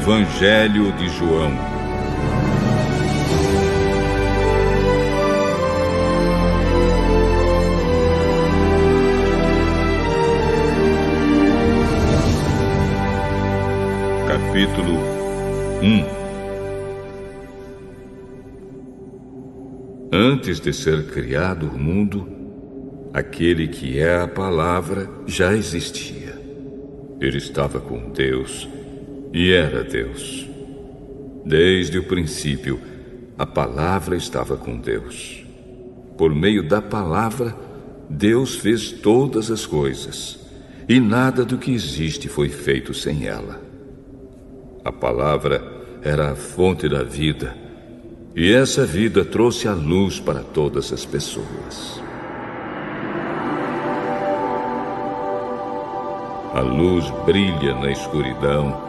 Evangelho de João. Capítulo 1 Antes de ser criado o mundo, aquele que é a palavra já existia. Ele estava com Deus e era Deus. Desde o princípio, a palavra estava com Deus. Por meio da palavra, Deus fez todas as coisas, e nada do que existe foi feito sem ela. A palavra era a fonte da vida, e essa vida trouxe a luz para todas as pessoas. A luz brilha na escuridão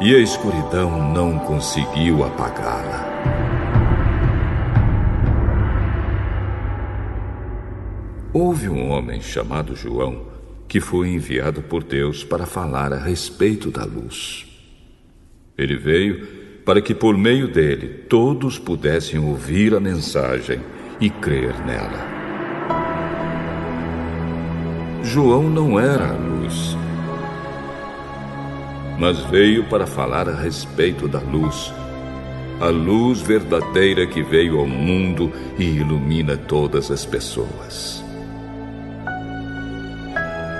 e a escuridão não conseguiu apagá-la. Houve um homem chamado João que foi enviado por Deus para falar a respeito da luz. Ele veio para que por meio dele todos pudessem ouvir a mensagem e crer nela. João não era a luz mas veio para falar a respeito da luz, a luz verdadeira que veio ao mundo e ilumina todas as pessoas.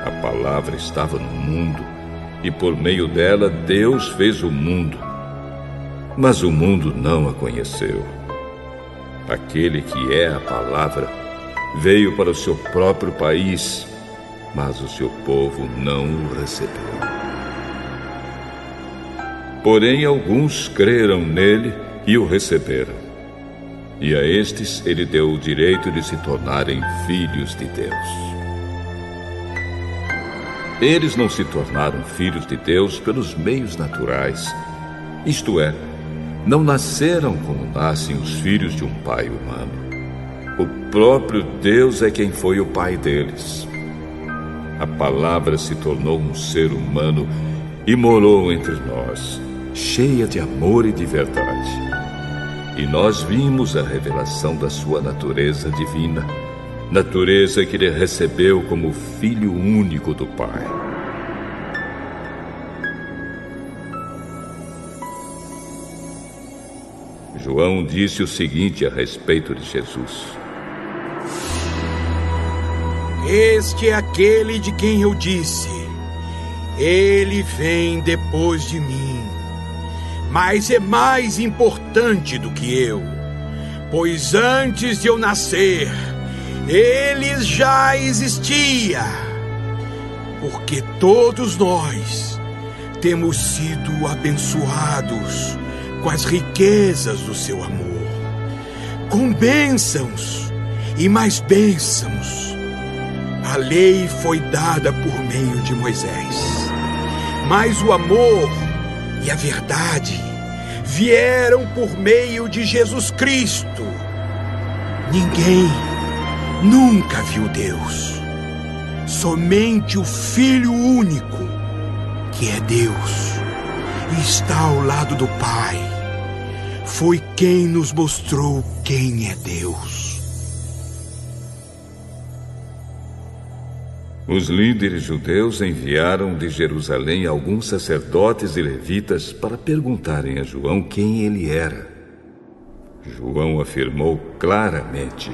A palavra estava no mundo e por meio dela Deus fez o mundo. Mas o mundo não a conheceu. Aquele que é a palavra veio para o seu próprio país, mas o seu povo não o recebeu. Porém, alguns creram nele e o receberam. E a estes ele deu o direito de se tornarem filhos de Deus. Eles não se tornaram filhos de Deus pelos meios naturais, isto é, não nasceram como nascem os filhos de um pai humano. O próprio Deus é quem foi o pai deles. A palavra se tornou um ser humano e morou entre nós cheia de amor e de verdade. E nós vimos a revelação da sua natureza divina, natureza que ele recebeu como filho único do Pai. João disse o seguinte a respeito de Jesus: Este é aquele de quem eu disse: Ele vem depois de mim mas é mais importante do que eu, pois antes de eu nascer, ele já existia. Porque todos nós temos sido abençoados com as riquezas do seu amor, com bênçãos e mais bênçãos. A lei foi dada por meio de Moisés, mas o amor e a verdade vieram por meio de Jesus Cristo. Ninguém nunca viu Deus. Somente o Filho único, que é Deus, está ao lado do Pai, foi quem nos mostrou quem é Deus. Os líderes judeus enviaram de Jerusalém alguns sacerdotes e levitas para perguntarem a João quem ele era. João afirmou claramente: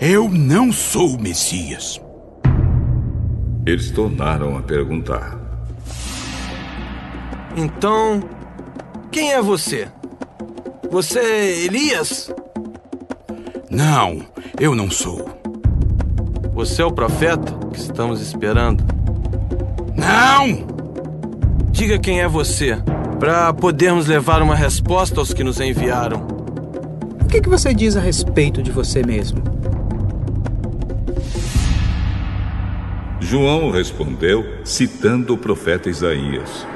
Eu não sou o Messias. Eles tornaram a perguntar: Então, quem é você? Você é Elias? Não, eu não sou. Você é o profeta que estamos esperando? Não! Diga quem é você, para podermos levar uma resposta aos que nos enviaram. O que, que você diz a respeito de você mesmo? João respondeu, citando o profeta Isaías.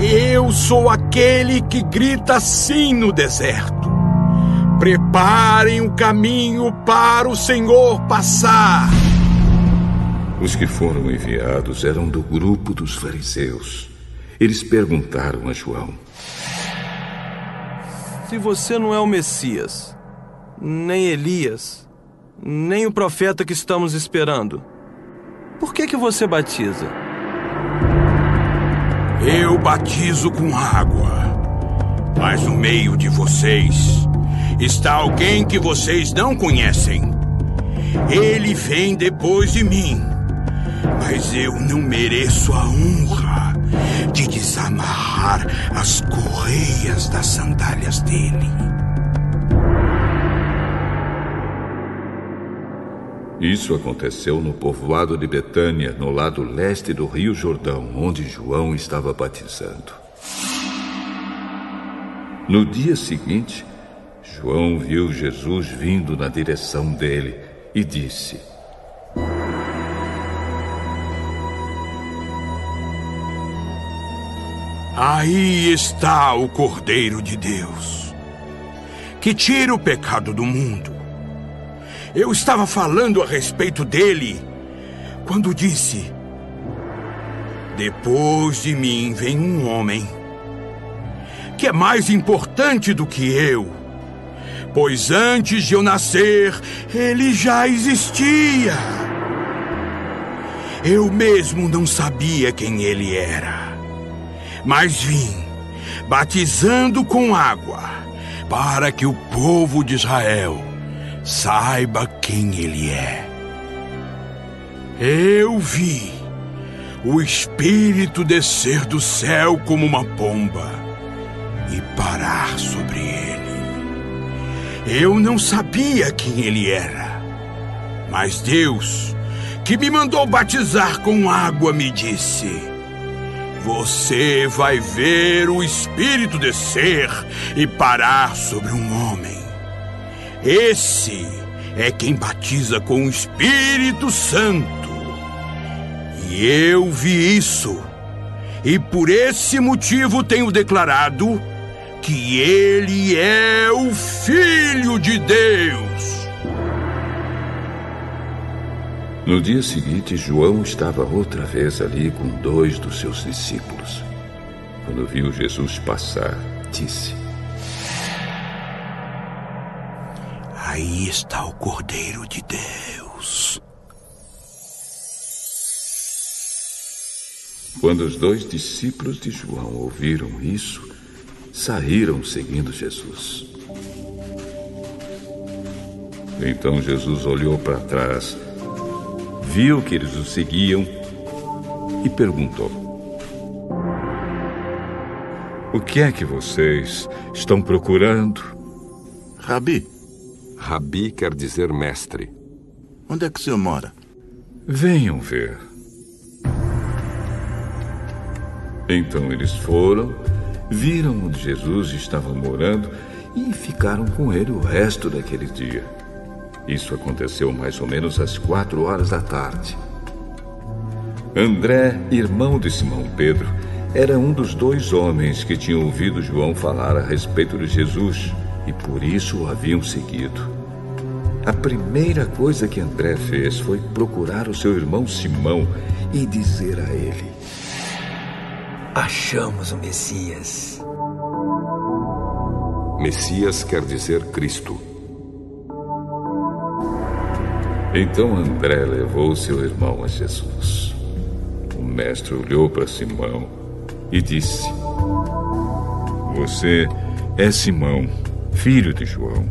Eu sou aquele que grita assim no deserto. Preparem o caminho para o Senhor passar. Os que foram enviados eram do grupo dos fariseus. Eles perguntaram a João: Se você não é o Messias, nem Elias, nem o profeta que estamos esperando, por que que você batiza? Eu batizo com água, mas no meio de vocês está alguém que vocês não conhecem. Ele vem depois de mim, mas eu não mereço a honra de desamarrar as correias das sandálias dele. Isso aconteceu no povoado de Betânia, no lado leste do Rio Jordão, onde João estava batizando. No dia seguinte, João viu Jesus vindo na direção dele e disse: Aí está o Cordeiro de Deus, que tira o pecado do mundo. Eu estava falando a respeito dele quando disse: Depois de mim vem um homem que é mais importante do que eu, pois antes de eu nascer, ele já existia. Eu mesmo não sabia quem ele era, mas vim batizando com água para que o povo de Israel saiba quem ele é. Eu vi o Espírito descer do céu como uma pomba e parar sobre ele. Eu não sabia quem ele era, mas Deus, que me mandou batizar com água, me disse: Você vai ver o Espírito descer e parar sobre um homem. Esse é quem batiza com o Espírito Santo. E eu vi isso. E por esse motivo tenho declarado que ele é o Filho de Deus. No dia seguinte, João estava outra vez ali com dois dos seus discípulos. Quando viu Jesus passar, disse: Aí está o Cordeiro de Deus. Quando os dois discípulos de João ouviram isso, saíram seguindo Jesus. Então Jesus olhou para trás, viu que eles o seguiam e perguntou: O que é que vocês estão procurando? Rabi, Rabi quer dizer mestre. onde é que o senhor mora? Venham ver. Então eles foram, viram onde Jesus estava morando e ficaram com ele o resto daquele dia. Isso aconteceu mais ou menos às quatro horas da tarde. André, irmão de Simão Pedro, era um dos dois homens que tinham ouvido João falar a respeito de Jesus e por isso o haviam seguido. A primeira coisa que André fez foi procurar o seu irmão Simão e dizer a ele: Achamos o Messias. Messias quer dizer Cristo. Então André levou seu irmão a Jesus. O mestre olhou para Simão e disse: Você é Simão, filho de João.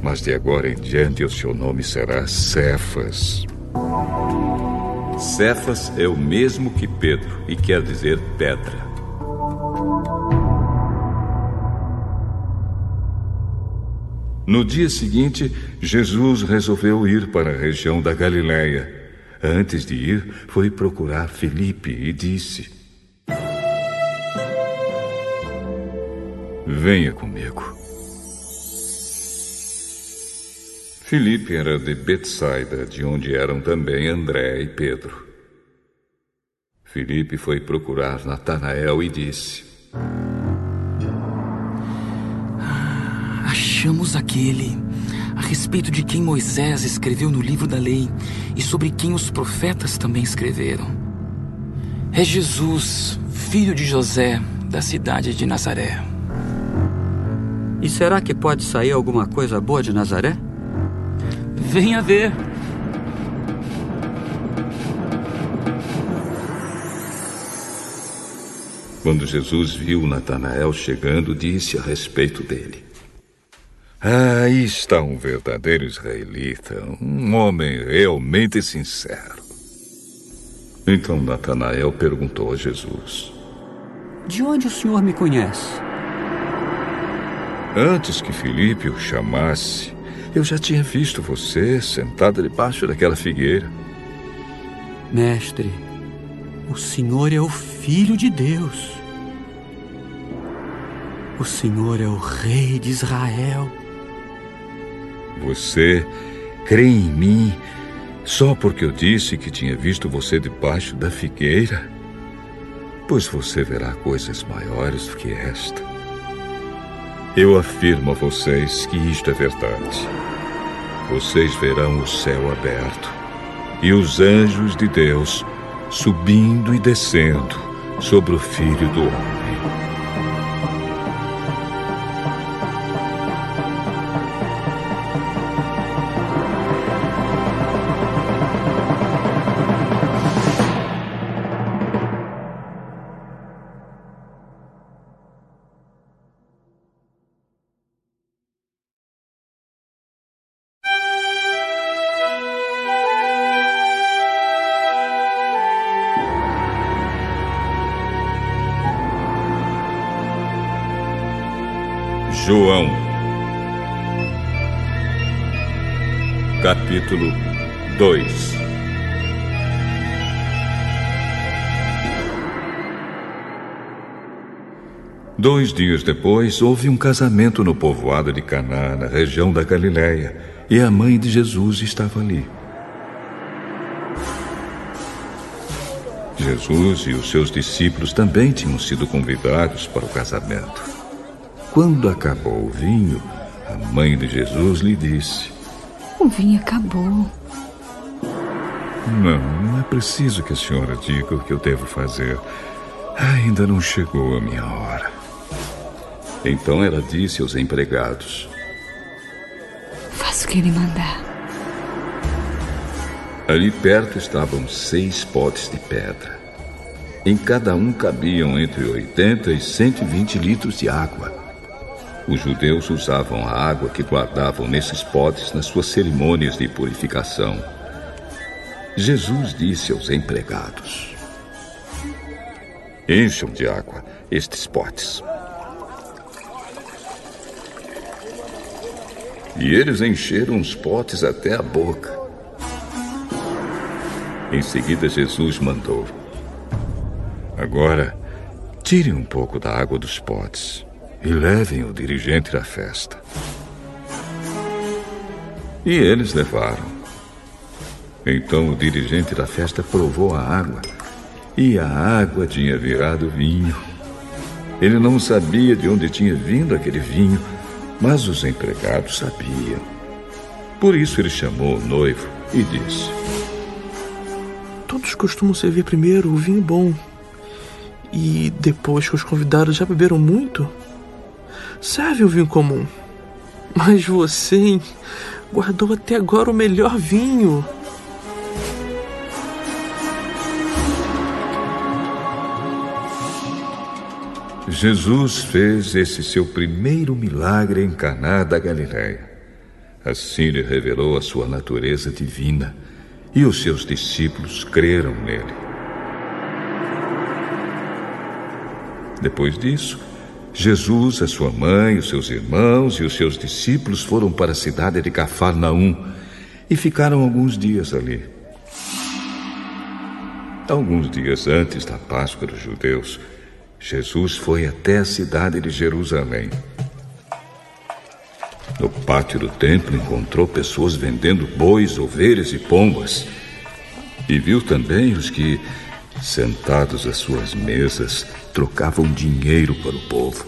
Mas de agora em diante o seu nome será Cefas. Cefas é o mesmo que Pedro e quer dizer pedra. No dia seguinte, Jesus resolveu ir para a região da Galiléia. Antes de ir, foi procurar Felipe e disse: Venha comigo. Felipe era de Betsaida, de onde eram também André e Pedro. Felipe foi procurar Natanael e disse: Achamos aquele a respeito de quem Moisés escreveu no livro da lei e sobre quem os profetas também escreveram. É Jesus, filho de José, da cidade de Nazaré. E será que pode sair alguma coisa boa de Nazaré? Venha ver. Quando Jesus viu Natanael chegando, disse a respeito dele: Aí está um verdadeiro israelita, um homem realmente sincero. Então Natanael perguntou a Jesus: De onde o senhor me conhece? Antes que Filipe o chamasse, eu já tinha visto você sentado debaixo daquela figueira. Mestre, o senhor é o Filho de Deus. O senhor é o Rei de Israel. Você crê em mim só porque eu disse que tinha visto você debaixo da figueira? Pois você verá coisas maiores do que esta. Eu afirmo a vocês que isto é verdade. Vocês verão o céu aberto e os anjos de Deus subindo e descendo sobre o Filho do Homem. Dois dias depois, houve um casamento no povoado de Caná, na região da Galiléia, e a mãe de Jesus estava ali. Jesus e os seus discípulos também tinham sido convidados para o casamento. Quando acabou o vinho, a mãe de Jesus lhe disse: O vinho acabou. Não, não é preciso que a senhora diga o que eu devo fazer. Ainda não chegou a minha hora. Então ela disse aos empregados: Faça o que ele mandar. Ali perto estavam seis potes de pedra. Em cada um cabiam entre 80 e 120 litros de água. Os judeus usavam a água que guardavam nesses potes nas suas cerimônias de purificação. Jesus disse aos empregados: Encham de água estes potes. E eles encheram os potes até a boca. Em seguida, Jesus mandou: Agora, tirem um pouco da água dos potes e levem o dirigente da festa. E eles levaram. Então o dirigente da festa provou a água e a água tinha virado vinho. Ele não sabia de onde tinha vindo aquele vinho, mas os empregados sabiam. Por isso ele chamou o noivo e disse: Todos costumam servir primeiro o vinho bom. E depois que os convidados já beberam muito, serve o vinho comum. Mas você hein, guardou até agora o melhor vinho. Jesus fez esse seu primeiro milagre em Caná da Galiléia. Assim ele revelou a sua natureza divina e os seus discípulos creram nele. Depois disso, Jesus, a sua mãe, os seus irmãos e os seus discípulos foram para a cidade de Cafarnaum e ficaram alguns dias ali. Alguns dias antes da Páscoa dos judeus, Jesus foi até a cidade de Jerusalém. No pátio do templo encontrou pessoas vendendo bois, ovelhas e pombas. E viu também os que, sentados às suas mesas, trocavam dinheiro para o povo.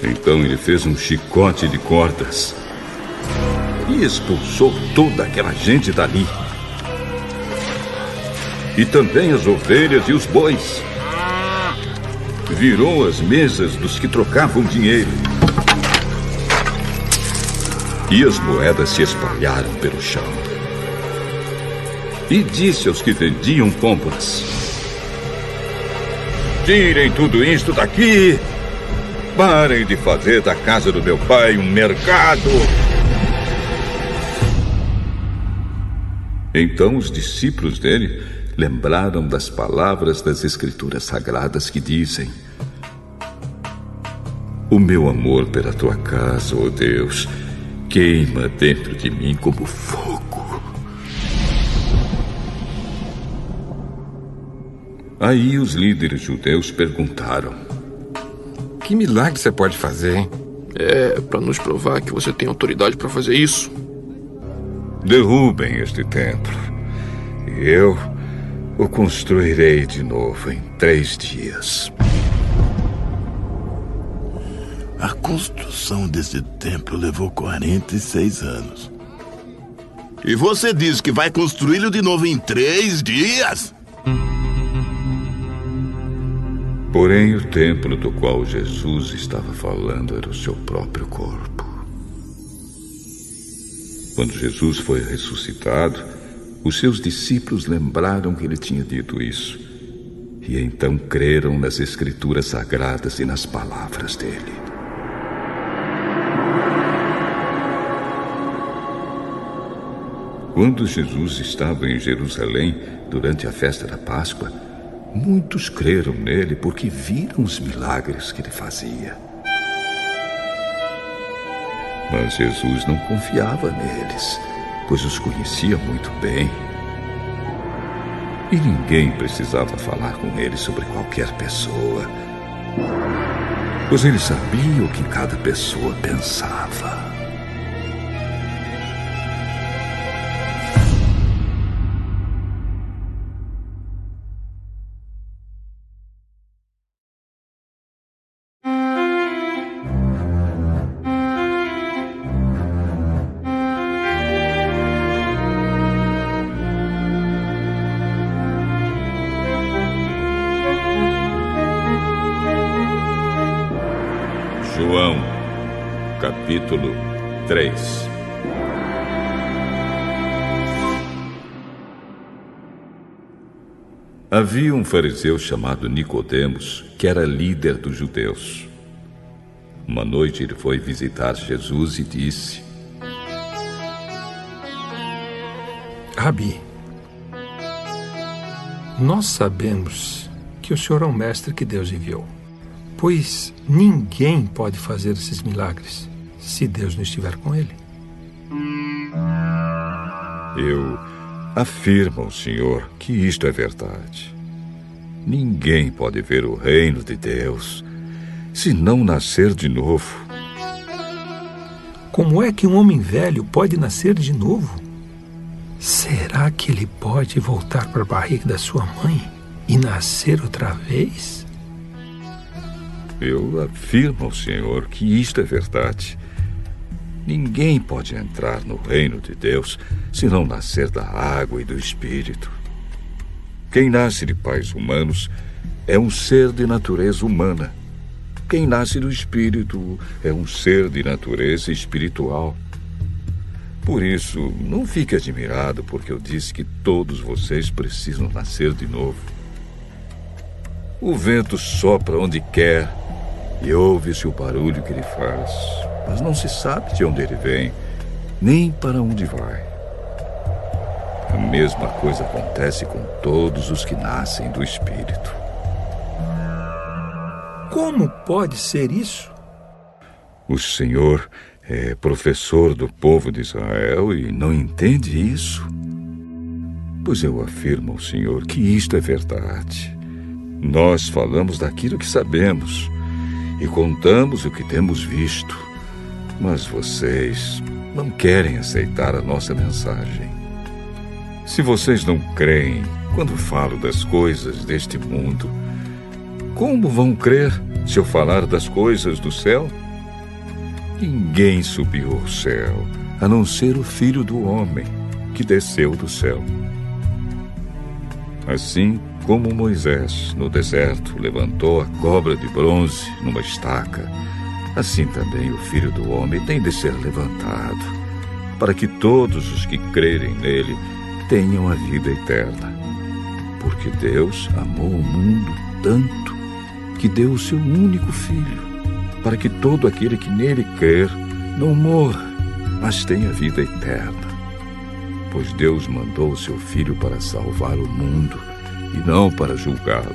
Então ele fez um chicote de cordas e expulsou toda aquela gente dali. E também as ovelhas e os bois. Virou as mesas dos que trocavam dinheiro. E as moedas se espalharam pelo chão. E disse aos que vendiam pombas: Tirem tudo isto daqui! Parem de fazer da casa do meu pai um mercado! Então os discípulos dele lembraram das palavras das Escrituras Sagradas que dizem: O meu amor pela tua casa, ó oh Deus, queima dentro de mim como fogo. Aí os líderes judeus perguntaram: Que milagre você pode fazer, hein? É, para nos provar que você tem autoridade para fazer isso. Derrubem este templo. E eu o construirei de novo em três dias. A construção desse templo levou 46 anos. E você diz que vai construí-lo de novo em três dias? Porém, o templo do qual Jesus estava falando era o seu próprio corpo. Quando Jesus foi ressuscitado, os seus discípulos lembraram que ele tinha dito isso. E então creram nas Escrituras Sagradas e nas palavras dele. Quando Jesus estava em Jerusalém durante a festa da Páscoa, muitos creram nele porque viram os milagres que ele fazia. Mas Jesus não confiava neles, pois os conhecia muito bem. E ninguém precisava falar com ele sobre qualquer pessoa, pois ele sabia o que cada pessoa pensava. Havia um fariseu chamado Nicodemos, que era líder dos judeus. Uma noite ele foi visitar Jesus e disse: Rabi, nós sabemos que o Senhor é um mestre que Deus enviou pois ninguém pode fazer esses milagres se Deus não estiver com ele. Eu afirmo ao Senhor que isto é verdade. Ninguém pode ver o reino de Deus se não nascer de novo. Como é que um homem velho pode nascer de novo? Será que ele pode voltar para a barriga da sua mãe e nascer outra vez? Eu afirmo ao Senhor que isto é verdade. Ninguém pode entrar no reino de Deus se não nascer da água e do Espírito. Quem nasce de pais humanos é um ser de natureza humana. Quem nasce do Espírito é um ser de natureza espiritual. Por isso, não fique admirado porque eu disse que todos vocês precisam nascer de novo. O vento sopra onde quer e ouve-se o barulho que ele faz, mas não se sabe de onde ele vem, nem para onde vai. A mesma coisa acontece com todos os que nascem do Espírito. Como pode ser isso? O Senhor é professor do povo de Israel e não entende isso? Pois eu afirmo ao Senhor que isto é verdade. Nós falamos daquilo que sabemos e contamos o que temos visto. Mas vocês não querem aceitar a nossa mensagem. Se vocês não creem quando falo das coisas deste mundo, como vão crer se eu falar das coisas do céu? Ninguém subiu ao céu, a não ser o Filho do Homem, que desceu do céu. Assim como Moisés, no deserto, levantou a cobra de bronze numa estaca, assim também o Filho do Homem tem de ser levantado, para que todos os que crerem nele tenham a vida eterna. Porque Deus amou o mundo tanto que deu o seu único Filho, para que todo aquele que nele crer não morra, mas tenha vida eterna. Pois Deus mandou o seu Filho para salvar o mundo e não para julgá-lo.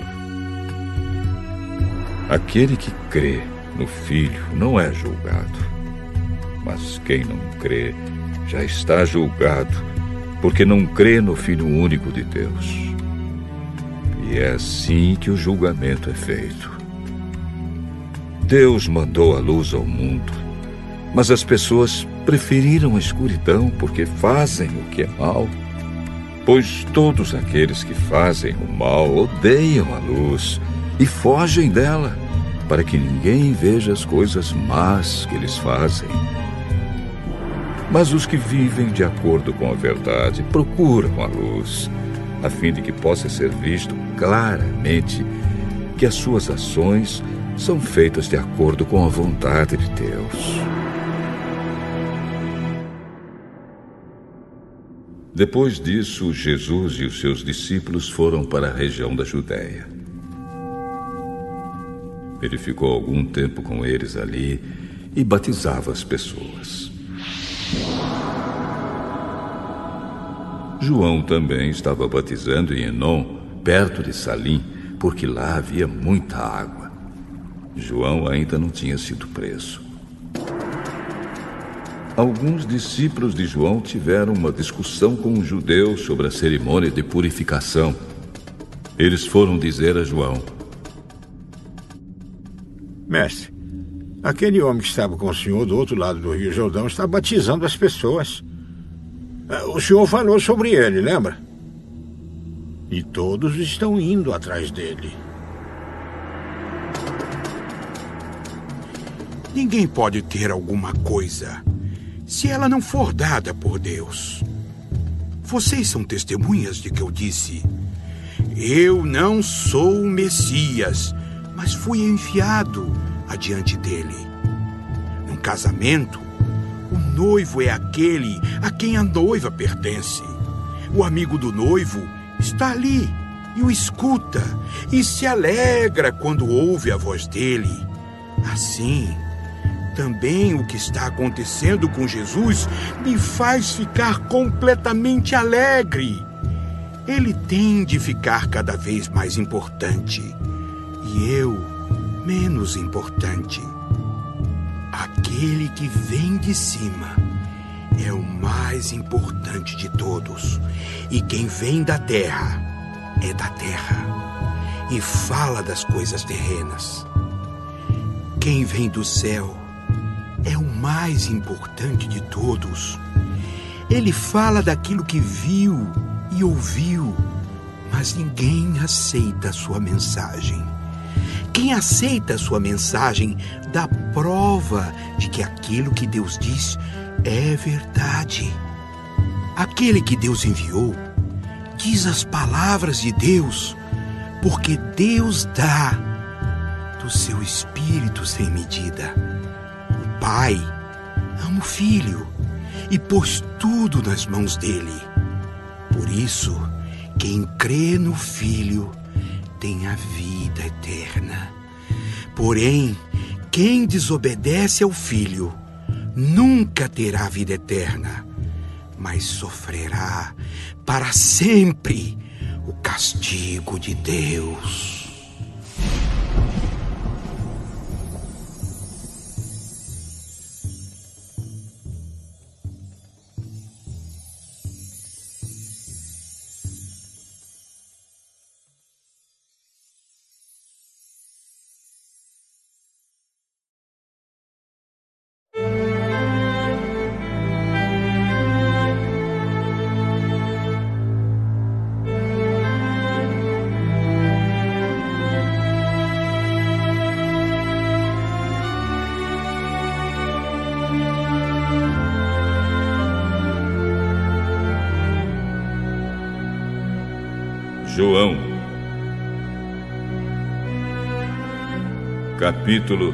Aquele que crê no Filho não é julgado, mas quem não crê já está julgado, porque não crê no Filho único de Deus. E é assim que o julgamento é feito. Deus mandou a luz ao mundo, mas as pessoas preferiram a escuridão porque fazem o que é mal. Pois todos aqueles que fazem o mal odeiam a luz e fogem dela, para que ninguém veja as coisas más que eles fazem. Mas os que vivem de acordo com a verdade procuram a luz, a fim de que possa ser visto claramente que as suas ações são feitas de acordo com a vontade de Deus. Depois disso, Jesus e os seus discípulos foram para a região da Judéia. Ele ficou algum tempo com eles ali e batizava as pessoas. João também estava batizando em Enom, perto de Salim, porque lá havia muita água. João ainda não tinha sido preso. Alguns discípulos de João tiveram uma discussão com os judeus sobre a cerimônia de purificação. Eles foram dizer a João: Mestre, aquele homem que estava com o senhor do outro lado do Rio Jordão está batizando as pessoas. É, o senhor falou sobre ele, lembra? E todos estão indo atrás dele. Ninguém pode ter alguma coisa se ela não for dada por Deus. Vocês são testemunhas de que eu disse: Eu não sou o Messias, mas fui enviado adiante dele. Num casamento, o noivo é aquele a quem a noiva pertence. O amigo do noivo está ali e o escuta e se alegra quando ouve a voz dele. Assim, também o que está acontecendo com Jesus me faz ficar completamente alegre. Ele tem de ficar cada vez mais importante e eu menos importante. Aquele que vem de cima é o mais importante de todos, e quem vem da terra é da terra e fala das coisas terrenas. Quem vem do céu é o mais importante de todos. Ele fala daquilo que viu e ouviu, mas ninguém aceita a sua mensagem. Quem aceita a sua mensagem dá prova de que aquilo que Deus diz é verdade. Aquele que Deus enviou diz as palavras de Deus, porque Deus dá do seu espírito sem medida. Pai ama o Filho e pôs tudo nas mãos dele. Por isso, quem crê no Filho tem a vida eterna. Porém, quem desobedece ao Filho nunca terá vida eterna, mas sofrerá para sempre o castigo de Deus. João, capítulo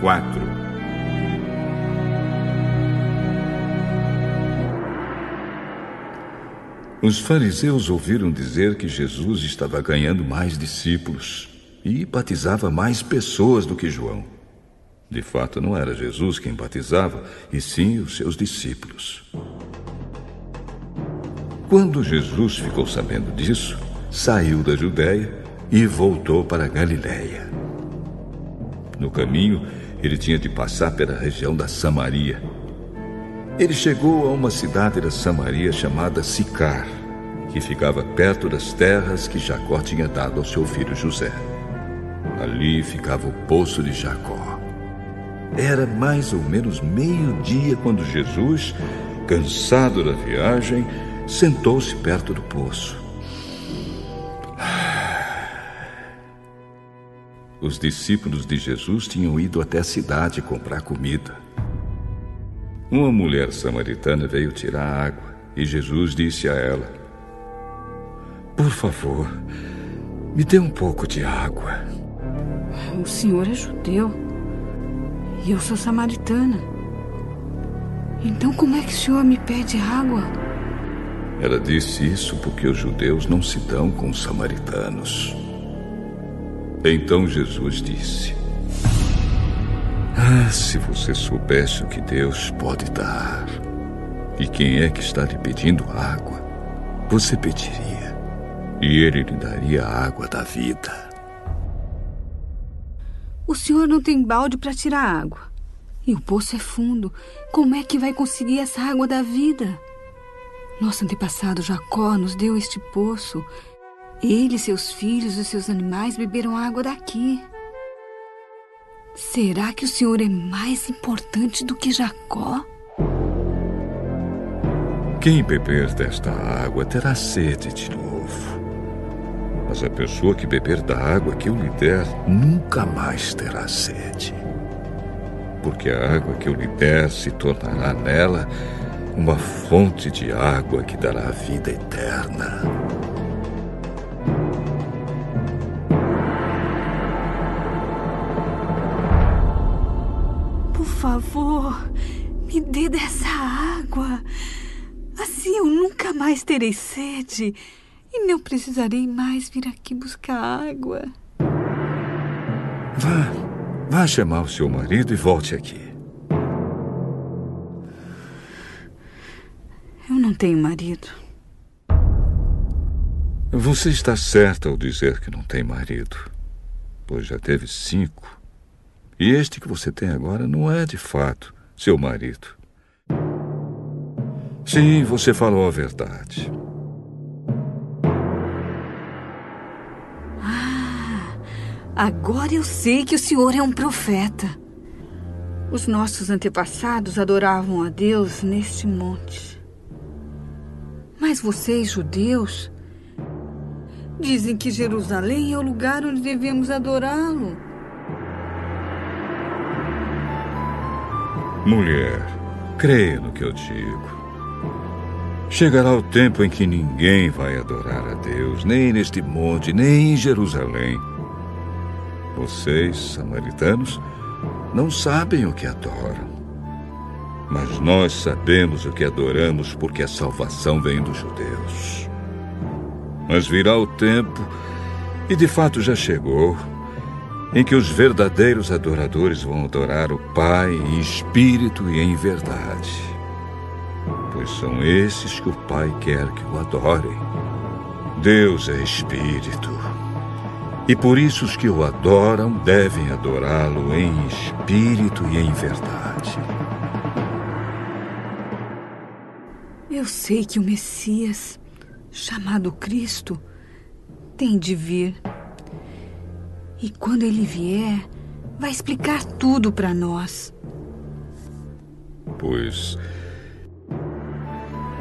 4 Os fariseus ouviram dizer que Jesus estava ganhando mais discípulos e batizava mais pessoas do que João. De fato, não era Jesus quem batizava, e sim os seus discípulos. Quando Jesus ficou sabendo disso, saiu da Judéia e voltou para Galiléia. No caminho, ele tinha de passar pela região da Samaria. Ele chegou a uma cidade da Samaria chamada Sicar, que ficava perto das terras que Jacó tinha dado ao seu filho José. Ali ficava o poço de Jacó. Era mais ou menos meio-dia quando Jesus, cansado da viagem, sentou-se perto do poço. Os discípulos de Jesus tinham ido até a cidade comprar comida. Uma mulher samaritana veio tirar água e Jesus disse a ela: Por favor, me dê um pouco de água. O senhor é judeu e eu sou samaritana. Então, como é que o senhor me pede água? Ela disse isso porque os judeus não se dão com os samaritanos. Então Jesus disse: Ah, se você soubesse o que Deus pode dar e quem é que está lhe pedindo água, você pediria e ele lhe daria a água da vida. O senhor não tem balde para tirar água. E o poço é fundo. Como é que vai conseguir essa água da vida? Nosso antepassado Jacó nos deu este poço ele, seus filhos e seus animais beberam água daqui. Será que o senhor é mais importante do que Jacó? Quem beber desta água terá sede de novo. Mas a pessoa que beber da água que eu lhe der nunca mais terá sede. Porque a água que eu lhe der se tornará nela uma fonte de água que dará vida eterna. Favor, me dê dessa água. Assim eu nunca mais terei sede e não precisarei mais vir aqui buscar água. Vá, vá chamar o seu marido e volte aqui. Eu não tenho marido. Você está certa ao dizer que não tem marido, pois já teve cinco. E este que você tem agora não é de fato seu marido. Sim, você falou a verdade. Ah, agora eu sei que o senhor é um profeta. Os nossos antepassados adoravam a Deus neste monte. Mas vocês, judeus, dizem que Jerusalém é o lugar onde devemos adorá-lo. Mulher, creia no que eu digo. Chegará o tempo em que ninguém vai adorar a Deus, nem neste monte, nem em Jerusalém. Vocês, samaritanos, não sabem o que adoram. Mas nós sabemos o que adoramos porque a salvação vem dos judeus. Mas virá o tempo, e de fato já chegou, em que os verdadeiros adoradores vão adorar o Pai em espírito e em verdade. Pois são esses que o Pai quer que o adorem. Deus é espírito. E por isso os que o adoram devem adorá-lo em espírito e em verdade. Eu sei que o Messias, chamado Cristo, tem de vir e quando ele vier, vai explicar tudo para nós. Pois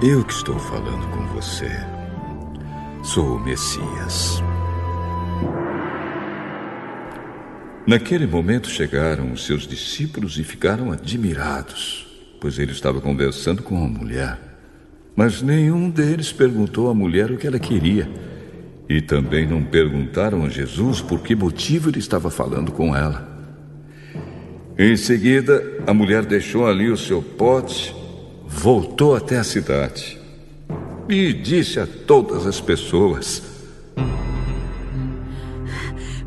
eu que estou falando com você sou o Messias. Naquele momento chegaram os seus discípulos e ficaram admirados, pois ele estava conversando com uma mulher. Mas nenhum deles perguntou à mulher o que ela queria E também não perguntaram a Jesus por que motivo ele estava falando com ela. Em seguida, a mulher deixou ali o seu pote, voltou até a cidade e disse a todas as pessoas: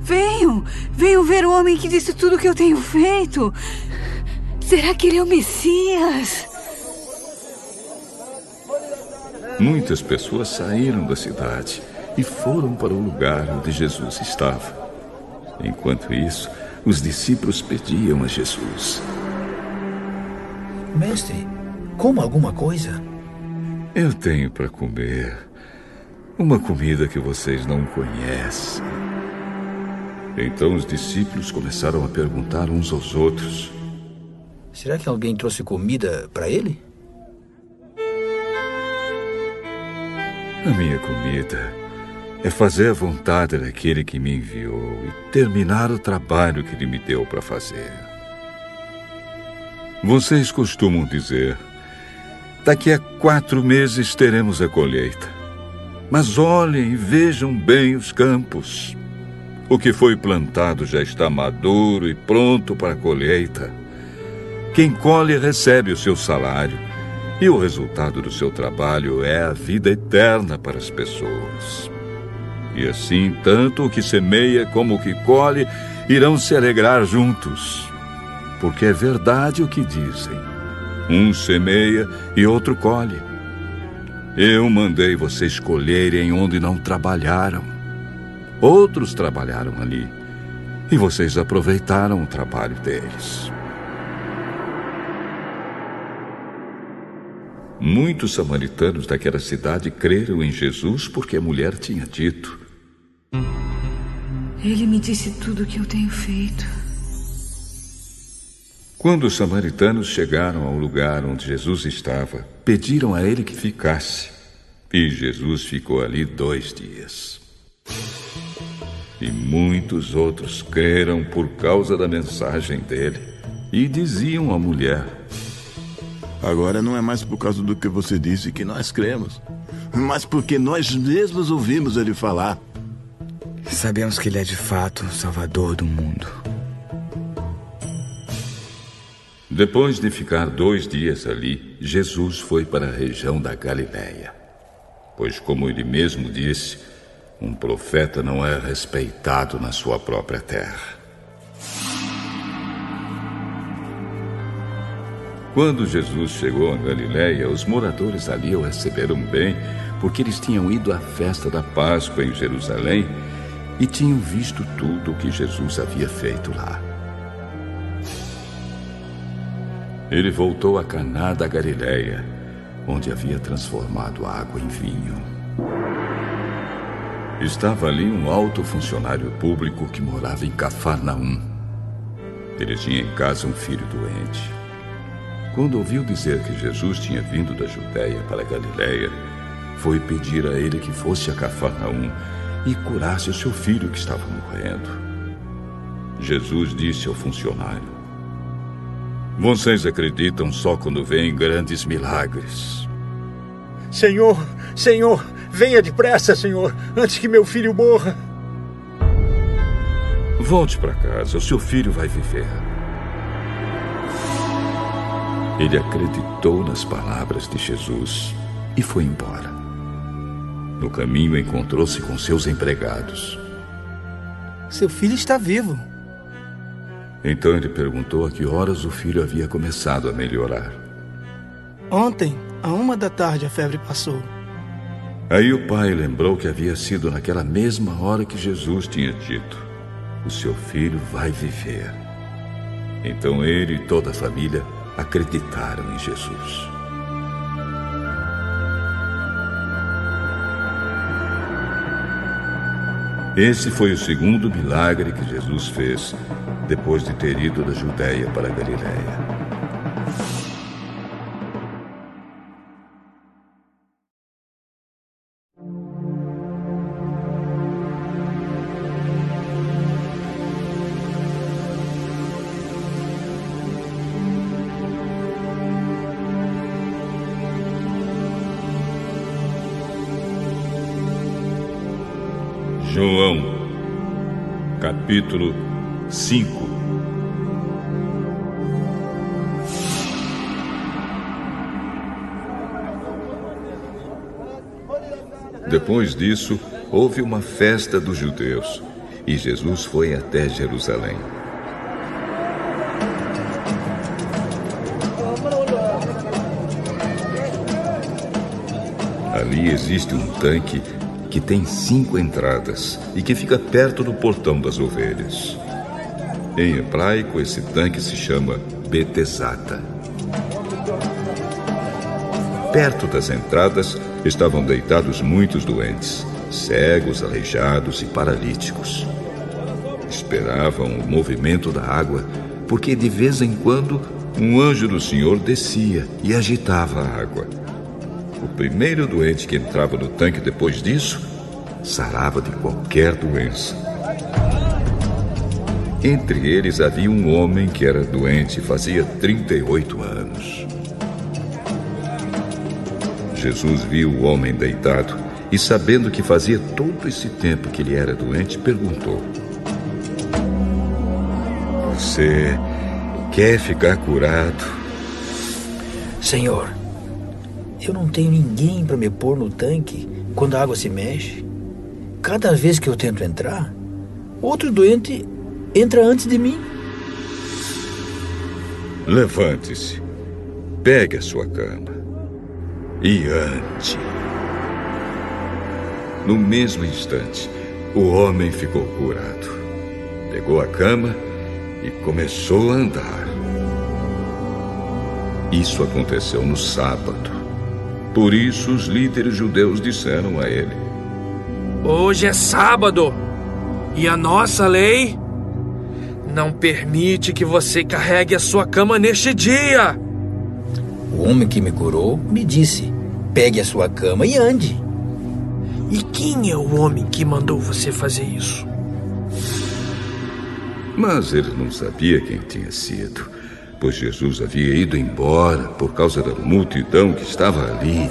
Venham, venham ver o homem que disse tudo o que eu tenho feito. Será que ele é o Messias? Muitas pessoas saíram da cidade e foram para o lugar onde Jesus estava. Enquanto isso, os discípulos pediam a Jesus: Mestre, coma alguma coisa? Eu tenho para comer uma comida que vocês não conhecem. Então os discípulos começaram a perguntar uns aos outros: Será que alguém trouxe comida para ele? A minha comida é fazer a vontade daquele que me enviou e terminar o trabalho que ele me deu para fazer. Vocês costumam dizer: daqui a quatro meses teremos a colheita. Mas olhem e vejam bem os campos. O que foi plantado já está maduro e pronto para a colheita. Quem colhe recebe o seu salário, e o resultado do seu trabalho é a vida eterna para as pessoas. E assim, tanto o que semeia como o que colhe irão se alegrar juntos. Porque é verdade o que dizem: um semeia e outro colhe. Eu mandei vocês colherem onde não trabalharam. Outros trabalharam ali. E vocês aproveitaram o trabalho deles. Muitos samaritanos daquela cidade creram em Jesus porque a mulher tinha dito: Ele me disse tudo o que eu tenho feito. Quando os samaritanos chegaram ao lugar onde Jesus estava, pediram a ele que ficasse. E Jesus ficou ali dois dias. E muitos outros creram por causa da mensagem dele. E diziam à mulher: Agora não é mais por causa do que você disse que nós cremos, mas porque nós mesmos ouvimos ele falar. Sabemos que ele é de fato o Salvador do mundo. Depois de ficar dois dias ali, Jesus foi para a região da Galiléia. Pois, como ele mesmo disse, um profeta não é respeitado na sua própria terra. Quando Jesus chegou a Galiléia, os moradores ali o receberam bem, porque eles tinham ido à festa da Páscoa em Jerusalém e tinham visto tudo o que Jesus havia feito lá. Ele voltou a Caná da Galiléia, onde havia transformado a água em vinho. Estava ali um alto funcionário público que morava em Cafarnaum. Ele tinha em casa um filho doente. Quando ouviu dizer que Jesus tinha vindo da Judéia para a Galiléia, foi pedir a ele que fosse a Cafarnaum e curasse o seu filho que estava morrendo. Jesus disse ao funcionário: Vocês acreditam só quando veem grandes milagres. Senhor, Senhor, venha depressa, Senhor, antes que meu filho morra. Volte para casa, o seu filho vai viver. Ele acreditou nas palavras de Jesus e foi embora. No caminho, encontrou-se com seus empregados. Seu filho está vivo. Então ele perguntou a que horas o filho havia começado a melhorar. Ontem, a uma da tarde, a febre passou. Aí o pai lembrou que havia sido naquela mesma hora que Jesus tinha dito: O seu filho vai viver. Então ele e toda a família acreditaram em Jesus. Esse foi o segundo milagre que Jesus fez depois de ter ido da Judéia para a Galiléia. Capítulo 5 Depois disso, houve uma festa dos judeus e Jesus foi até Jerusalém. Ali existe um tanque que tem cinco entradas e que fica perto do portão das ovelhas. Em hebraico, esse tanque se chama Betesata. Perto das entradas estavam deitados muitos doentes, cegos, aleijados e paralíticos. Esperavam o movimento da água, porque de vez em quando um anjo do Senhor descia e agitava a água. O primeiro doente que entrava no tanque depois disso sarava de qualquer doença. Entre eles havia um homem que era doente fazia 38 anos. Jesus viu o homem deitado e, sabendo que fazia todo esse tempo que ele era doente, perguntou: Você quer ficar curado? Senhor, eu não tenho ninguém para me pôr no tanque quando a água se mexe. Cada vez que eu tento entrar, outro doente entra antes de mim. Levante-se, pegue a sua cama e ande. No mesmo instante, o homem ficou curado. Pegou a cama e começou a andar. Isso aconteceu no sábado. Por isso, os líderes judeus disseram a ele: Hoje é sábado e a nossa lei não permite que você carregue a sua cama neste dia. O homem que me curou me disse: pegue a sua cama e ande. E quem é o homem que mandou você fazer isso? Mas ele não sabia quem tinha sido, pois Jesus havia ido embora por causa da multidão que estava ali.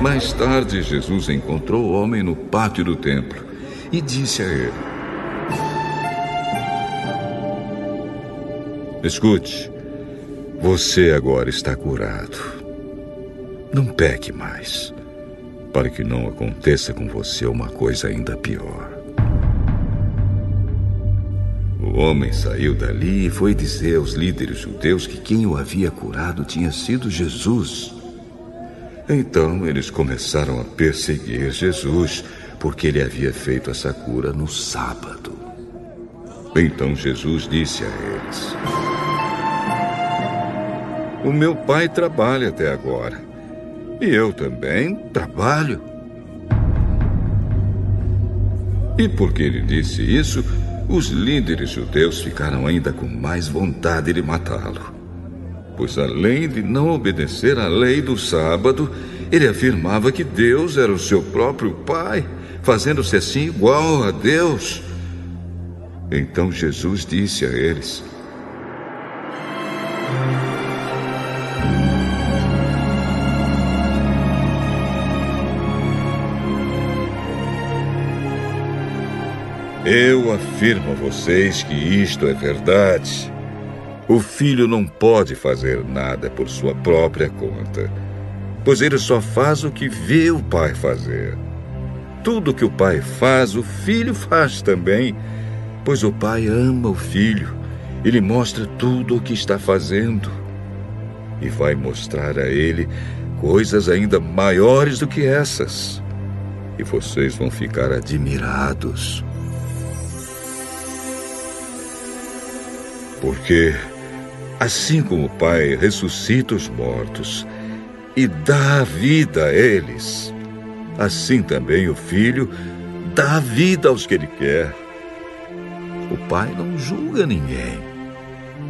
Mais tarde, Jesus encontrou o homem no pátio do templo e disse a ele: Escute, você agora está curado. Não peque mais, para que não aconteça com você uma coisa ainda pior. O homem saiu dali e foi dizer aos líderes judeus que quem o havia curado tinha sido Jesus. Então eles começaram a perseguir Jesus, porque ele havia feito essa cura no sábado. Então Jesus disse a eles: O meu pai trabalha até agora, e eu também trabalho. E porque ele disse isso, os líderes judeus ficaram ainda com mais vontade de matá-lo. Pois além de não obedecer à lei do sábado, ele afirmava que Deus era o seu próprio Pai, fazendo-se assim igual a Deus. Então Jesus disse a eles: Eu afirmo a vocês que isto é verdade. O filho não pode fazer nada por sua própria conta, pois ele só faz o que vê o pai fazer. Tudo que o pai faz, o filho faz também, pois o pai ama o filho e lhe mostra tudo o que está fazendo. E vai mostrar a ele coisas ainda maiores do que essas. E vocês vão ficar admirados. Porque, assim como o Pai ressuscita os mortos e dá vida a eles, assim também o Filho dá vida aos que ele quer. O Pai não julga ninguém,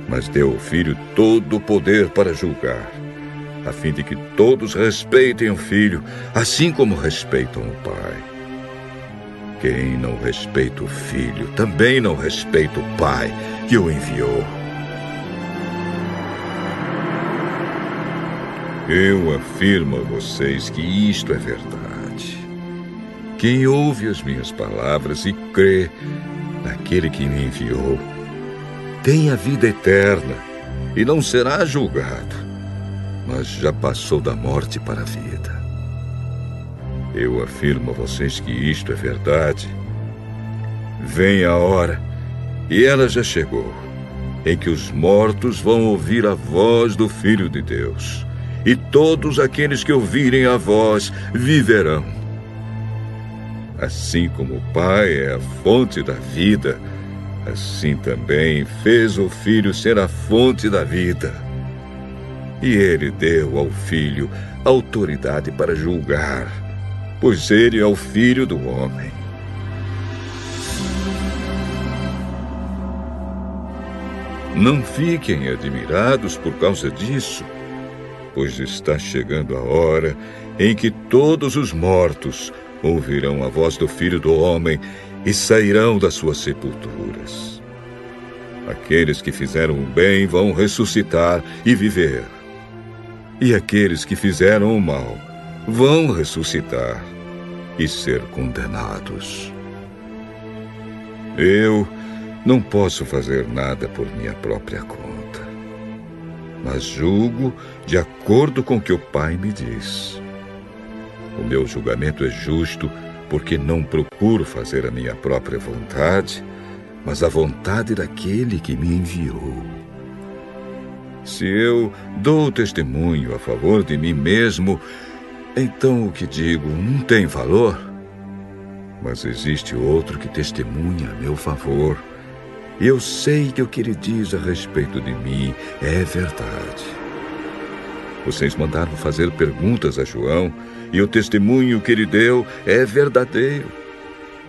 mas deu ao Filho todo o poder para julgar, a fim de que todos respeitem o Filho, assim como respeitam o Pai. Quem não respeita o Filho também não respeita o Pai que o enviou. Eu afirmo a vocês que isto é verdade. Quem ouve as minhas palavras e crê naquele que me enviou, tem a vida eterna e não será julgado, mas já passou da morte para a vida. Eu afirmo a vocês que isto é verdade. Vem a hora, e ela já chegou, em que os mortos vão ouvir a voz do Filho de Deus, e todos aqueles que ouvirem a voz viverão. Assim como o Pai é a fonte da vida, assim também fez o Filho ser a fonte da vida. E ele deu ao Filho autoridade para julgar, pois ele é o Filho do homem. Não fiquem admirados por causa disso, pois está chegando a hora em que todos os mortos ouvirão a voz do Filho do Homem e sairão das suas sepulturas. Aqueles que fizeram o bem vão ressuscitar e viver. E aqueles que fizeram o mal vão ressuscitar e ser condenados. Eu não posso fazer nada por minha própria conta, mas julgo de acordo com o que o Pai me diz. O meu julgamento é justo porque não procuro fazer a minha própria vontade, mas a vontade daquele que me enviou. Se eu dou testemunho a favor de mim mesmo, então o que digo não tem valor. Mas existe outro que testemunha a meu favor. Eu sei que o que ele diz a respeito de mim é verdade. Vocês mandaram fazer perguntas a João e o testemunho que ele deu é verdadeiro.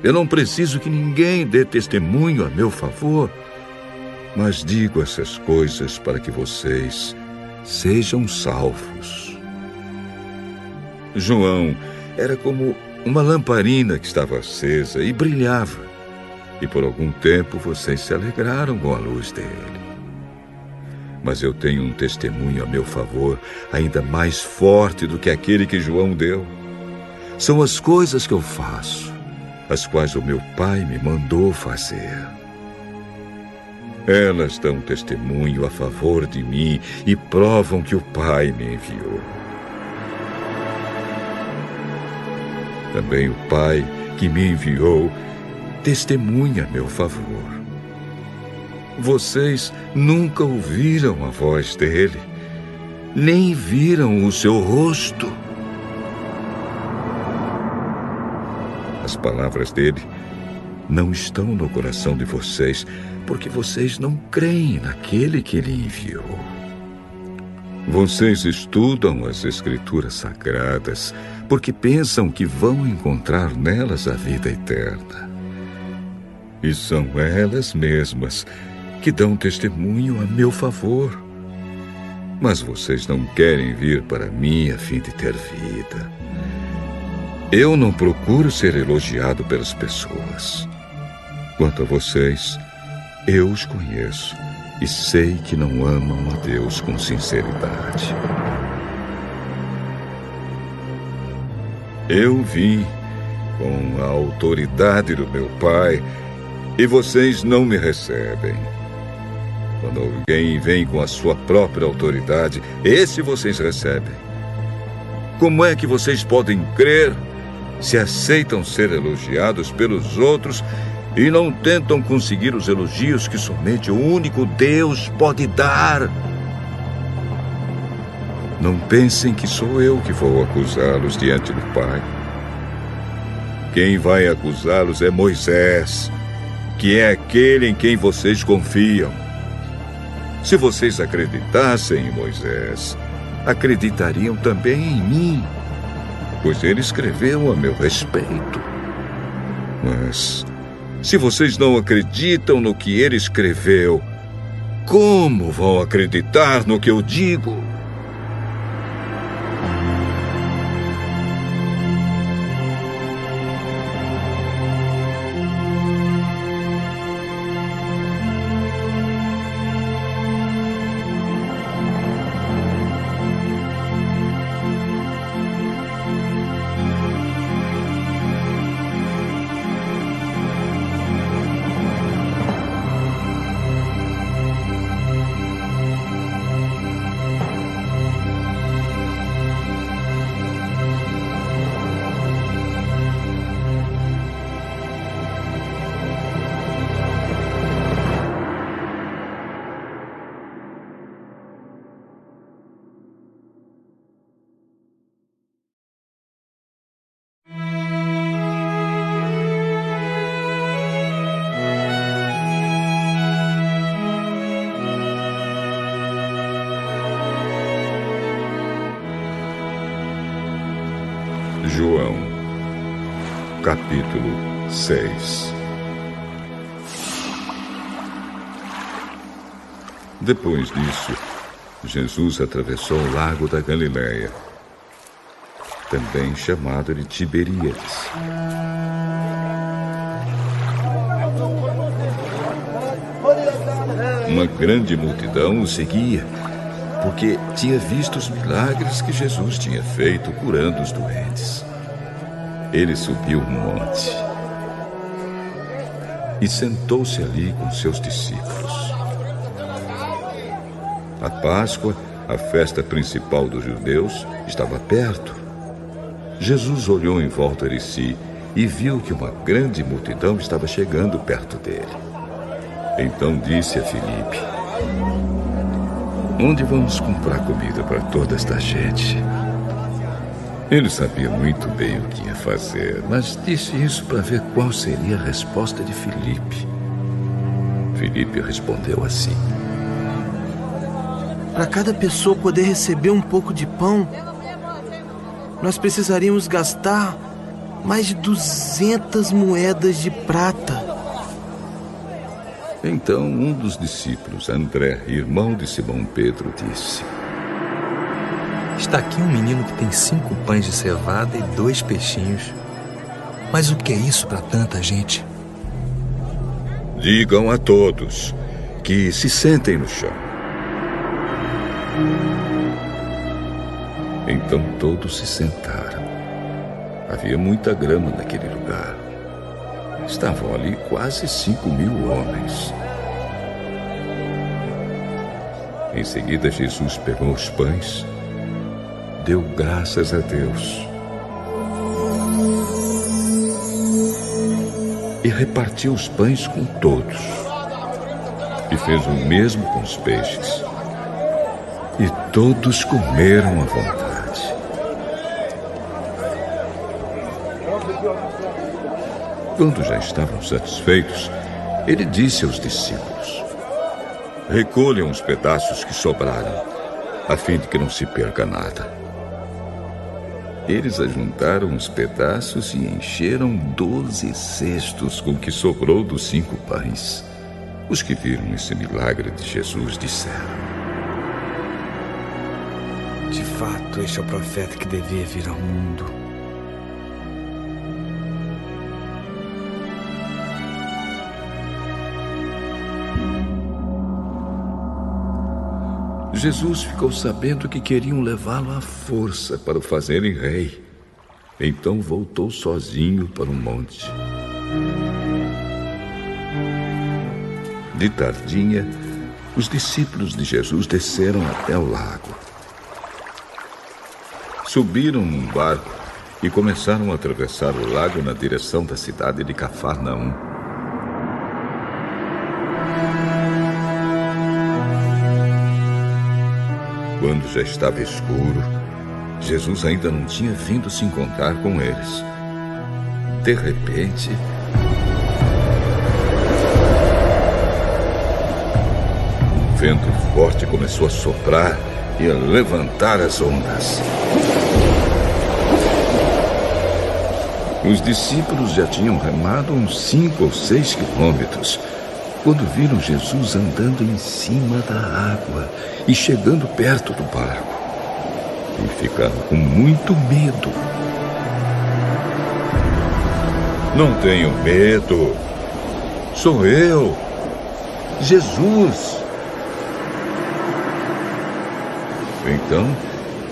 Eu não preciso que ninguém dê testemunho a meu favor, mas digo essas coisas para que vocês sejam salvos. João era como uma lamparina que estava acesa e brilhava, e por algum tempo vocês se alegraram com a luz dele mas eu tenho um testemunho a meu favor ainda mais forte do que aquele que João deu. São as coisas que eu faço, as quais o meu Pai me mandou fazer. Elas dão testemunho a favor de mim e provam que o Pai me enviou. Também o Pai que me enviou testemunha a meu favor. Vocês nunca ouviram a voz dele, nem viram o seu rosto. As palavras dele não estão no coração de vocês, porque vocês não creem naquele que ele enviou. Vocês estudam as Escrituras Sagradas porque pensam que vão encontrar nelas a vida eterna. E são elas mesmas que dão testemunho a meu favor. Mas vocês não querem vir para mim a fim de ter vida. Eu não procuro ser elogiado pelas pessoas. Quanto a vocês, eu os conheço e sei que não amam a Deus com sinceridade. Eu vim com a autoridade do meu Pai e vocês não me recebem. Quando alguém vem com a sua própria autoridade, esse vocês recebem. Como é que vocês podem crer se aceitam ser elogiados pelos outros e não tentam conseguir os elogios que somente o único Deus pode dar? Não pensem que sou eu que vou acusá-los diante do Pai. Quem vai acusá-los é Moisés, que é aquele em quem vocês confiam. Se vocês acreditassem em Moisés, acreditariam também em mim, pois ele escreveu a meu respeito. Mas, se vocês não acreditam no que ele escreveu, como vão acreditar no que eu digo? Depois disso, Jesus atravessou o lago da Galileia, também chamado de Tiberíades. Uma grande multidão o seguia porque tinha visto os milagres que Jesus tinha feito curando os doentes. Ele subiu um monte e sentou-se ali com seus discípulos. A Páscoa, a festa principal dos judeus, estava perto. Jesus olhou em volta de si e viu que uma grande multidão estava chegando perto dele. Então disse a Filipe: Onde vamos comprar comida para toda esta gente? Ele sabia muito bem o que ia fazer, mas disse isso para ver qual seria a resposta de Filipe. Filipe respondeu assim: Para cada pessoa poder receber um pouco de pão, nós precisaríamos gastar mais de 200 moedas de prata. Então um dos discípulos, André, irmão de Simão Pedro, disse: Está aqui um menino que tem cinco pães de cevada e dois peixinhos. Mas o que é isso para tanta gente? Digam a todos que se sentem no chão. Então todos se sentaram. Havia muita grama naquele lugar. Estavam ali quase cinco mil homens. Em seguida, Jesus pegou os pães, deu graças a Deus e repartiu os pães com todos. E fez o mesmo com os peixes. E todos comeram à vontade. Quando já estavam satisfeitos, ele disse aos discípulos: Recolham os pedaços que sobraram, a fim de que não se perca nada. Eles ajuntaram os pedaços e encheram doze cestos com o que sobrou dos cinco pães. Os que viram esse milagre de Jesus disseram: De fato, este é o profeta que devia vir ao mundo. Jesus ficou sabendo que queriam levá-lo à força para o fazerem rei. Então voltou sozinho para o monte. De tardinha, os discípulos de Jesus desceram até o lago. Subiram num barco e começaram a atravessar o lago na direção da cidade de Cafarnaum. Quando já estava escuro, Jesus ainda não tinha vindo se encontrar com eles. De repente, um vento forte começou a soprar e levantar as ondas. Os discípulos já tinham remado uns cinco ou seis quilômetros quando viram Jesus andando em cima da água e chegando perto do barco. E ficaram com muito medo. Não tenho medo. Sou eu, Jesus. Então,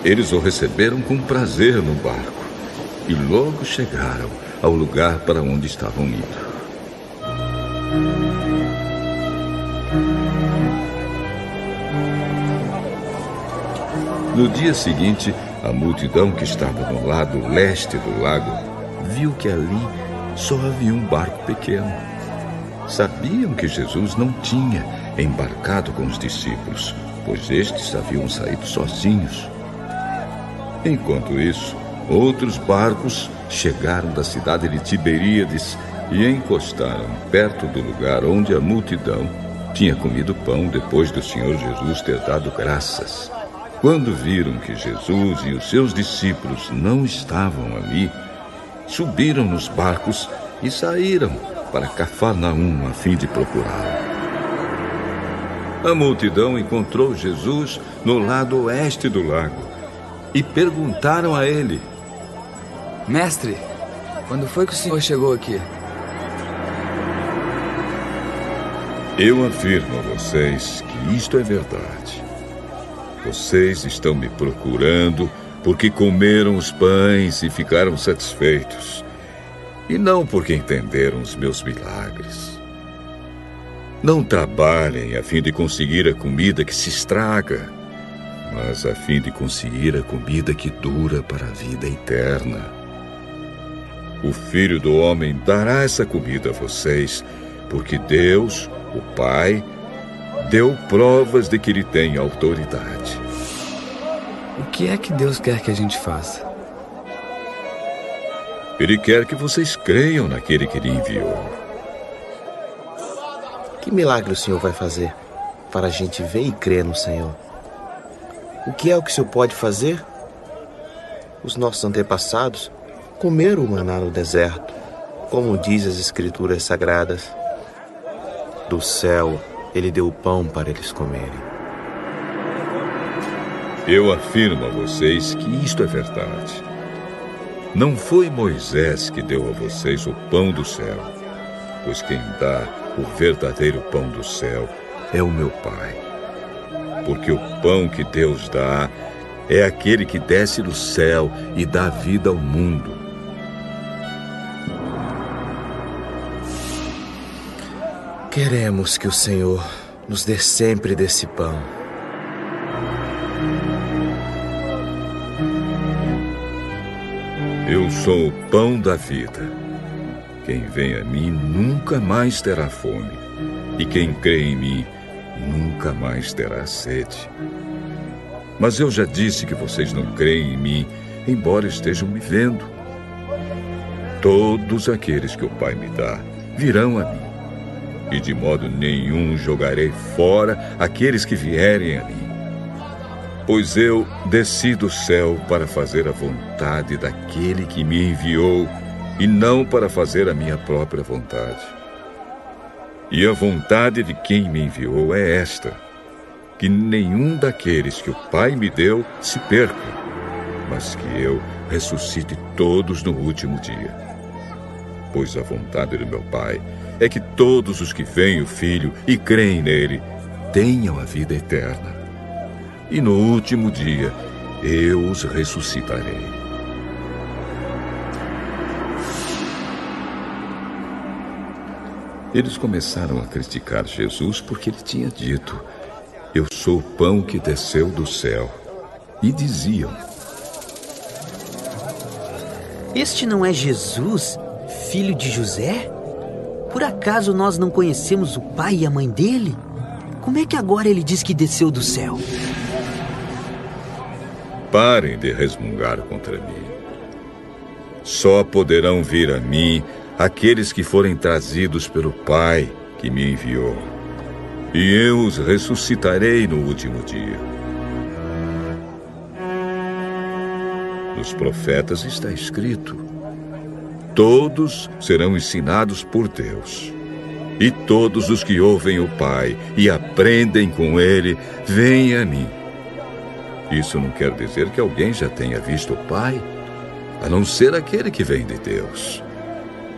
eles o receberam com prazer no barco e logo chegaram ao lugar para onde estavam indo. No dia seguinte, a multidão que estava no lado leste do lago viu que ali só havia um barco pequeno. Sabiam que Jesus não tinha embarcado com os discípulos, pois estes haviam saído sozinhos. Enquanto isso, outros barcos chegaram da cidade de Tiberíades e encostaram perto do lugar onde a multidão tinha comido pão depois do Senhor Jesus ter dado graças. Quando viram que Jesus e os seus discípulos não estavam ali, subiram nos barcos e saíram para Cafarnaum a fim de procurá-lo. A multidão encontrou Jesus no lado oeste do lago e perguntaram a ele: Mestre, quando foi que o senhor chegou aqui? Eu afirmo a vocês que isto é verdade. Vocês estão me procurando porque comeram os pães e ficaram satisfeitos, e não porque entenderam os meus milagres. Não trabalhem a fim de conseguir a comida que se estraga, mas a fim de conseguir a comida que dura para a vida eterna. O Filho do Homem dará essa comida a vocês, porque Deus, o Pai, deu provas de que ele tem autoridade. O que é que Deus quer que a gente faça? Ele quer que vocês creiam naquele que ele enviou. Que milagre o Senhor vai fazer para a gente ver e crer no Senhor? O que é o que o Senhor pode fazer? Os nossos antepassados comeram o maná no deserto, como diz as Escrituras Sagradas. Do céu ele deu o pão para eles comerem. Eu afirmo a vocês que isto é verdade. Não foi Moisés que deu a vocês o pão do céu, pois quem dá o verdadeiro pão do céu é o meu Pai. Porque o pão que Deus dá é aquele que desce do céu e dá vida ao mundo. Queremos que o Senhor nos dê sempre desse pão. Eu sou o pão da vida. Quem vem a mim nunca mais terá fome, e quem crê em mim nunca mais terá sede. Mas eu já disse que vocês não creem em mim, embora estejam me vendo. Todos aqueles que o Pai me dá virão a mim e de modo nenhum jogarei fora aqueles que vierem a mim. Pois eu desci do céu para fazer a vontade daquele que me enviou e não para fazer a minha própria vontade. E a vontade de quem me enviou é esta: que nenhum daqueles que o Pai me deu se perca, mas que eu ressuscite todos no último dia. Pois a vontade do meu Pai é que todos os que veem o Filho e creem nele tenham a vida eterna. E no último dia eu os ressuscitarei. Eles começaram a criticar Jesus porque ele tinha dito: Eu sou o pão que desceu do céu. E diziam: Este não é Jesus, filho de José? Por acaso nós não conhecemos o pai e a mãe dele? Como é que agora ele diz que desceu do céu? Parem de resmungar contra mim. Só poderão vir a mim aqueles que forem trazidos pelo Pai que me enviou. E eu os ressuscitarei no último dia. Nos profetas está escrito: Todos serão ensinados por Deus. E todos os que ouvem o Pai e aprendem com ele, vêm a mim. Isso não quer dizer que alguém já tenha visto o Pai, a não ser aquele que vem de Deus.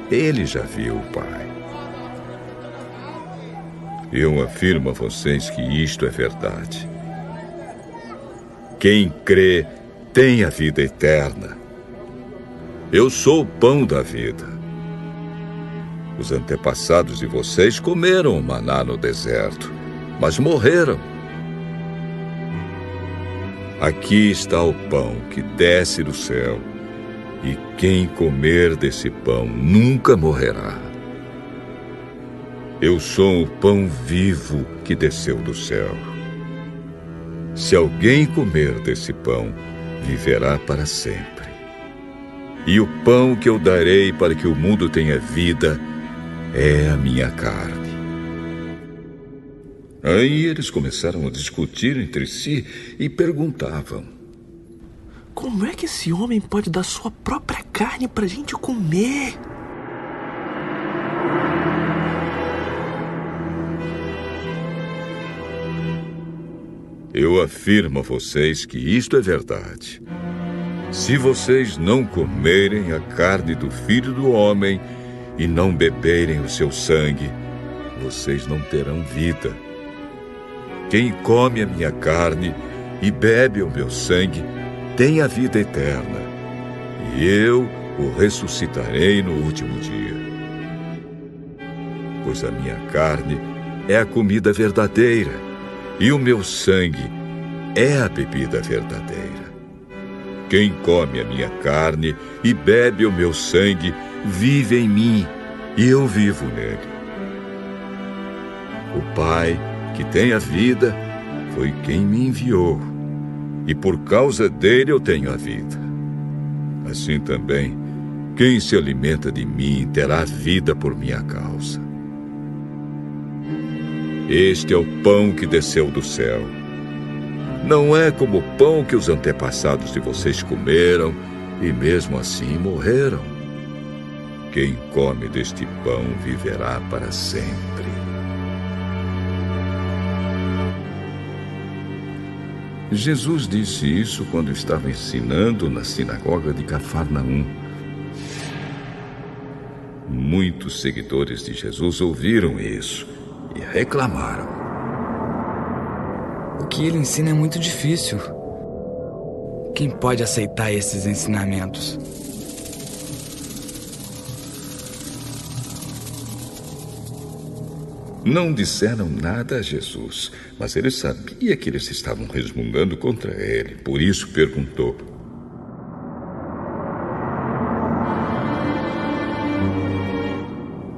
Ele já viu o Pai. Eu afirmo a vocês que isto é verdade. Quem crê tem a vida eterna. Eu sou o pão da vida. Os antepassados de vocês comeram o maná no deserto, mas morreram. Aqui está o pão que desce do céu, e quem comer desse pão nunca morrerá. Eu sou o pão vivo que desceu do céu. Se alguém comer desse pão, viverá para sempre. E o pão que eu darei para que o mundo tenha vida é a minha carne. Aí eles começaram a discutir entre si e perguntavam: Como é que esse homem pode dar sua própria carne pra gente comer? Eu afirmo a vocês que isto é verdade. Se vocês não comerem a carne do filho do homem e não beberem o seu sangue, vocês não terão vida. Quem come a minha carne e bebe o meu sangue tem a vida eterna, e eu o ressuscitarei no último dia. Pois a minha carne é a comida verdadeira, e o meu sangue é a bebida verdadeira. Quem come a minha carne e bebe o meu sangue vive em mim, e eu vivo nele. O Pai que tem a vida, foi quem me enviou, e por causa dele eu tenho a vida. Assim também, quem se alimenta de mim terá vida por minha causa. Este é o pão que desceu do céu. Não é como o pão que os antepassados de vocês comeram e mesmo assim morreram. Quem come deste pão viverá para sempre. Jesus disse isso quando estava ensinando na sinagoga de Cafarnaum. Muitos seguidores de Jesus ouviram isso e reclamaram. O que ele ensina é muito difícil. Quem pode aceitar esses ensinamentos? Não disseram nada a Jesus, mas ele sabia que eles estavam resmungando contra ele, por isso perguntou: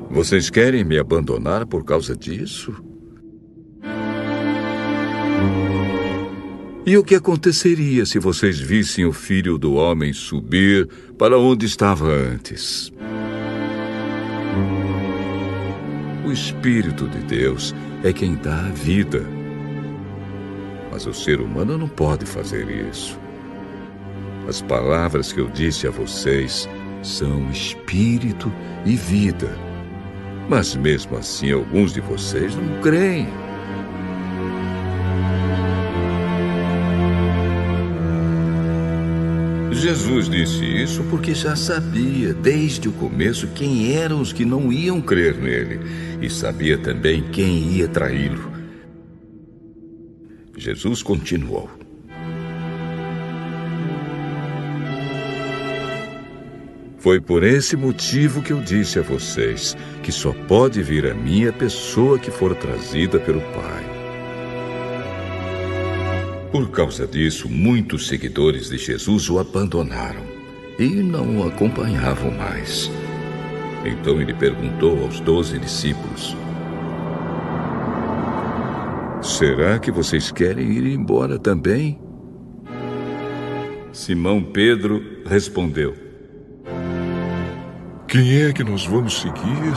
Vocês querem me abandonar por causa disso? E o que aconteceria se vocês vissem o filho do homem subir para onde estava antes? O Espírito de Deus é quem dá a vida. Mas o ser humano não pode fazer isso. As palavras que eu disse a vocês são espírito e vida. Mas mesmo assim, alguns de vocês não creem. Jesus disse isso porque já sabia desde o começo quem eram os que não iam crer nele e sabia também quem ia traí-lo. Jesus continuou. Foi por esse motivo que eu disse a vocês que só pode vir a mim a pessoa que for trazida pelo Pai. Por causa disso, muitos seguidores de Jesus o abandonaram e não o acompanhavam mais. Então ele perguntou aos doze discípulos: Será que vocês querem ir embora também? Simão Pedro respondeu: Quem é que nós vamos seguir?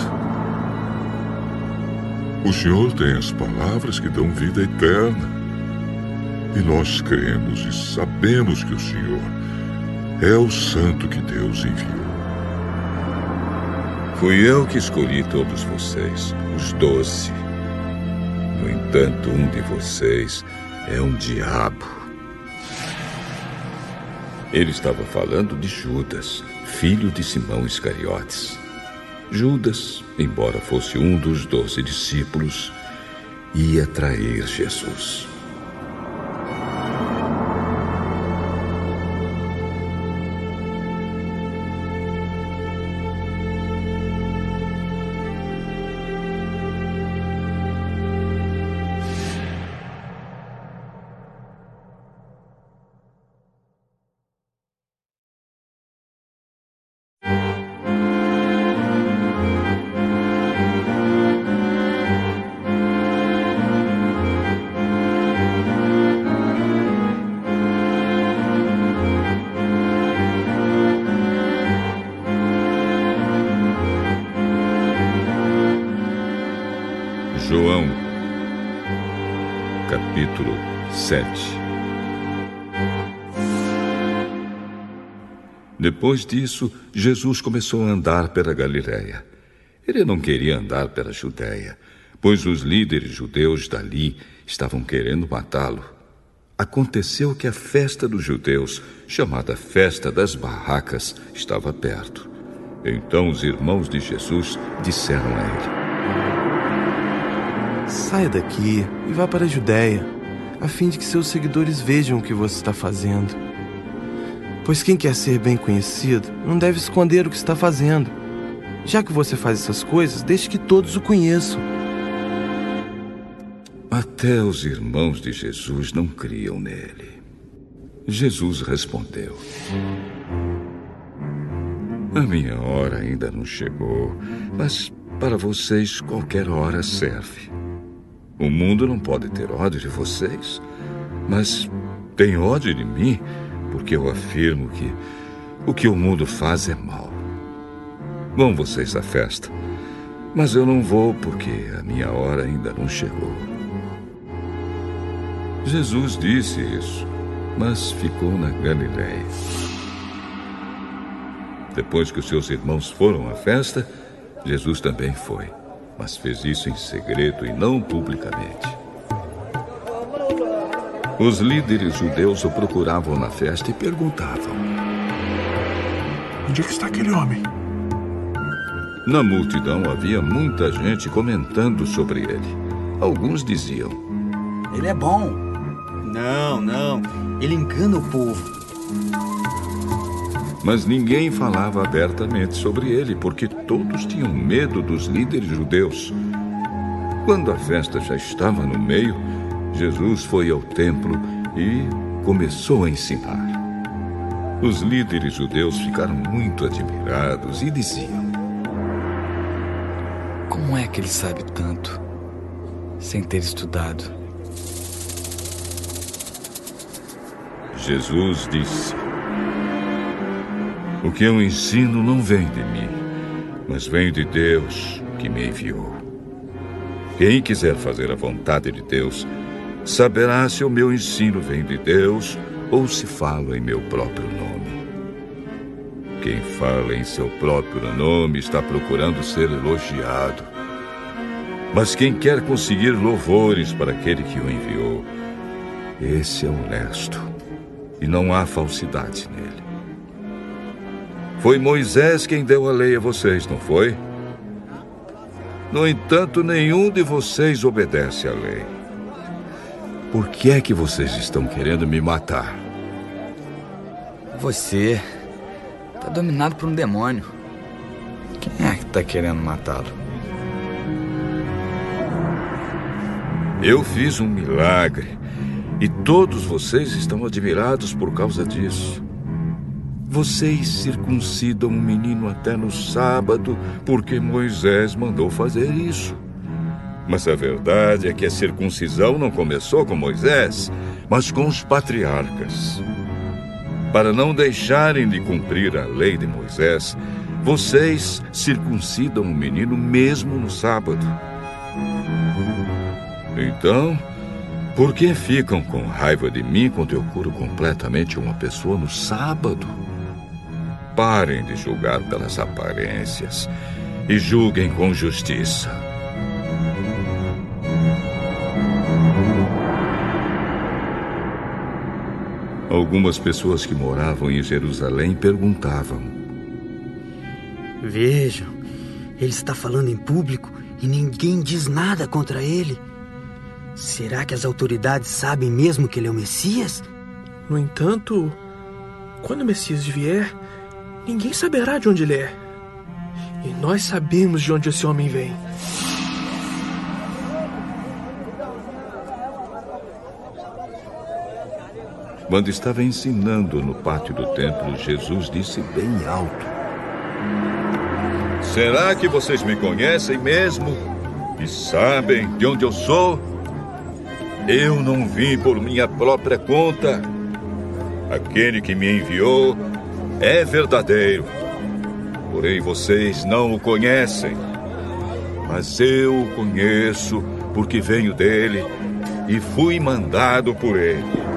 O Senhor tem as palavras que dão vida eterna. E nós cremos e sabemos que o Senhor é o Santo que Deus enviou. Fui eu que escolhi todos vocês, os doze. No entanto, um de vocês é um diabo. Ele estava falando de Judas, filho de Simão Iscariotes. Judas, embora fosse um dos doze discípulos, ia trair Jesus. Depois disso, Jesus começou a andar pela Galiléia. Ele não queria andar pela Judéia, pois os líderes judeus dali estavam querendo matá-lo. Aconteceu que a festa dos judeus, chamada Festa das Barracas, estava perto. Então os irmãos de Jesus disseram a ele: Saia daqui e vá para a Judéia, a fim de que seus seguidores vejam o que você está fazendo. Pois quem quer ser bem conhecido não deve esconder o que está fazendo. Já que você faz essas coisas, deixe que todos o conheçam. Até os irmãos de Jesus não criam nele. Jesus respondeu: A minha hora ainda não chegou, mas para vocês qualquer hora serve. O mundo não pode ter ódio de vocês, mas tem ódio de mim porque eu afirmo que o que o mundo faz é mal. Vão vocês à festa, mas eu não vou porque a minha hora ainda não chegou. Jesus disse isso, mas ficou na Galiléia. Depois que os seus irmãos foram à festa, Jesus também foi, mas fez isso em segredo e não publicamente. Os líderes judeus o procuravam na festa e perguntavam: Onde é que está aquele homem? Na multidão havia muita gente comentando sobre ele. Alguns diziam: Ele é bom. Não, não. Ele engana o povo. Mas ninguém falava abertamente sobre ele, porque todos tinham medo dos líderes judeus. Quando a festa já estava no meio, Jesus foi ao templo e começou a ensinar. Os líderes judeus ficaram muito admirados e diziam: Como é que ele sabe tanto, sem ter estudado? Jesus disse: O que eu ensino não vem de mim, mas vem de Deus que me enviou. Quem quiser fazer a vontade de Deus, saberá se o meu ensino vem de Deus ou se falo em meu próprio nome. Quem fala em seu próprio nome está procurando ser elogiado. Mas quem quer conseguir louvores para aquele que o enviou, esse é honesto e não há falsidade nele. Foi Moisés quem deu a lei a vocês, não foi? No entanto, nenhum de vocês obedece à lei. Por que é que vocês estão querendo me matar? Você está dominado por um demônio. Quem é que está querendo matá-lo? Eu fiz um milagre e todos vocês estão admirados por causa disso. Vocês circuncidam um menino até no sábado porque Moisés mandou fazer isso. Mas a verdade é que a circuncisão não começou com Moisés, mas com os patriarcas. Para não deixarem de cumprir a lei de Moisés, vocês circuncidam o menino mesmo no sábado. Então, por que ficam com raiva de mim quando eu curo completamente uma pessoa no sábado? Parem de julgar pelas aparências e julguem com justiça. Algumas pessoas que moravam em Jerusalém perguntavam: Vejam, ele está falando em público e ninguém diz nada contra ele. Será que as autoridades sabem mesmo que ele é o Messias? No entanto, quando o Messias vier, ninguém saberá de onde ele é. E nós sabemos de onde esse homem vem. Quando estava ensinando no pátio do templo, Jesus disse bem alto: Será que vocês me conhecem mesmo? E sabem de onde eu sou? Eu não vim por minha própria conta. Aquele que me enviou é verdadeiro. Porém, vocês não o conhecem. Mas eu o conheço porque venho dele e fui mandado por ele.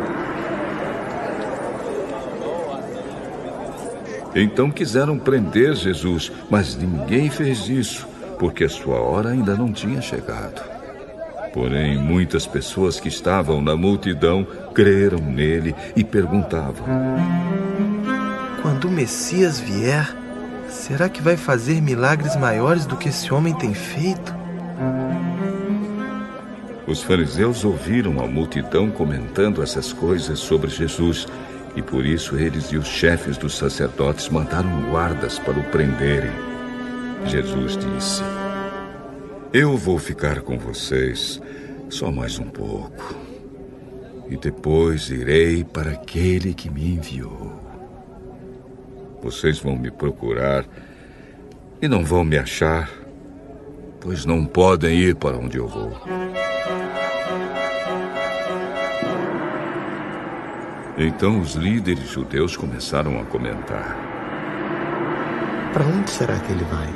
Então quiseram prender Jesus, mas ninguém fez isso, porque a sua hora ainda não tinha chegado. Porém, muitas pessoas que estavam na multidão creram nele e perguntavam: Quando o Messias vier, será que vai fazer milagres maiores do que esse homem tem feito? Os fariseus ouviram a multidão comentando essas coisas sobre Jesus e por isso eles e os chefes dos sacerdotes mandaram guardas para o prenderem. Jesus disse: Eu vou ficar com vocês só mais um pouco. E depois irei para aquele que me enviou. Vocês vão me procurar e não vão me achar, pois não podem ir para onde eu vou. Então os líderes judeus começaram a comentar: Para onde será que ele vai?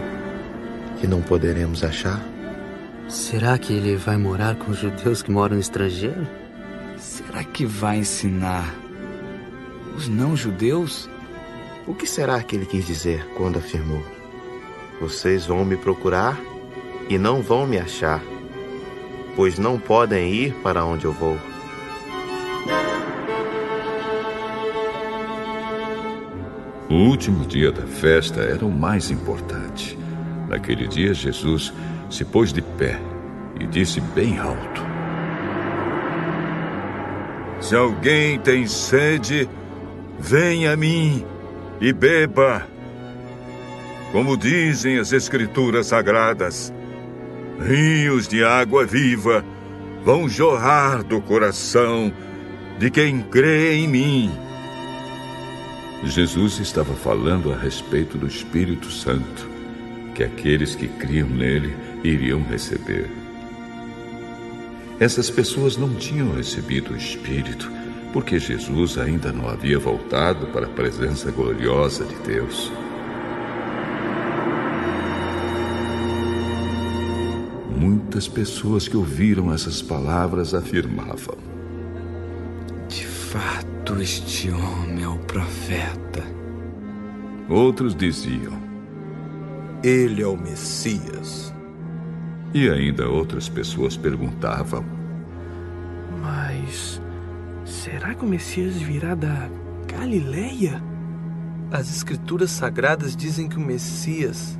Que não poderemos achar? Será que ele vai morar com os judeus que moram no estrangeiro? Será que vai ensinar os não-judeus? O que será que ele quis dizer quando afirmou: Vocês vão me procurar e não vão me achar, pois não podem ir para onde eu vou? O último dia da festa era o mais importante. Naquele dia, Jesus se pôs de pé e disse bem alto: Se alguém tem sede, venha a mim e beba. Como dizem as Escrituras Sagradas, rios de água viva vão jorrar do coração de quem crê em mim. Jesus estava falando a respeito do Espírito Santo, que aqueles que criam nele iriam receber. Essas pessoas não tinham recebido o Espírito, porque Jesus ainda não havia voltado para a presença gloriosa de Deus. Muitas pessoas que ouviram essas palavras afirmavam: De fato, este homem é o profeta. Outros diziam: Ele é o Messias. E ainda outras pessoas perguntavam: Mas será que o Messias virá da Galileia? As escrituras sagradas dizem que o Messias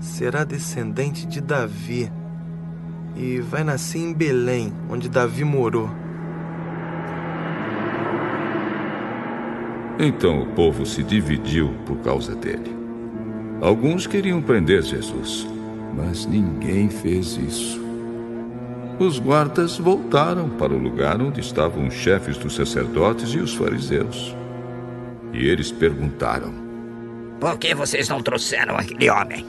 será descendente de Davi e vai nascer em Belém, onde Davi morou. Então o povo se dividiu por causa dele. Alguns queriam prender Jesus, mas ninguém fez isso. Os guardas voltaram para o lugar onde estavam os chefes dos sacerdotes e os fariseus. E eles perguntaram: Por que vocês não trouxeram aquele homem?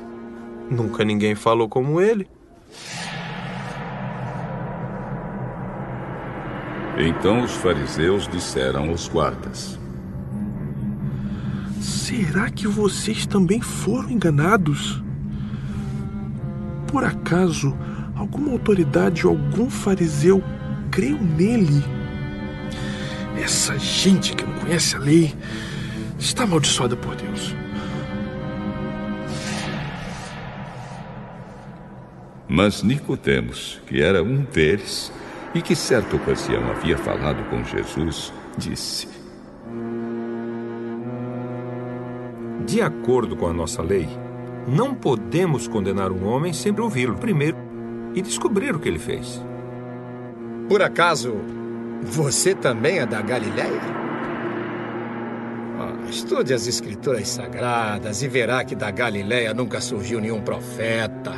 Nunca ninguém falou como ele. Então os fariseus disseram aos guardas: Será que vocês também foram enganados? Por acaso alguma autoridade ou algum fariseu creu nele? Essa gente que não conhece a lei está amaldiçoada por Deus. Mas Nicodemos, que era um deles e que certa ocasião havia falado com Jesus, disse: De acordo com a nossa lei, não podemos condenar um homem sem ouvi-lo primeiro e descobrir o que ele fez. Por acaso, você também é da Galileia? Ah, estude as escrituras sagradas e verá que da Galileia nunca surgiu nenhum profeta.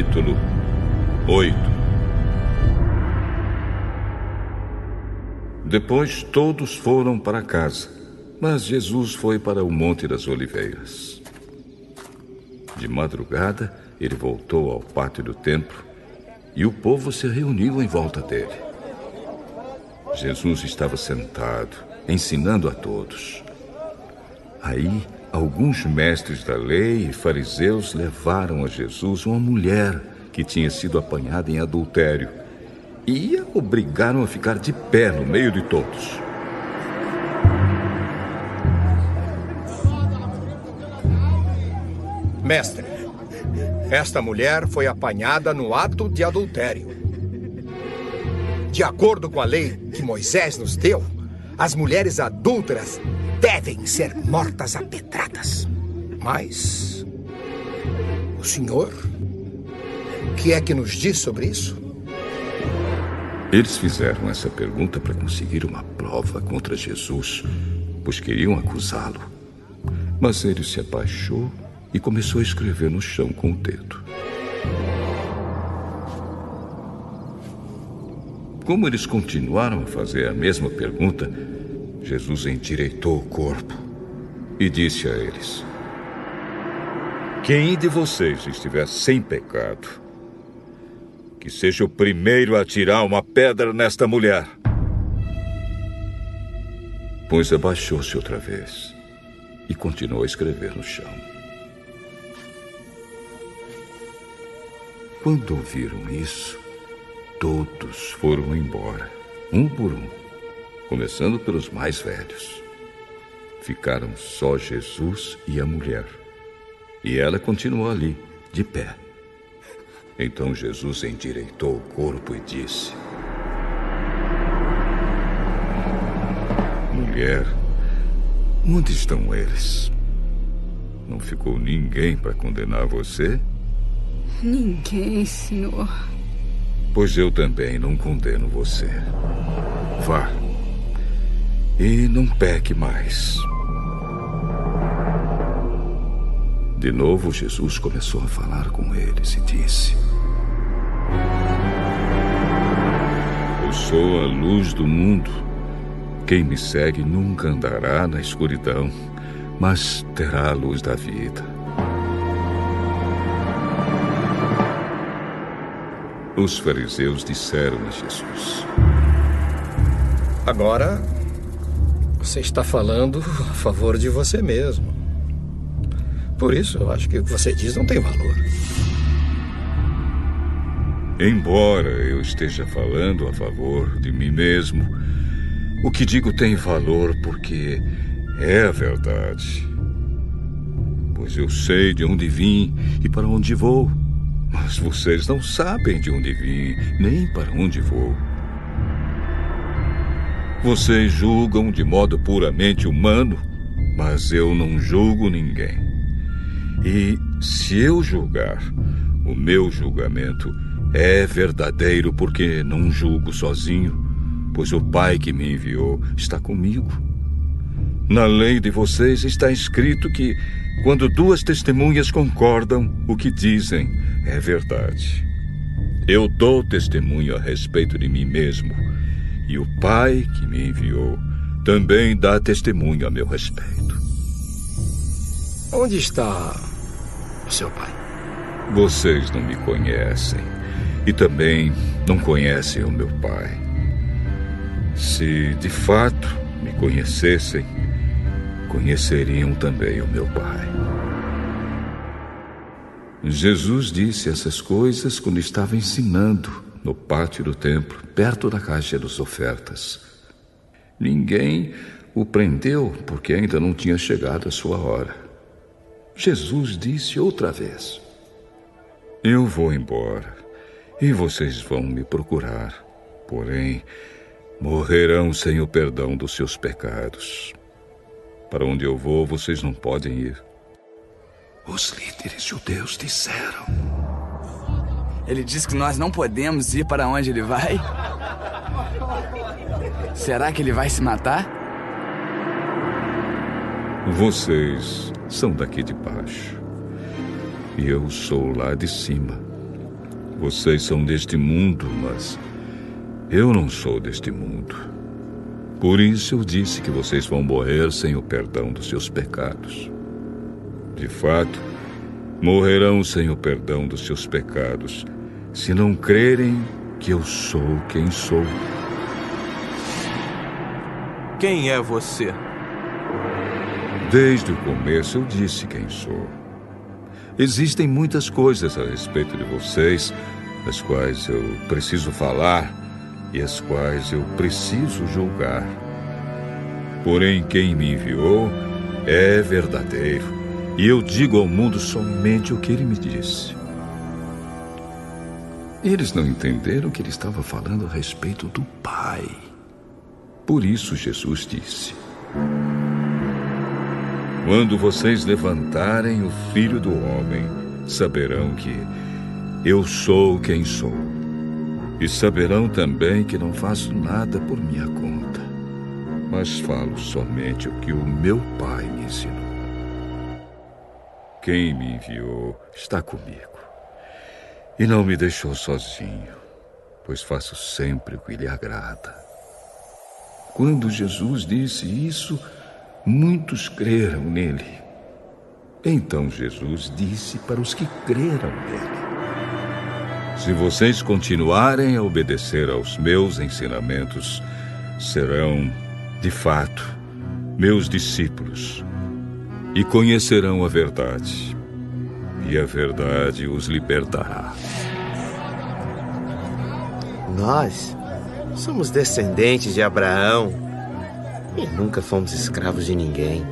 Capítulo 8 Depois todos foram para casa, mas Jesus foi para o Monte das Oliveiras. De madrugada, ele voltou ao pátio do templo e o povo se reuniu em volta dele. Jesus estava sentado, ensinando a todos. Aí, alguns mestres da lei e fariseus levaram a Jesus uma mulher que tinha sido apanhada em adultério e a obrigaram a ficar de pé no meio de todos. Mestre, esta mulher foi apanhada no ato de adultério. De acordo com a lei que Moisés nos deu, as mulheres adúlteras devem ser mortas a pedradas. Mas. O senhor? O que é que nos diz sobre isso? Eles fizeram essa pergunta para conseguir uma prova contra Jesus, pois queriam acusá-lo. Mas ele se abaixou e começou a escrever no chão com o dedo. Como eles continuaram a fazer a mesma pergunta, Jesus endireitou o corpo e disse a eles: Quem de vocês estiver sem pecado, que seja o primeiro a tirar uma pedra nesta mulher. Pois abaixou-se outra vez e continuou a escrever no chão. Quando ouviram isso, todos foram embora, um por um, começando pelos mais velhos. Ficaram só Jesus e a mulher. E ela continuou ali, de pé. Então Jesus endireitou o corpo e disse: Mulher, onde estão eles? Não ficou ninguém para condenar você? Ninguém, senhor. Pois eu também não condeno você. Vá. E não peque mais. De novo, Jesus começou a falar com eles e disse: Eu sou a luz do mundo. Quem me segue nunca andará na escuridão, mas terá a luz da vida. Os fariseus disseram a Jesus: Agora, você está falando a favor de você mesmo. Por isso, eu acho que o que você diz não tem valor. Embora eu esteja falando a favor de mim mesmo, o que digo tem valor porque é a verdade. Pois eu sei de onde vim e para onde vou. Mas vocês não sabem de onde vim, nem para onde vou. Vocês julgam de modo puramente humano, mas eu não julgo ninguém. E se eu julgar, o meu julgamento é verdadeiro porque não julgo sozinho, pois o Pai que me enviou está comigo. Na lei de vocês está escrito que, quando duas testemunhas concordam, o que dizem é verdade. Eu dou testemunho a respeito de mim mesmo, e o Pai que me enviou também dá testemunho a meu respeito. Onde está o seu pai? Vocês não me conhecem e também não conhecem o meu pai. Se de fato me conhecessem, conheceriam também o meu pai. Jesus disse essas coisas quando estava ensinando no pátio do templo, perto da caixa das ofertas. Ninguém o prendeu porque ainda não tinha chegado a sua hora. Jesus disse outra vez: Eu vou embora e vocês vão me procurar, porém morrerão sem o perdão dos seus pecados. Para onde eu vou, vocês não podem ir. Os líderes judeus disseram. Ele disse que nós não podemos ir para onde ele vai? Será que ele vai se matar? Vocês são daqui de baixo. e eu sou lá de cima. Vocês são deste mundo, mas eu não sou deste mundo. Por isso eu disse que vocês vão morrer sem o perdão dos seus pecados. De fato, morrerão sem o perdão dos seus pecados, se não crerem que eu sou quem sou. Quem é você? Desde o começo eu disse quem sou. Existem muitas coisas a respeito de vocês, as quais eu preciso falar e as quais eu preciso julgar. Porém, quem me enviou é verdadeiro, e eu digo ao mundo somente o que ele me disse. Eles não entenderam que ele estava falando a respeito do Pai. Por isso Jesus disse: Quando vocês levantarem o Filho do Homem, saberão que eu sou quem sou. E saberão também que não faço nada por minha conta, mas falo somente o que o meu Pai me ensinou. Quem me enviou está comigo e não me deixou sozinho, pois faço sempre o que lhe agrada. Quando Jesus disse isso, muitos creram nele. Então Jesus disse para os que creram nele: Se vocês continuarem a obedecer aos meus ensinamentos, serão, de fato, meus discípulos e conhecerão a verdade, e a verdade os libertará. Nós Somos descendentes de Abraão e nunca fomos escravos de ninguém.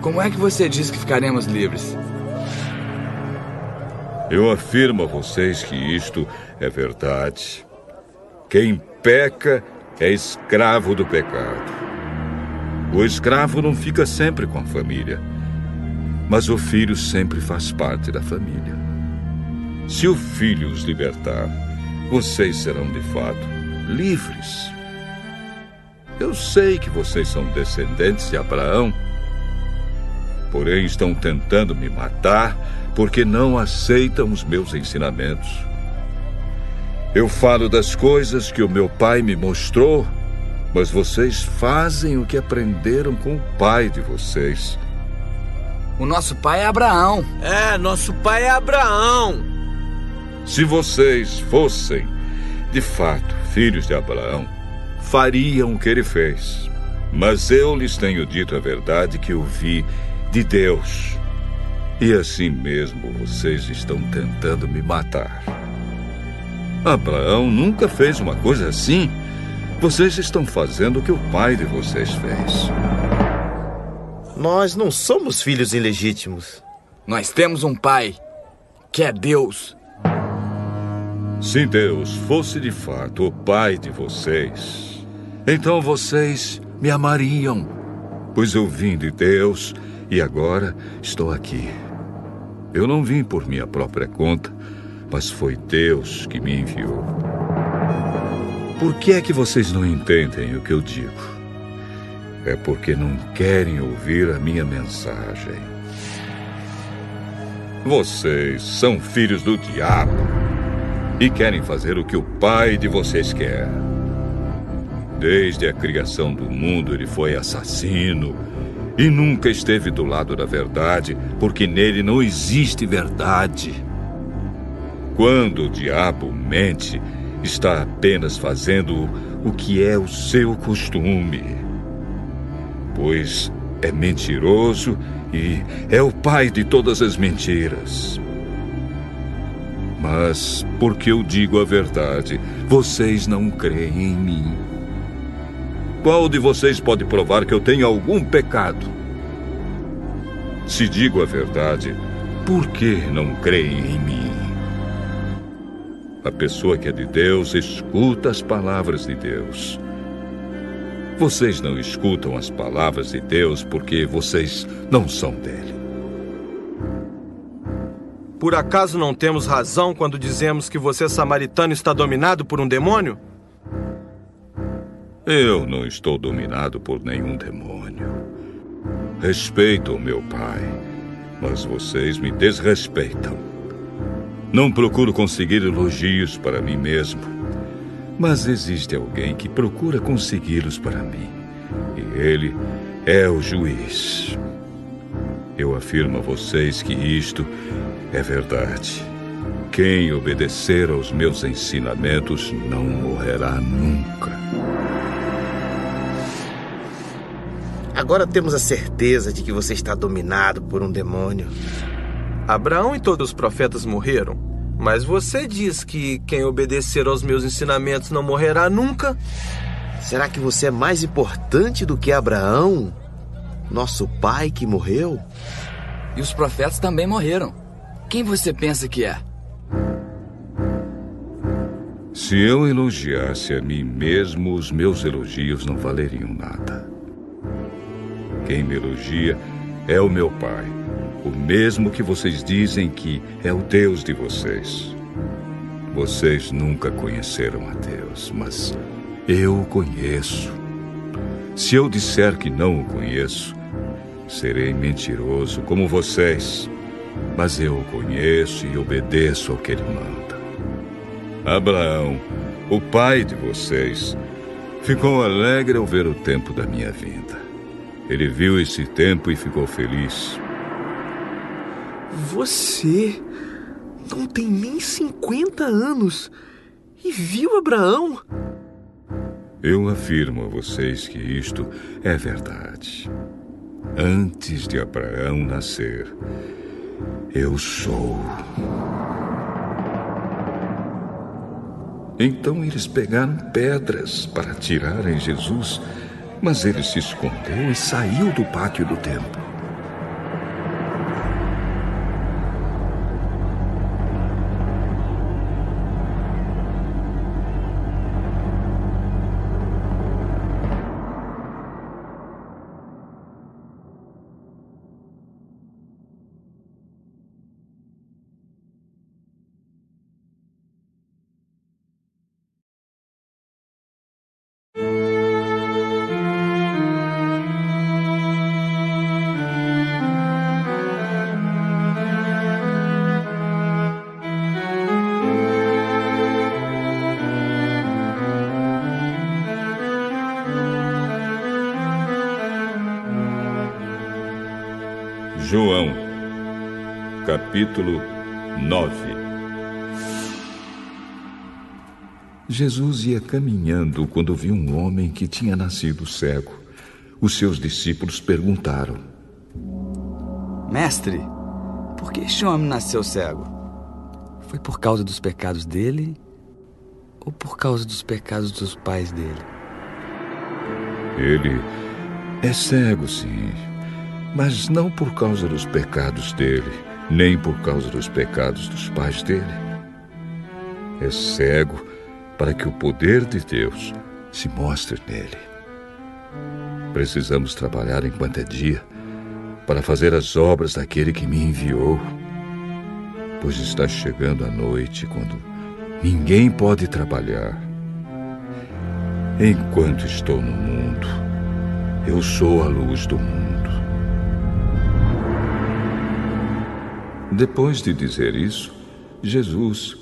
Como é que você diz que ficaremos livres? Eu afirmo a vocês que isto é verdade. Quem peca é escravo do pecado. O escravo não fica sempre com a família, mas o filho sempre faz parte da família. Se o filho os libertar, vocês serão de fato livres. Eu sei que vocês são descendentes de Abraão, porém estão tentando me matar porque não aceitam os meus ensinamentos. Eu falo das coisas que o meu pai me mostrou, mas vocês fazem o que aprenderam com o pai de vocês. O nosso pai é Abraão. É, nosso pai é Abraão. Se vocês fossem, de fato, filhos de Abraão, fariam o que ele fez. Mas eu lhes tenho dito a verdade que eu vi de Deus. E assim mesmo vocês estão tentando me matar. Abraão nunca fez uma coisa assim. Vocês estão fazendo o que o pai de vocês fez. Nós não somos filhos ilegítimos. Nós temos um pai, que é Deus. Se Deus fosse de fato o Pai de vocês, então vocês me amariam, pois eu vim de Deus e agora estou aqui. Eu não vim por minha própria conta, mas foi Deus que me enviou. Por que é que vocês não entendem o que eu digo? É porque não querem ouvir a minha mensagem. Vocês são filhos do diabo e querem fazer o que o pai de vocês quer. Desde a criação do mundo, ele foi assassino e nunca esteve do lado da verdade, porque nele não existe verdade. Quando o diabo mente, está apenas fazendo o que é o seu costume. Pois é mentiroso e é o pai de todas as mentiras. Mas, porque eu digo a verdade, vocês não creem em mim. Qual de vocês pode provar que eu tenho algum pecado? Se digo a verdade, por que não creem em mim? A pessoa que é de Deus escuta as palavras de Deus. Vocês não escutam as palavras de Deus porque vocês não são dele. Por acaso não temos razão quando dizemos que você samaritano está dominado por um demônio? Eu não estou dominado por nenhum demônio. Respeito o meu pai. Mas vocês me desrespeitam. Não procuro conseguir elogios para mim mesmo. Mas existe alguém que procura consegui-los para mim. E ele é o juiz. Eu afirmo a vocês que isto é verdade. Quem obedecer aos meus ensinamentos não morrerá nunca. Agora temos a certeza de que você está dominado por um demônio. Abraão e todos os profetas morreram, mas você diz que quem obedecer aos meus ensinamentos não morrerá nunca? Será que você é mais importante do que Abraão, nosso pai que morreu? E os profetas também morreram. Quem você pensa que é? Se eu elogiasse a mim mesmo, os meus elogios não valeriam nada. Quem me elogia é o meu Pai, o mesmo que vocês dizem que é o Deus de vocês. Vocês nunca conheceram a Deus, mas eu o conheço. Se eu disser que não o conheço, serei mentiroso como vocês. Mas eu o conheço e obedeço ao que ele manda. Abraão, o pai de vocês, ficou alegre ao ver o tempo da minha vinda. Ele viu esse tempo e ficou feliz. Você não tem nem 50 anos e viu Abraão? Eu afirmo a vocês que isto é verdade. Antes de Abraão nascer, eu sou. Então eles pegaram pedras para atirarem Jesus, mas ele se escondeu e saiu do pátio do templo. Capítulo 9 Jesus ia caminhando quando viu um homem que tinha nascido cego. Os seus discípulos perguntaram: Mestre, por que este homem nasceu cego? Foi por causa dos pecados dele ou por causa dos pecados dos pais dele? Ele é cego, sim, mas não por causa dos pecados dele, nem por causa dos pecados dos pais dele. É cego para que o poder de Deus se mostre nele. Precisamos trabalhar enquanto é dia para fazer as obras daquele que me enviou, pois está chegando a noite quando ninguém pode trabalhar. Enquanto estou no mundo, eu sou a luz do mundo. Depois de dizer isso, Jesus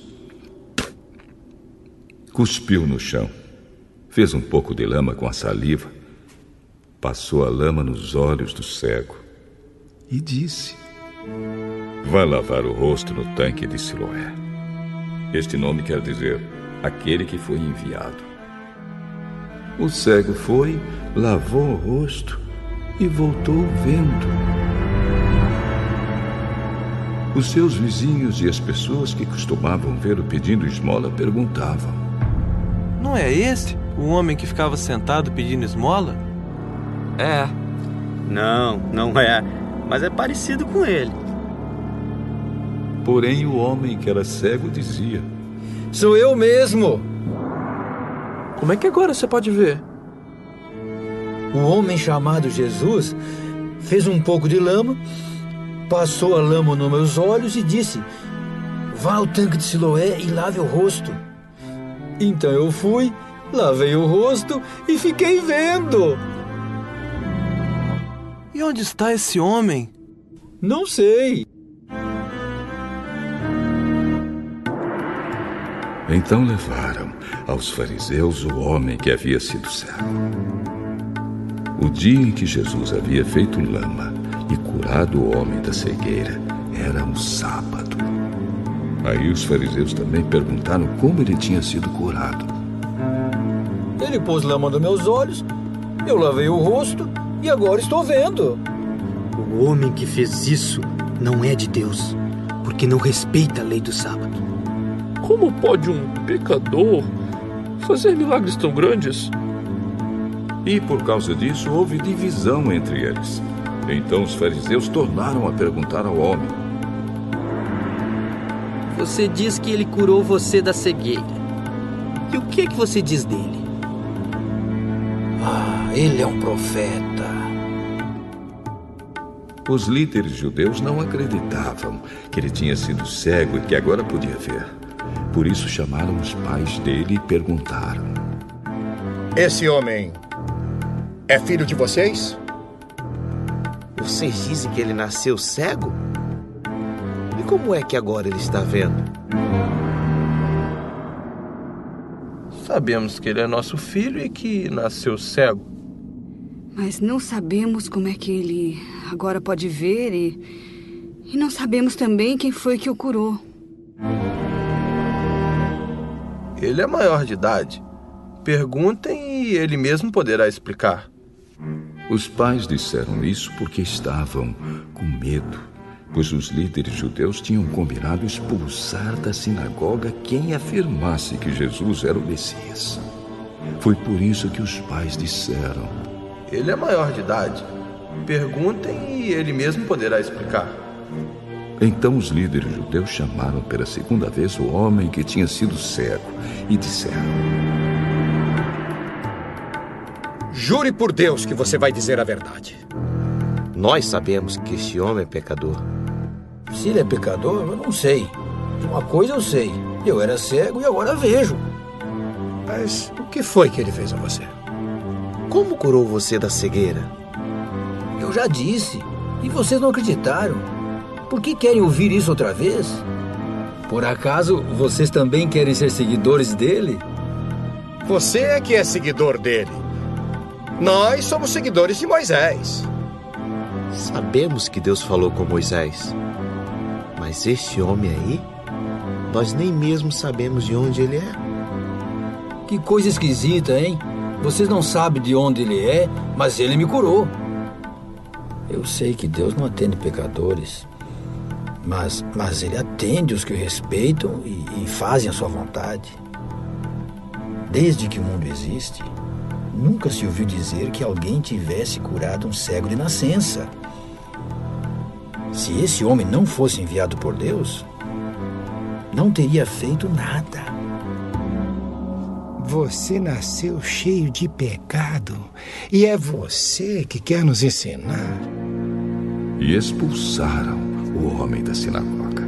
cuspiu no chão, fez um pouco de lama com a saliva, passou a lama nos olhos do cego e disse: Vá lavar o rosto no tanque de Siloé. Este nome quer dizer aquele que foi enviado. O cego foi, lavou o rosto e voltou vendo. Os seus vizinhos e as pessoas que costumavam vê-lo pedindo esmola perguntavam: Não é esse o homem que ficava sentado pedindo esmola? É. Não, não é. Mas é parecido com ele. Porém, o homem que era cego dizia: Sou eu mesmo. Como é que agora você pode ver? O homem chamado Jesus fez um pouco de lama passou a lama nos meus olhos e disse: Vá ao tanque de Siloé e lave o rosto. Então eu fui, lavei o rosto e fiquei vendo. E onde está esse homem? Não sei. Então levaram aos fariseus o homem que havia sido cego. O dia em que Jesus havia feito lama e curado o homem da cegueira era um sábado. Aí os fariseus também perguntaram como ele tinha sido curado. Ele pôs lama nos meus olhos, eu lavei o rosto e agora estou vendo. O homem que fez isso não é de Deus, porque não respeita a lei do sábado. Como pode um pecador fazer milagres tão grandes? E por causa disso houve divisão entre eles. Então os fariseus tornaram a perguntar ao homem: Você diz que ele curou você da cegueira. E o que é que você diz dele? Ah, ele é um profeta. Os líderes judeus não acreditavam que ele tinha sido cego e que agora podia ver. Por isso chamaram os pais dele e perguntaram: Esse homem é filho de vocês? Vocês dizem que ele nasceu cego? E como é que agora ele está vendo? Sabemos que ele é nosso filho e que nasceu cego. Mas não sabemos como é que ele agora pode ver e. E não sabemos também quem foi que o curou. Ele é maior de idade. Perguntem e ele mesmo poderá explicar. Os pais disseram isso porque estavam com medo, pois os líderes judeus tinham combinado expulsar da sinagoga quem afirmasse que Jesus era o Messias. Foi por isso que os pais disseram: Ele é maior de idade. Perguntem e ele mesmo poderá explicar. Então os líderes judeus chamaram pela segunda vez o homem que tinha sido cego e disseram: Jure por Deus que você vai dizer a verdade. Nós sabemos que este homem é pecador. Se ele é pecador, eu não sei. Uma coisa eu sei. Eu era cego e agora vejo. Mas o que foi que ele fez a você? Como curou você da cegueira? Eu já disse. E vocês não acreditaram. Por que querem ouvir isso outra vez? Por acaso vocês também querem ser seguidores dele? Você é que é seguidor dele. Nós somos seguidores de Moisés. Sabemos que Deus falou com Moisés. Mas este homem aí, nós nem mesmo sabemos de onde ele é. Que coisa esquisita, hein? Vocês não sabem de onde ele é, mas ele me curou. Eu sei que Deus não atende pecadores, mas, mas ele atende os que o respeitam e, e fazem a sua vontade. Desde que o mundo existe, nunca se ouviu dizer que alguém tivesse curado um cego de nascença. Se esse homem não fosse enviado por Deus, não teria feito nada. Você nasceu cheio de pecado e é você que quer nos ensinar. E expulsaram o homem da sinagoga.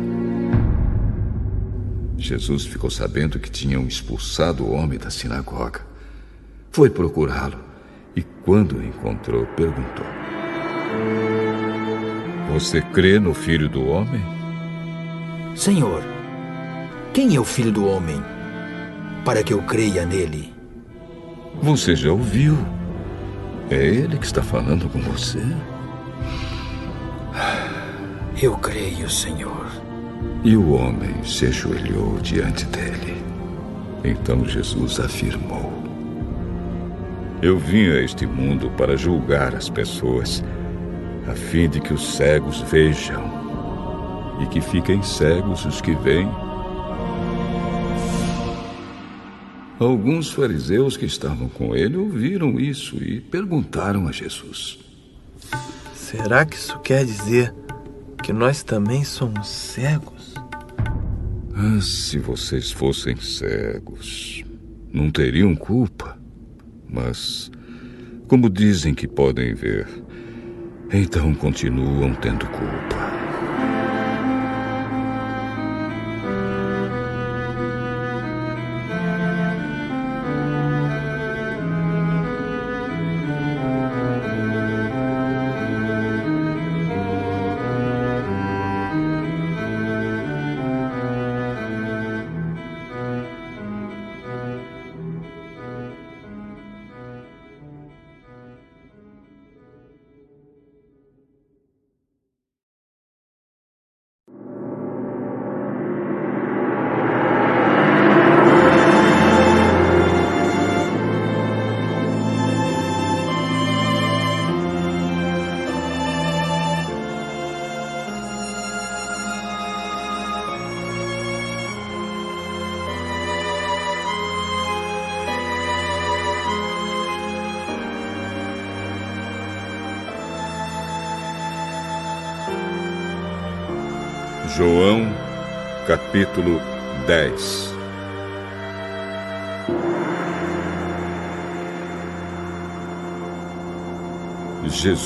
Jesus ficou sabendo que tinham expulsado o homem da sinagoga. Foi procurá-lo e, quando o encontrou, perguntou: Você crê no filho do homem? Senhor, quem é o filho do homem? Para que eu creia nele. Você já ouviu? É ele que está falando com você? Eu creio, Senhor. E o homem se ajoelhou diante dele. Então Jesus afirmou: Eu vim a este mundo para julgar as pessoas, a fim de que os cegos vejam e que fiquem cegos os que veem. Alguns fariseus que estavam com ele ouviram isso e perguntaram a Jesus: Será que isso quer dizer que nós também somos cegos? Ah, se vocês fossem cegos, não teriam culpa. Mas, como dizem que podem ver, então continuam tendo culpa.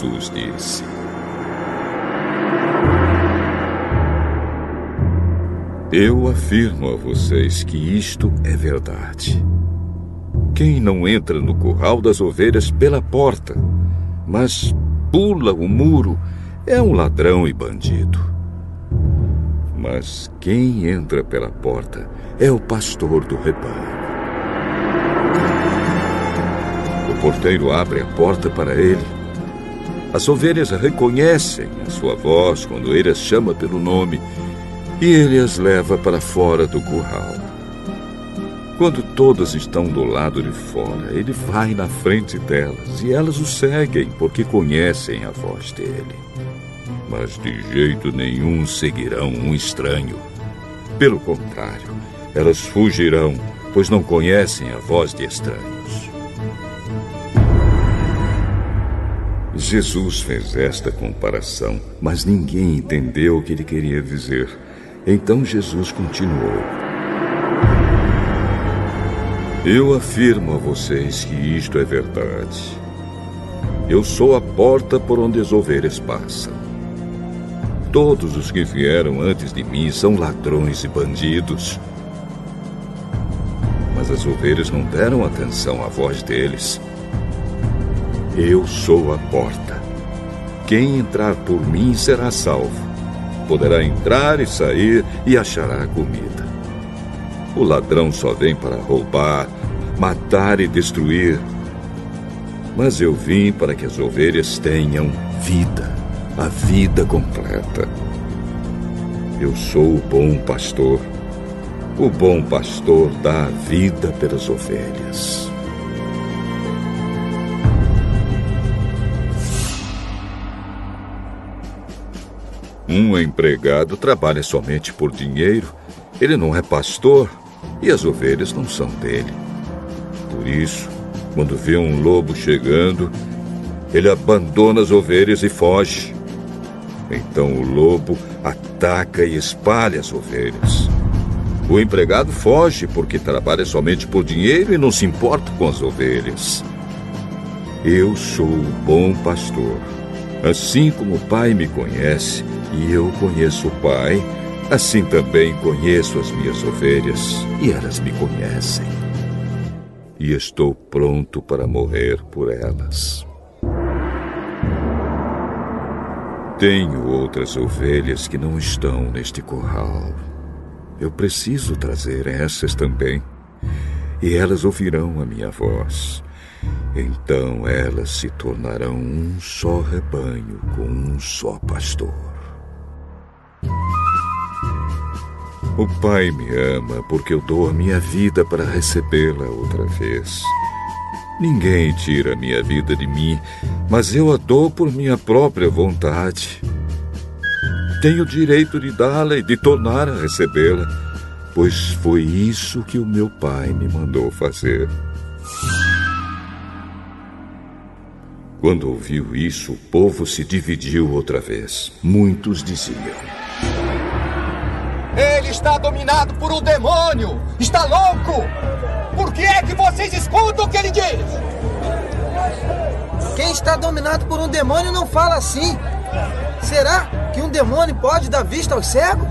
Jesus disse: Eu afirmo a vocês que isto é verdade. Quem não entra no curral das ovelhas pela porta, mas pula o muro, é um ladrão e bandido. Mas quem entra pela porta é o pastor do rebanho. O porteiro abre a porta para ele. As ovelhas reconhecem a sua voz quando ele as chama pelo nome e ele as leva para fora do curral. Quando todas estão do lado de fora, ele vai na frente delas e elas o seguem porque conhecem a voz dele. Mas de jeito nenhum seguirão um estranho. Pelo contrário, elas fugirão, pois não conhecem a voz de estranhos. Jesus fez esta comparação, mas ninguém entendeu o que ele queria dizer. Então Jesus continuou: Eu afirmo a vocês que isto é verdade. Eu sou a porta por onde as ovelhas passam. Todos os que vieram antes de mim são ladrões e bandidos. Mas as ovelhas não deram atenção à voz deles. Eu sou a porta. Quem entrar por mim será salvo poderá entrar e sair e achará comida. O ladrão só vem para roubar, matar e destruir. Mas eu vim para que as ovelhas tenham vida, a vida completa. Eu sou o bom pastor. O bom pastor dá a vida pelas ovelhas. Um empregado trabalha somente por dinheiro, ele não é pastor e as ovelhas não são dele. Por isso, quando vê um lobo chegando, ele abandona as ovelhas e foge. Então o lobo ataca e espalha as ovelhas. O empregado foge porque trabalha somente por dinheiro e não se importa com as ovelhas. Eu sou o bom pastor. Assim como o Pai me conhece, e eu conheço o Pai, assim também conheço as minhas ovelhas, e elas me conhecem. E estou pronto para morrer por elas. Tenho outras ovelhas que não estão neste curral. Eu preciso trazer essas também, e elas ouvirão a minha voz. Então elas se tornarão um só rebanho com um só pastor. O Pai me ama porque eu dou a minha vida para recebê-la outra vez. Ninguém tira a minha vida de mim, mas eu a dou por minha própria vontade. Tenho o direito de dá-la e de tornar a recebê-la, pois foi isso que o meu Pai me mandou fazer. Quando ouviu isso, o povo se dividiu outra vez. Muitos diziam. Está dominado por um demônio! Está louco! Por que é que vocês escutam o que ele diz? Quem está dominado por um demônio não fala assim. Será que um demônio pode dar vista aos cegos?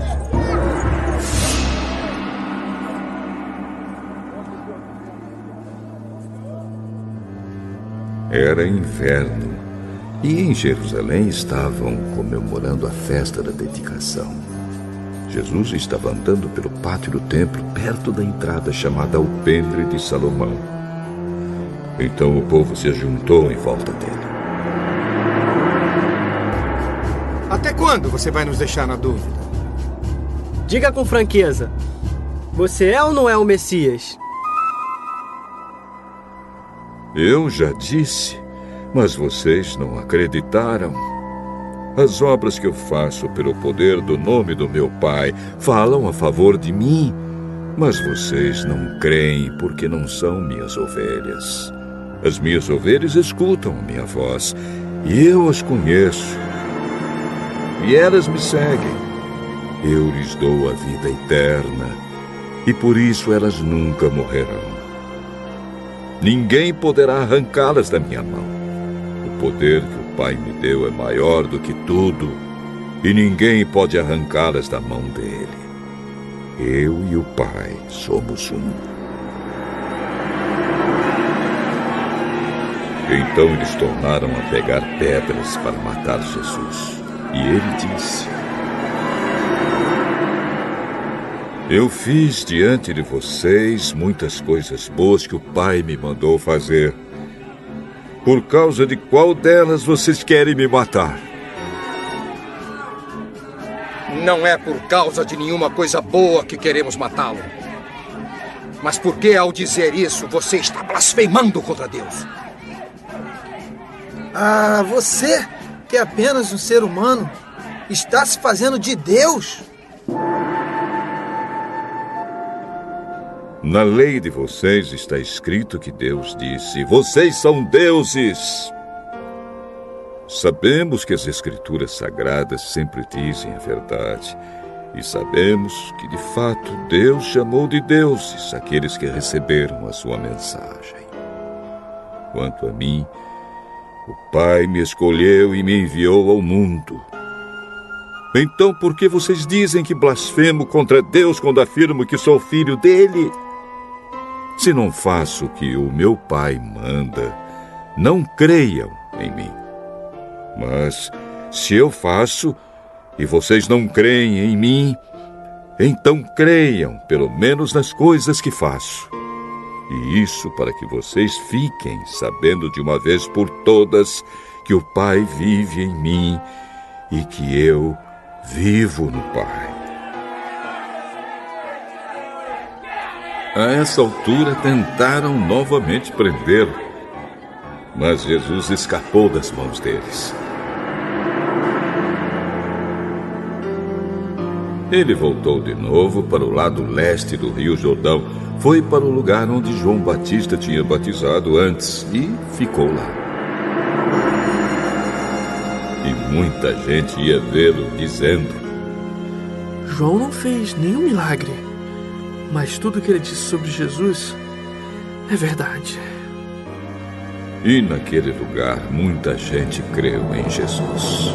Era inverno e em Jerusalém estavam comemorando a festa da dedicação. Jesus estava andando pelo pátio do templo, perto da entrada chamada Alpendre de Salomão. Então o povo se juntou em volta dele. Até quando você vai nos deixar na dúvida? Diga com franqueza: você é ou não é o Messias? Eu já disse, mas vocês não acreditaram. As obras que eu faço pelo poder do nome do meu Pai falam a favor de mim, mas vocês não creem porque não são minhas ovelhas. As minhas ovelhas escutam a minha voz e eu as conheço. E elas me seguem. eu lhes dou a vida eterna, e por isso elas nunca morrerão. Ninguém poderá arrancá-las da minha mão. O poder que Pai me deu é maior do que tudo, e ninguém pode arrancá-las da mão dele. Eu e o Pai somos um. Então eles tornaram a pegar pedras para matar Jesus. E ele disse: Eu fiz diante de vocês muitas coisas boas que o Pai me mandou fazer. Por causa de qual delas vocês querem me matar? Não é por causa de nenhuma coisa boa que queremos matá-lo. Mas porque ao dizer isso você está blasfemando contra Deus? Ah, você, que é apenas um ser humano, está se fazendo de Deus? Na lei de vocês está escrito que Deus disse: Vocês são deuses. Sabemos que as Escrituras sagradas sempre dizem a verdade. E sabemos que, de fato, Deus chamou de deuses aqueles que receberam a sua mensagem. Quanto a mim, o Pai me escolheu e me enviou ao mundo. Então, por que vocês dizem que blasfemo contra Deus quando afirmo que sou filho dele? Se não faço o que o meu Pai manda, não creiam em mim. Mas se eu faço e vocês não creem em mim, então creiam, pelo menos nas coisas que faço. E isso para que vocês fiquem sabendo de uma vez por todas que o Pai vive em mim e que eu vivo no Pai. A essa altura tentaram novamente prendê-lo, mas Jesus escapou das mãos deles. Ele voltou de novo para o lado leste do Rio Jordão, foi para o lugar onde João Batista tinha batizado antes e ficou lá. E muita gente ia vê-lo dizendo: João não fez nenhum milagre mas tudo que ele disse sobre Jesus é verdade. E naquele lugar muita gente creu em Jesus.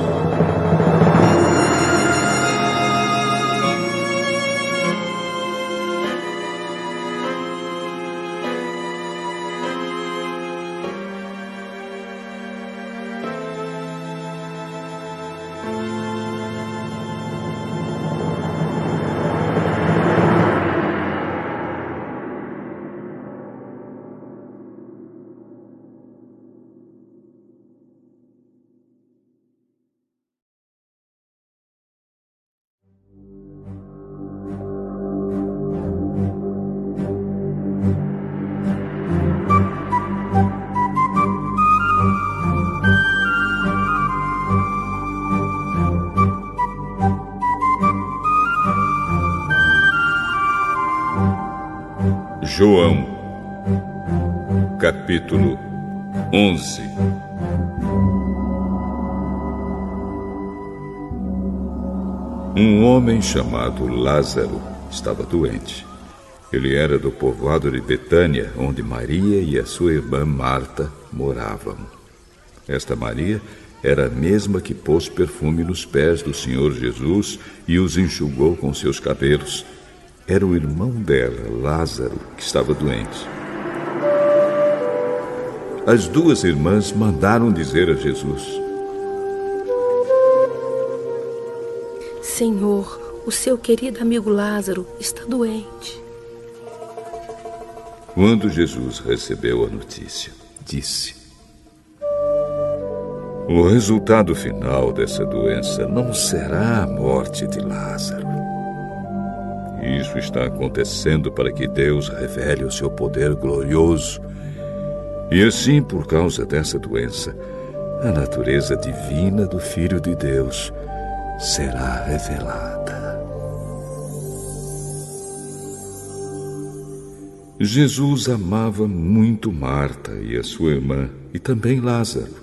Chamado Lázaro estava doente. Ele era do povoado de Betânia, onde Maria e a sua irmã Marta moravam. Esta Maria era a mesma que pôs perfume nos pés do Senhor Jesus e os enxugou com seus cabelos era o irmão dela, Lázaro, que estava doente. As duas irmãs mandaram dizer a Jesus: Senhor, o seu querido amigo Lázaro está doente. Quando Jesus recebeu a notícia, disse: O resultado final dessa doença não será a morte de Lázaro isso está acontecendo para que Deus revele o seu poder glorioso. E assim, por causa dessa doença, a natureza divina do Filho de Deus será revelada. Jesus amava muito Marta e a sua irmã, e também Lázaro.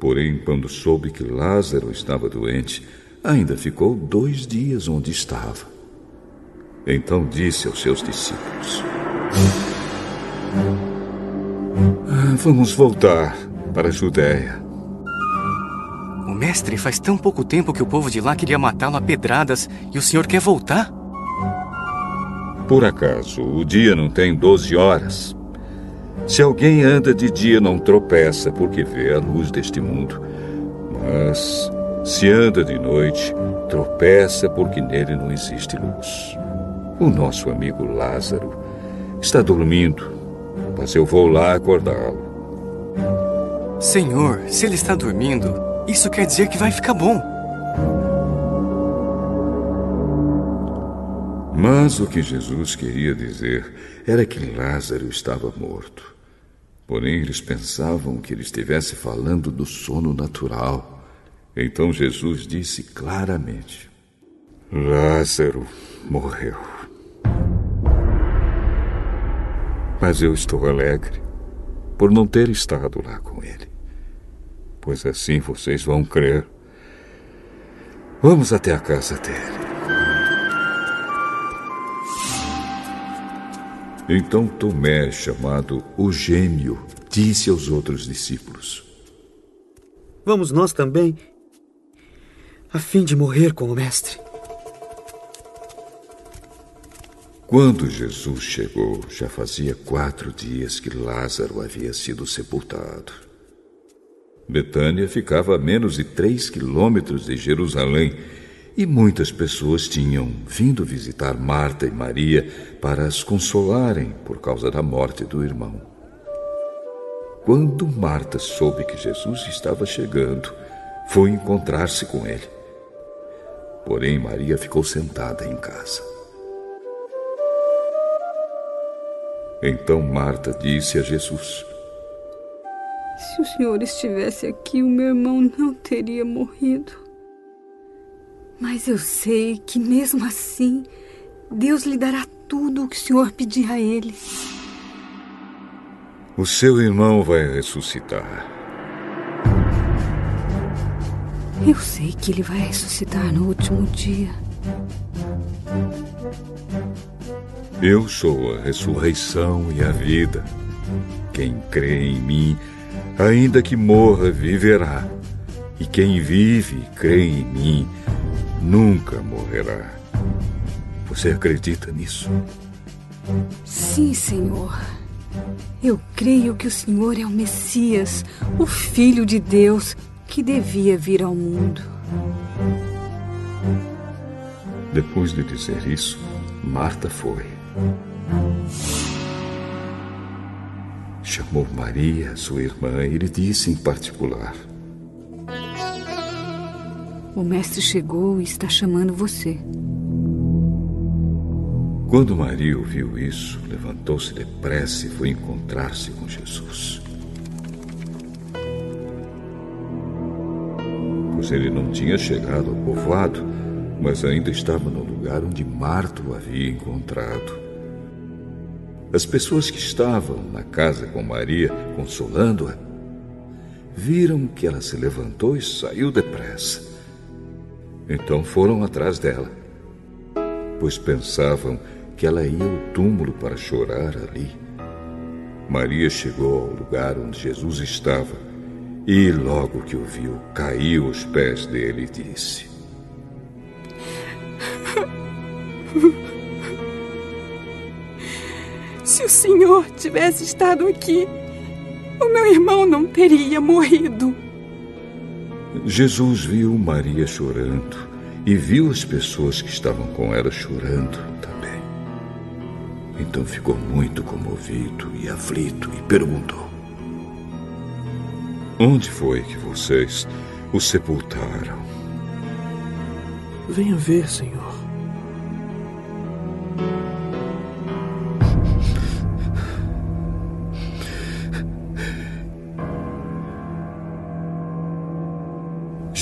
Porém, quando soube que Lázaro estava doente, ainda ficou dois dias onde estava. Então disse aos seus discípulos: ah, Vamos voltar para a Judéia. O mestre faz tão pouco tempo que o povo de lá queria matá-lo a pedradas e o senhor quer voltar? Por acaso o dia não tem doze horas? Se alguém anda de dia, não tropeça porque vê a luz deste mundo. Mas se anda de noite, tropeça porque nele não existe luz. O nosso amigo Lázaro está dormindo, mas eu vou lá acordá-lo. Senhor, se ele está dormindo, isso quer dizer que vai ficar bom. Mas o que Jesus queria dizer era que Lázaro estava morto. Porém, eles pensavam que ele estivesse falando do sono natural. Então Jesus disse claramente: Lázaro morreu. Mas eu estou alegre por não ter estado lá com ele, pois assim vocês vão crer. Vamos até a casa dele. Então Tomé, chamado o Gêmeo, disse aos outros discípulos: Vamos nós também, a fim de morrer com o Mestre. Quando Jesus chegou, já fazia quatro dias que Lázaro havia sido sepultado. Betânia ficava a menos de três quilômetros de Jerusalém e muitas pessoas tinham vindo visitar Marta e Maria para as consolarem por causa da morte do irmão. Quando Marta soube que Jesus estava chegando, foi encontrar-se com ele. Porém, Maria ficou sentada em casa. Então Marta disse a Jesus: Se o senhor estivesse aqui, o meu irmão não teria morrido. Mas eu sei que mesmo assim, Deus lhe dará tudo o que o Senhor pedir a ele. O seu irmão vai ressuscitar. Eu sei que ele vai ressuscitar no último dia. Eu sou a ressurreição e a vida. Quem crê em mim, ainda que morra, viverá. E quem vive e crê em mim, nunca morrerá. Você acredita nisso? Sim, Senhor. Eu creio que o Senhor é o Messias, o Filho de Deus que devia vir ao mundo. Depois de dizer isso, Marta foi. Chamou Maria, sua irmã, e lhe disse em particular: o mestre chegou e está chamando você. Quando Maria ouviu isso, levantou-se depressa e foi encontrar-se com Jesus. Pois ele não tinha chegado ao povoado, mas ainda estava no lugar onde Marta o havia encontrado. As pessoas que estavam na casa com Maria, consolando-a, viram que ela se levantou e saiu depressa. Então foram atrás dela, pois pensavam que ela ia ao túmulo para chorar ali. Maria chegou ao lugar onde Jesus estava e, logo que o viu, caiu aos pés dele e disse: Se o Senhor tivesse estado aqui, o meu irmão não teria morrido. Jesus viu Maria chorando e viu as pessoas que estavam com ela chorando também. Então ficou muito comovido e aflito e perguntou: Onde foi que vocês o sepultaram? Venha ver, Senhor.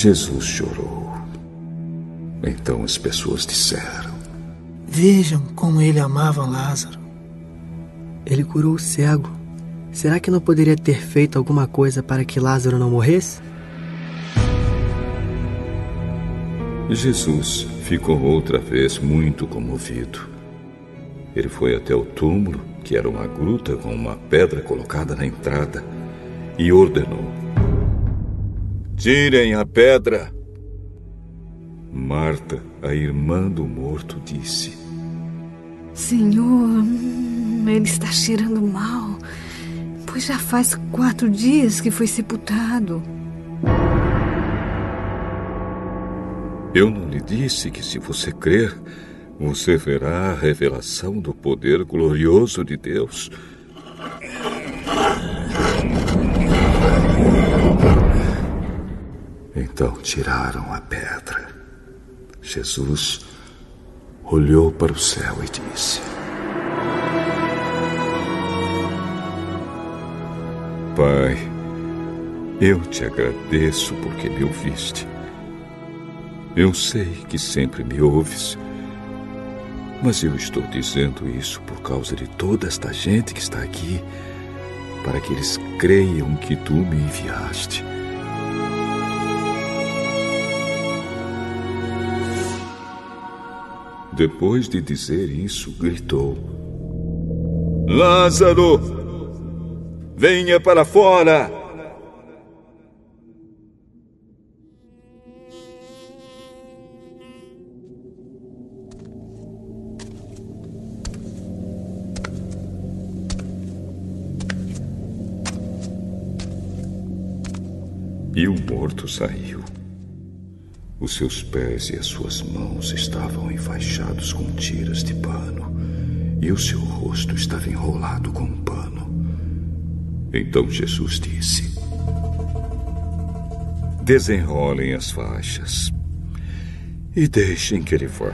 Jesus chorou. Então as pessoas disseram: Vejam como ele amava Lázaro. Ele curou o cego. Será que não poderia ter feito alguma coisa para que Lázaro não morresse? Jesus ficou outra vez muito comovido. Ele foi até o túmulo, que era uma gruta com uma pedra colocada na entrada, e ordenou: Tirem a pedra. Marta, a irmã do morto, disse: Senhor, ele está cheirando mal, pois já faz quatro dias que foi sepultado. Eu não lhe disse que, se você crer, você verá a revelação do poder glorioso de Deus. Então tiraram a pedra. Jesus olhou para o céu e disse: Pai, eu te agradeço porque me ouviste. Eu sei que sempre me ouves, mas eu estou dizendo isso por causa de toda esta gente que está aqui, para que eles creiam que tu me enviaste. Depois de dizer isso, gritou: Lázaro, venha para fora! E o morto saiu. Os seus pés e as suas mãos estavam enfaixados com tiras de pano, e o seu rosto estava enrolado com um pano. Então Jesus disse: Desenrolem as faixas e deixem que ele vá.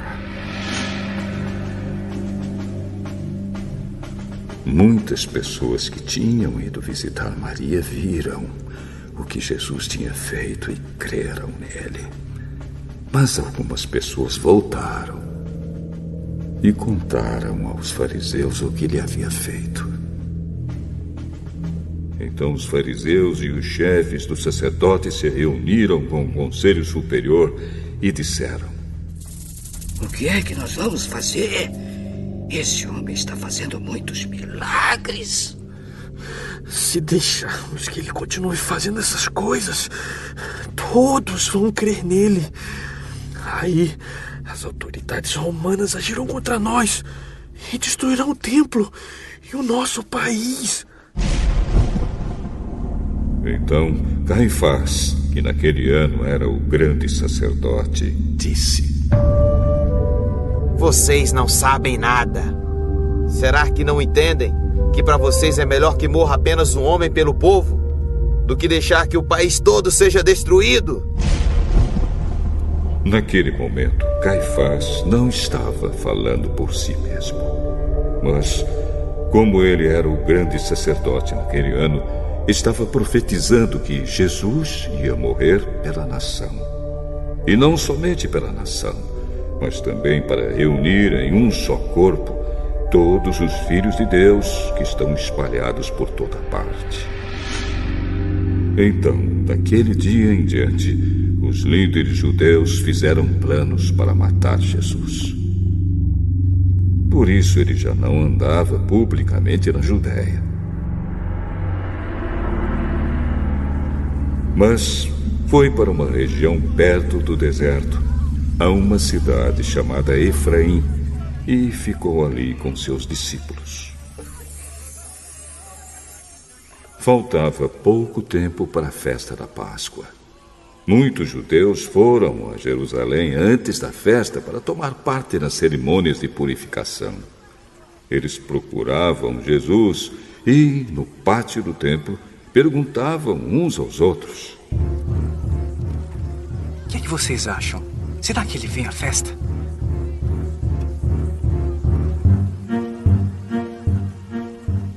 Muitas pessoas que tinham ido visitar Maria viram o que Jesus tinha feito e creram nele. Mas algumas pessoas voltaram e contaram aos fariseus o que ele havia feito. Então os fariseus e os chefes dos sacerdotes se reuniram com o conselho superior e disseram: O que é que nós vamos fazer? Esse homem está fazendo muitos milagres. Se deixarmos que ele continue fazendo essas coisas, todos vão crer nele. Aí as autoridades romanas agirão contra nós e destruirão o templo e o nosso país. Então Caifás, que naquele ano era o grande sacerdote, disse: Vocês não sabem nada. Será que não entendem? que para vocês é melhor que morra apenas um homem pelo povo do que deixar que o país todo seja destruído. Naquele momento, Caifás não estava falando por si mesmo. Mas, como ele era o grande sacerdote naquele ano, estava profetizando que Jesus ia morrer pela nação. E não somente pela nação, mas também para reunir em um só corpo todos os filhos de Deus que estão espalhados por toda parte. Então, daquele dia em diante, os líderes judeus fizeram planos para matar Jesus. Por isso ele já não andava publicamente na Judéia. Mas foi para uma região perto do deserto, a uma cidade chamada Efraim e ficou ali com seus discípulos. Faltava pouco tempo para a festa da Páscoa. Muitos judeus foram a Jerusalém antes da festa para tomar parte nas cerimônias de purificação. Eles procuravam Jesus e, no pátio do templo, perguntavam uns aos outros: O que, é que vocês acham? Será que ele vem à festa?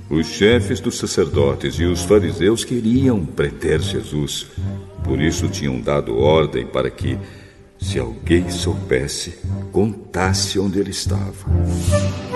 Os chefes dos sacerdotes e os fariseus queriam prender Jesus. Por isso tinham dado ordem para que, se alguém soubesse, contasse onde ele estava.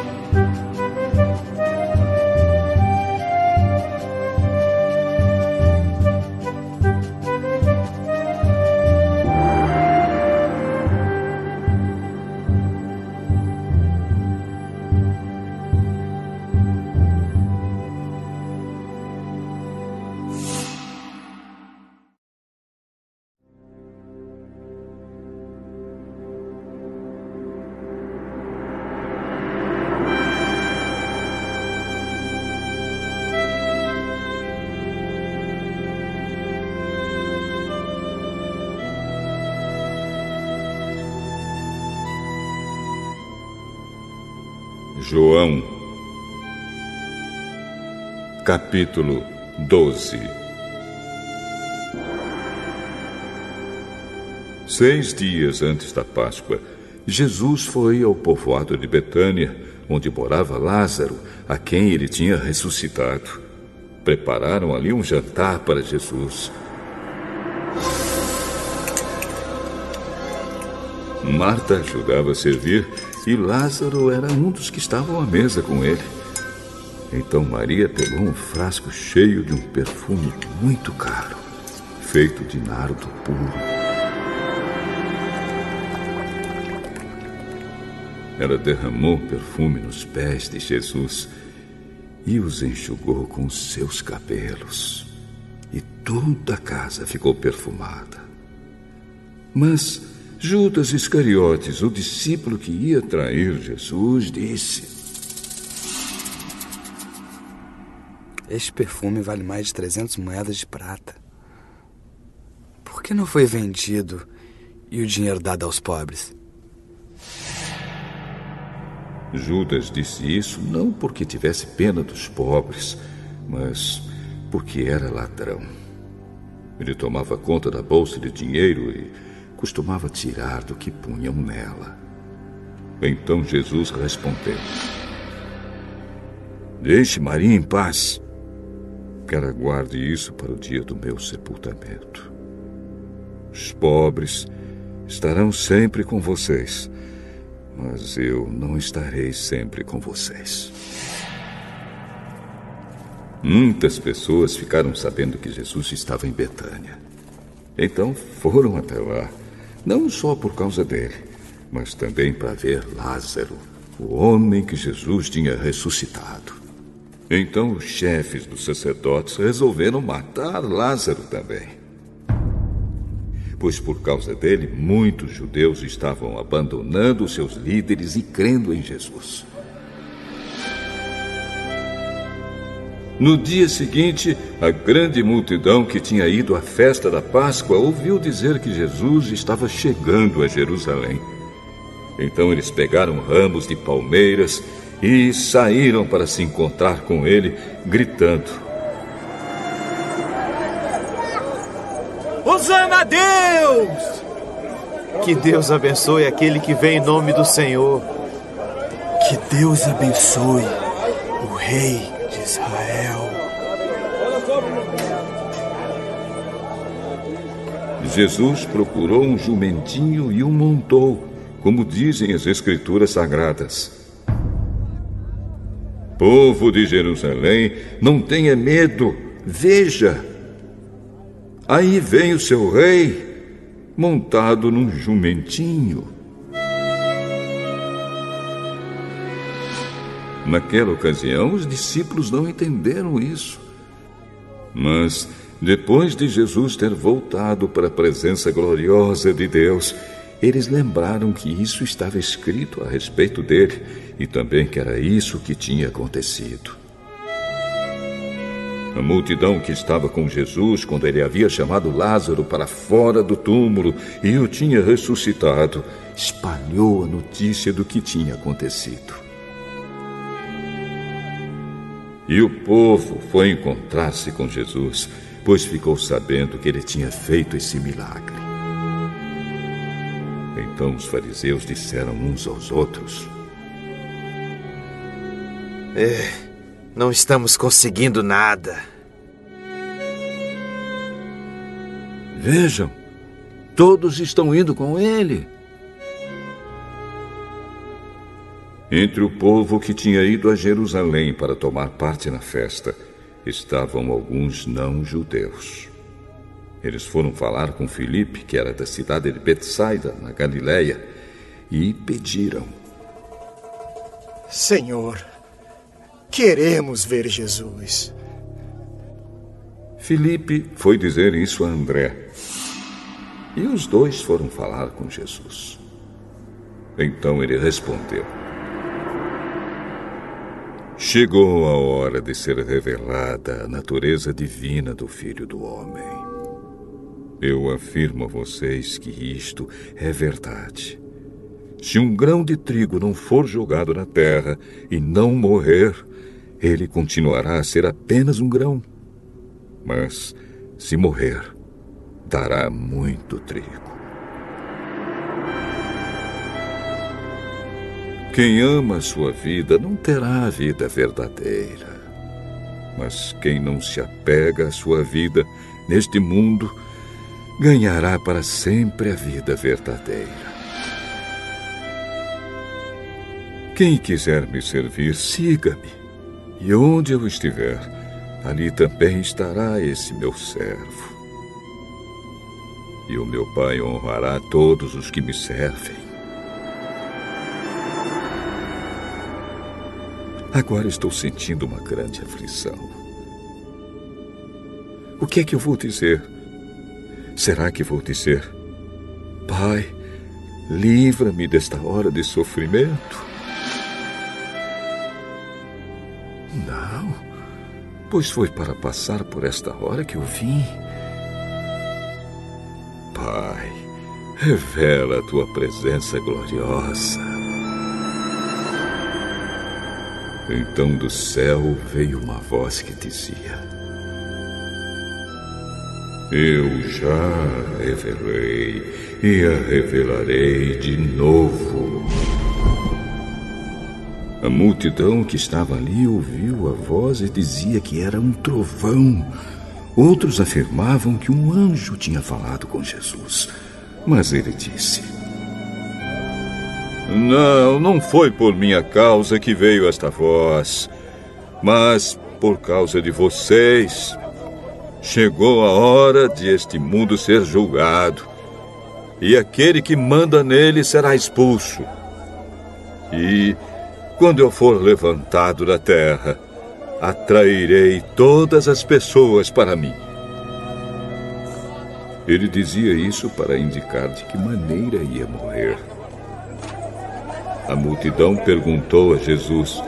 Capítulo 12 Seis dias antes da Páscoa, Jesus foi ao povoado de Betânia, onde morava Lázaro, a quem ele tinha ressuscitado. Prepararam ali um jantar para Jesus. Marta ajudava a servir e Lázaro era um dos que estavam à mesa com ele. Então Maria pegou um frasco cheio de um perfume muito caro, feito de nardo puro. Ela derramou perfume nos pés de Jesus e os enxugou com seus cabelos. E toda a casa ficou perfumada. Mas Judas Iscariotes, o discípulo que ia trair Jesus, disse: Este perfume vale mais de 300 moedas de prata. Por que não foi vendido e o dinheiro dado aos pobres? Judas disse isso não porque tivesse pena dos pobres, mas porque era ladrão. Ele tomava conta da bolsa de dinheiro e costumava tirar do que punham nela. Então Jesus respondeu: Deixe Maria em paz. Quero aguarde isso para o dia do meu sepultamento. Os pobres estarão sempre com vocês mas eu não estarei sempre com vocês. Muitas pessoas ficaram sabendo que Jesus estava em Betânia. Então foram até lá, não só por causa dele, mas também para ver Lázaro, o homem que Jesus tinha ressuscitado. Então os chefes dos sacerdotes resolveram matar Lázaro também pois por causa dele muitos judeus estavam abandonando seus líderes e crendo em Jesus. No dia seguinte, a grande multidão que tinha ido à festa da Páscoa ouviu dizer que Jesus estava chegando a Jerusalém. Então eles pegaram ramos de palmeiras e saíram para se encontrar com ele, gritando: Hosana a Deus! Que Deus abençoe aquele que vem em nome do Senhor. Que Deus abençoe o Rei de Israel. Jesus procurou um jumentinho e o montou, como dizem as Escrituras Sagradas. Povo de Jerusalém, não tenha medo, veja Aí vem o seu rei montado num jumentinho. Naquela ocasião, os discípulos não entenderam isso. Mas, depois de Jesus ter voltado para a presença gloriosa de Deus, eles lembraram que isso estava escrito a respeito dele e também que era isso que tinha acontecido. A multidão que estava com Jesus quando ele havia chamado Lázaro para fora do túmulo e o tinha ressuscitado, espalhou a notícia do que tinha acontecido. E o povo foi encontrar-se com Jesus, pois ficou sabendo que ele tinha feito esse milagre. Então os fariseus disseram uns aos outros: É. Não estamos conseguindo nada. Vejam, todos estão indo com ele. Entre o povo que tinha ido a Jerusalém para tomar parte na festa, estavam alguns não-judeus. Eles foram falar com Filipe, que era da cidade de Betsaida, na Galiléia, e pediram: Senhor, Queremos ver Jesus. Filipe foi dizer isso a André. E os dois foram falar com Jesus. Então ele respondeu: Chegou a hora de ser revelada a natureza divina do Filho do Homem. Eu afirmo a vocês que isto é verdade. Se um grão de trigo não for jogado na terra e não morrer, ele continuará a ser apenas um grão. Mas, se morrer, dará muito trigo. Quem ama a sua vida não terá a vida verdadeira. Mas quem não se apega à sua vida neste mundo ganhará para sempre a vida verdadeira. Quem quiser me servir, siga-me. E onde eu estiver, ali também estará esse meu servo. E o meu Pai honrará todos os que me servem. Agora estou sentindo uma grande aflição. O que é que eu vou dizer? Será que vou dizer: Pai, livra-me desta hora de sofrimento? Não, pois foi para passar por esta hora que eu vim. Pai, revela a tua presença gloriosa. Então do céu veio uma voz que dizia: Eu já revelei e a revelarei de novo. A multidão que estava ali ouviu a voz e dizia que era um trovão. Outros afirmavam que um anjo tinha falado com Jesus. Mas ele disse: não, não foi por minha causa que veio esta voz, mas por causa de vocês. Chegou a hora de este mundo ser julgado, e aquele que manda nele será expulso. E, quando eu for levantado da terra, atrairei todas as pessoas para mim. Ele dizia isso para indicar de que maneira ia morrer. A multidão perguntou a Jesus: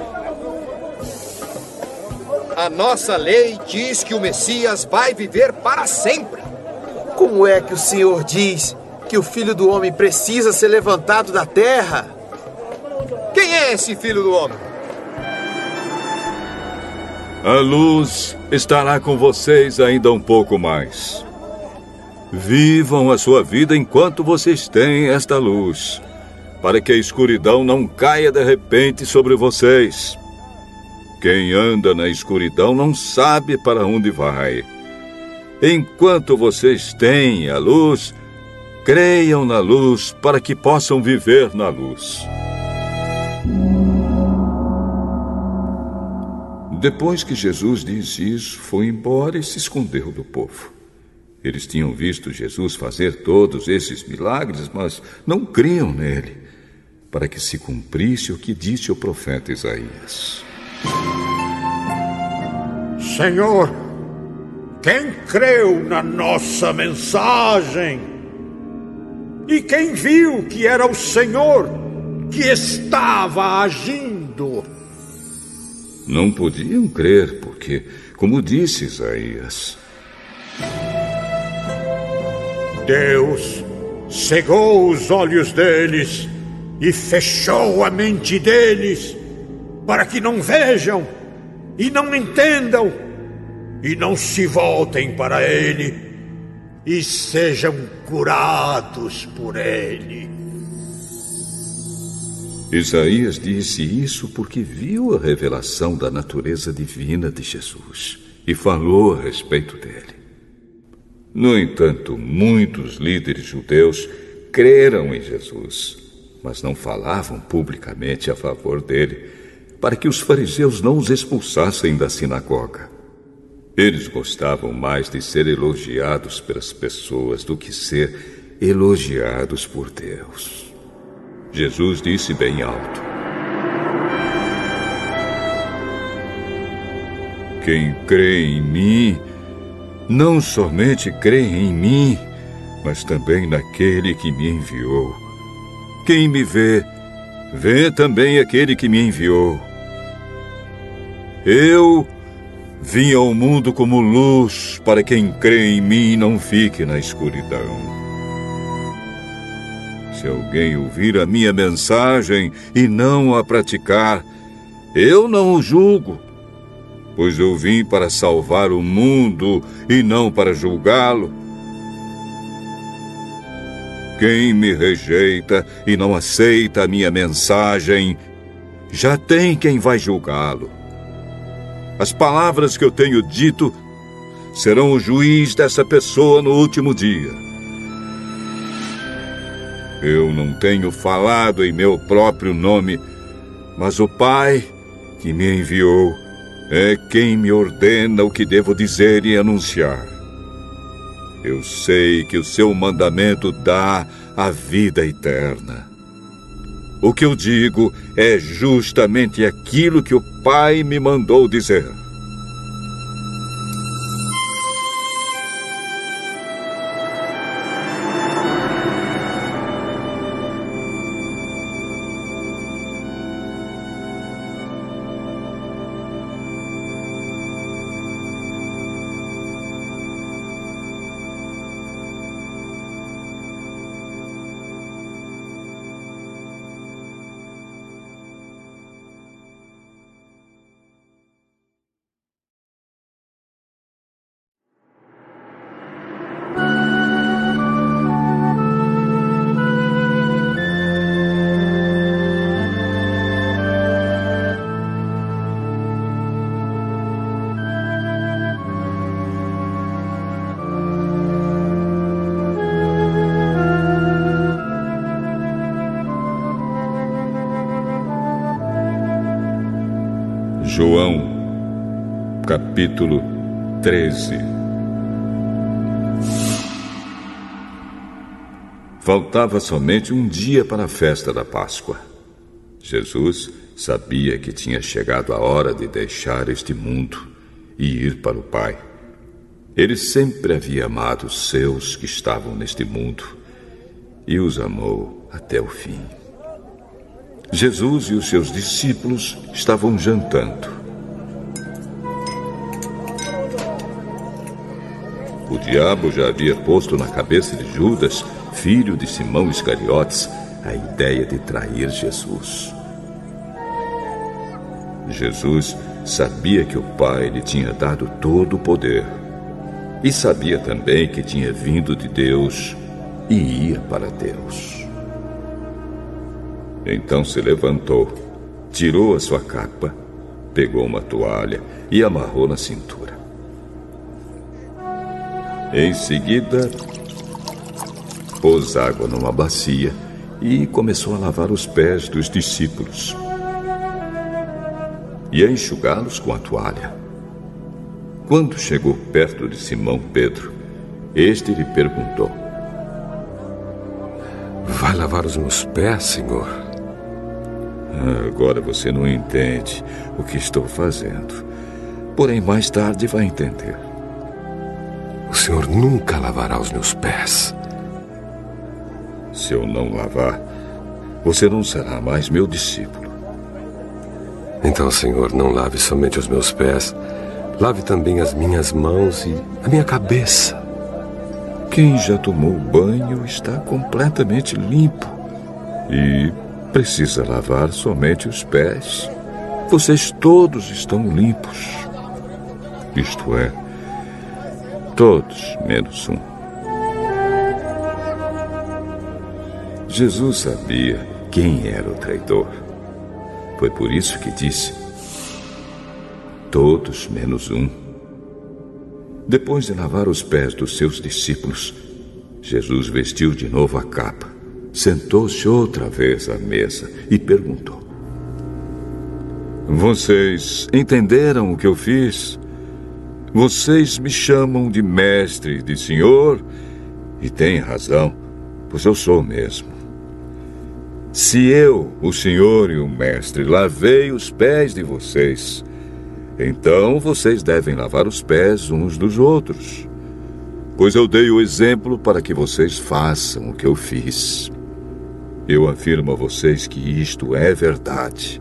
A nossa lei diz que o Messias vai viver para sempre. Como é que o Senhor diz que o filho do homem precisa ser levantado da terra? Quem é esse filho do homem? A luz estará com vocês ainda um pouco mais. Vivam a sua vida enquanto vocês têm esta luz para que a escuridão não caia de repente sobre vocês. Quem anda na escuridão não sabe para onde vai. Enquanto vocês têm a luz, creiam na luz para que possam viver na luz. Depois que Jesus disse isso, foi embora e se escondeu do povo. Eles tinham visto Jesus fazer todos esses milagres, mas não criam nele para que se cumprisse o que disse o profeta Isaías. Senhor, quem creu na nossa mensagem? E quem viu que era o Senhor que estava agindo? Não podiam crer, porque, como disse Isaías, Deus cegou os olhos deles e fechou a mente deles para que não vejam e não entendam e não se voltem para Ele e sejam curados por Ele. Isaías disse isso porque viu a revelação da natureza divina de Jesus e falou a respeito dele. No entanto, muitos líderes judeus creram em Jesus mas não falavam publicamente a favor dele, para que os fariseus não os expulsassem da sinagoga. Eles gostavam mais de ser elogiados pelas pessoas do que ser elogiados por Deus. Jesus disse bem alto: Quem crê em mim, não somente crê em mim, mas também naquele que me enviou. Quem me vê, vê também aquele que me enviou. Eu vim ao mundo como luz para quem crê em mim não fique na escuridão. Se alguém ouvir a minha mensagem e não a praticar, eu não o julgo, pois eu vim para salvar o mundo e não para julgá-lo. Quem me rejeita e não aceita a minha mensagem, já tem quem vai julgá-lo. As palavras que eu tenho dito serão o juiz dessa pessoa no último dia. Eu não tenho falado em meu próprio nome, mas o Pai que me enviou é quem me ordena o que devo dizer e anunciar. Eu sei que o seu mandamento dá a vida eterna. O que eu digo é justamente aquilo que o Pai me mandou dizer. Capítulo 13. Faltava somente um dia para a festa da Páscoa. Jesus sabia que tinha chegado a hora de deixar este mundo e ir para o Pai. Ele sempre havia amado os seus que estavam neste mundo e os amou até o fim. Jesus e os seus discípulos estavam jantando. O diabo já havia posto na cabeça de Judas, filho de Simão Iscariotes, a ideia de trair Jesus. Jesus sabia que o Pai lhe tinha dado todo o poder. E sabia também que tinha vindo de Deus e ia para Deus. Então se levantou, tirou a sua capa, pegou uma toalha e amarrou na cintura. Em seguida, pôs água numa bacia e começou a lavar os pés dos discípulos e a enxugá-los com a toalha. Quando chegou perto de Simão Pedro, este lhe perguntou: Vai lavar os meus pés, Senhor? Agora você não entende o que estou fazendo. Porém, mais tarde vai entender. O senhor nunca lavará os meus pés. Se eu não lavar, você não será mais meu discípulo. Então, senhor, não lave somente os meus pés, lave também as minhas mãos e a minha cabeça. Quem já tomou banho está completamente limpo. E precisa lavar somente os pés. Vocês todos estão limpos. Isto é, todos menos um. Jesus sabia quem era o traidor. Foi por isso que disse: Todos menos um. Depois de lavar os pés dos seus discípulos, Jesus vestiu de novo a capa sentou-se outra vez à mesa e perguntou: Vocês entenderam o que eu fiz? Vocês me chamam de mestre, de senhor, e têm razão, pois eu sou mesmo. Se eu, o senhor e o mestre, lavei os pés de vocês, então vocês devem lavar os pés uns dos outros. Pois eu dei o exemplo para que vocês façam o que eu fiz. Eu afirmo a vocês que isto é verdade.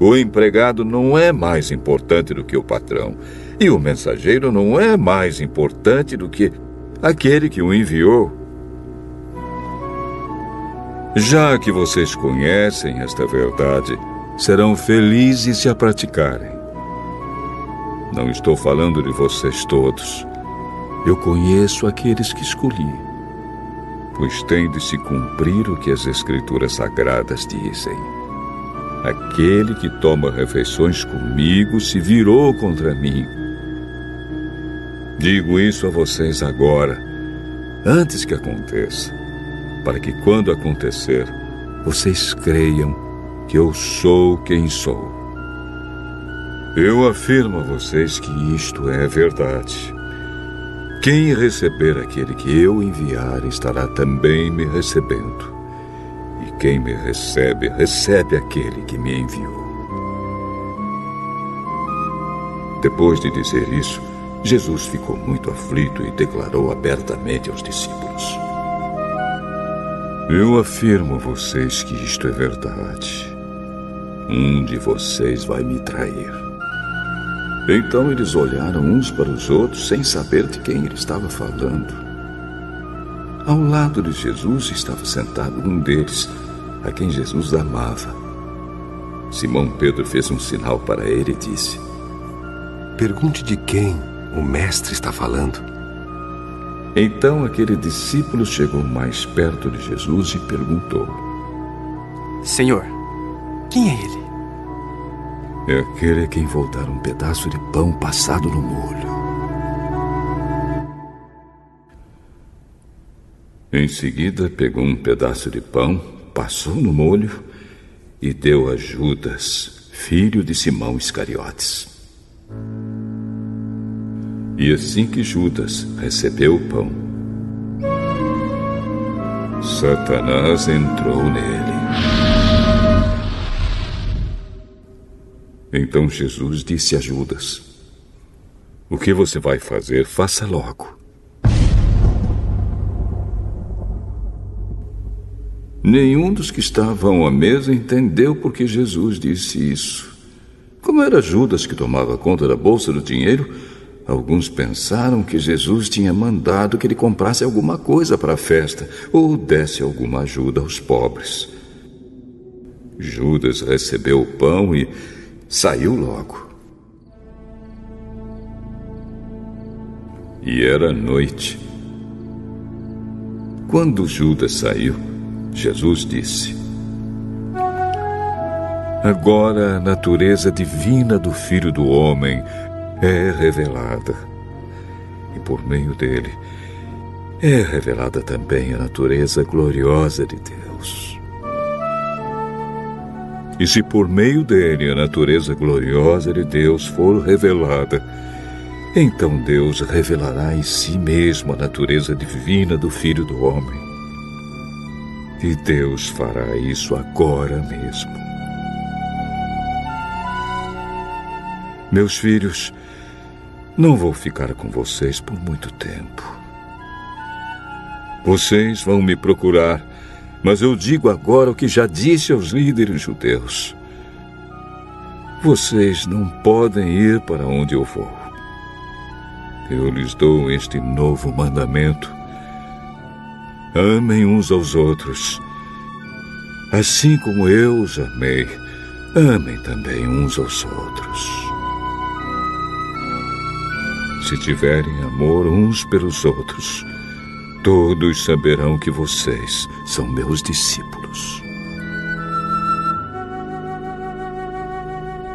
O empregado não é mais importante do que o patrão, e o mensageiro não é mais importante do que aquele que o enviou. Já que vocês conhecem esta verdade, serão felizes se a praticarem. Não estou falando de vocês todos. Eu conheço aqueles que escolhi, pois tem de se cumprir o que as Escrituras Sagradas dizem. Aquele que toma refeições comigo se virou contra mim. Digo isso a vocês agora, antes que aconteça, para que quando acontecer, vocês creiam que eu sou quem sou. Eu afirmo a vocês que isto é verdade. Quem receber aquele que eu enviar estará também me recebendo. E quem me recebe, recebe aquele que me enviou. Depois de dizer isso, Jesus ficou muito aflito e declarou abertamente aos discípulos: Eu afirmo a vocês que isto é verdade. Um de vocês vai me trair. Então eles olharam uns para os outros sem saber de quem ele estava falando. Ao lado de Jesus estava sentado um deles, a quem Jesus amava. Simão Pedro fez um sinal para ele e disse: Pergunte de quem o Mestre está falando. Então aquele discípulo chegou mais perto de Jesus e perguntou: Senhor, quem é ele? É aquele a quem vou dar um pedaço de pão passado no molho. Em seguida, pegou um pedaço de pão, passou no molho e deu a Judas, filho de Simão Iscariotes. E assim que Judas recebeu o pão, Satanás entrou nele. Então Jesus disse a Judas: O que você vai fazer, faça logo. Nenhum dos que estavam à mesa entendeu por que Jesus disse isso. Como era Judas que tomava conta da bolsa do dinheiro, alguns pensaram que Jesus tinha mandado que ele comprasse alguma coisa para a festa ou desse alguma ajuda aos pobres. Judas recebeu o pão e saiu logo. E era noite. Quando Judas saiu, Jesus disse: Agora a natureza divina do Filho do Homem é revelada. E por meio dele é revelada também a natureza gloriosa de Deus. E se por meio dele a natureza gloriosa de Deus for revelada, então Deus revelará em si mesmo a natureza divina do Filho do Homem. E Deus fará isso agora mesmo. Meus filhos, não vou ficar com vocês por muito tempo. Vocês vão me procurar mas eu digo agora o que já disse aos líderes judeus. Vocês não podem ir para onde eu vou. Eu lhes dou este novo mandamento. Amem uns aos outros. Assim como eu os amei, amem também uns aos outros. Se tiverem amor uns pelos outros, Todos saberão que vocês são meus discípulos.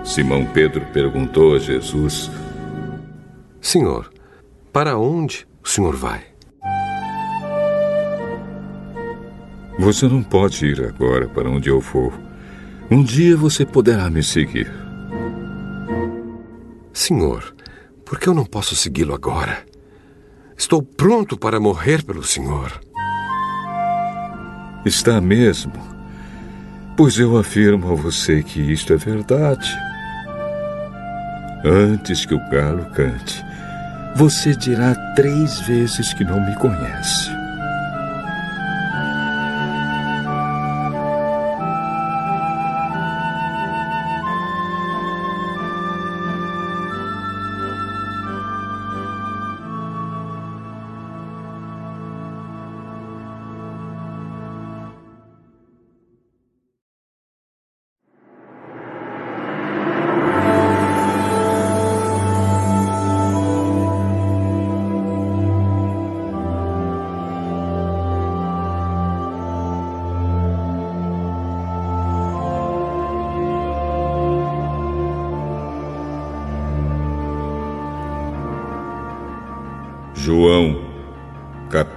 Simão Pedro perguntou a Jesus: Senhor, para onde o senhor vai? Você não pode ir agora para onde eu for. Um dia você poderá me seguir. Senhor, por que eu não posso segui-lo agora? Estou pronto para morrer pelo Senhor. Está mesmo? Pois eu afirmo a você que isto é verdade. Antes que o galo cante, você dirá três vezes que não me conhece.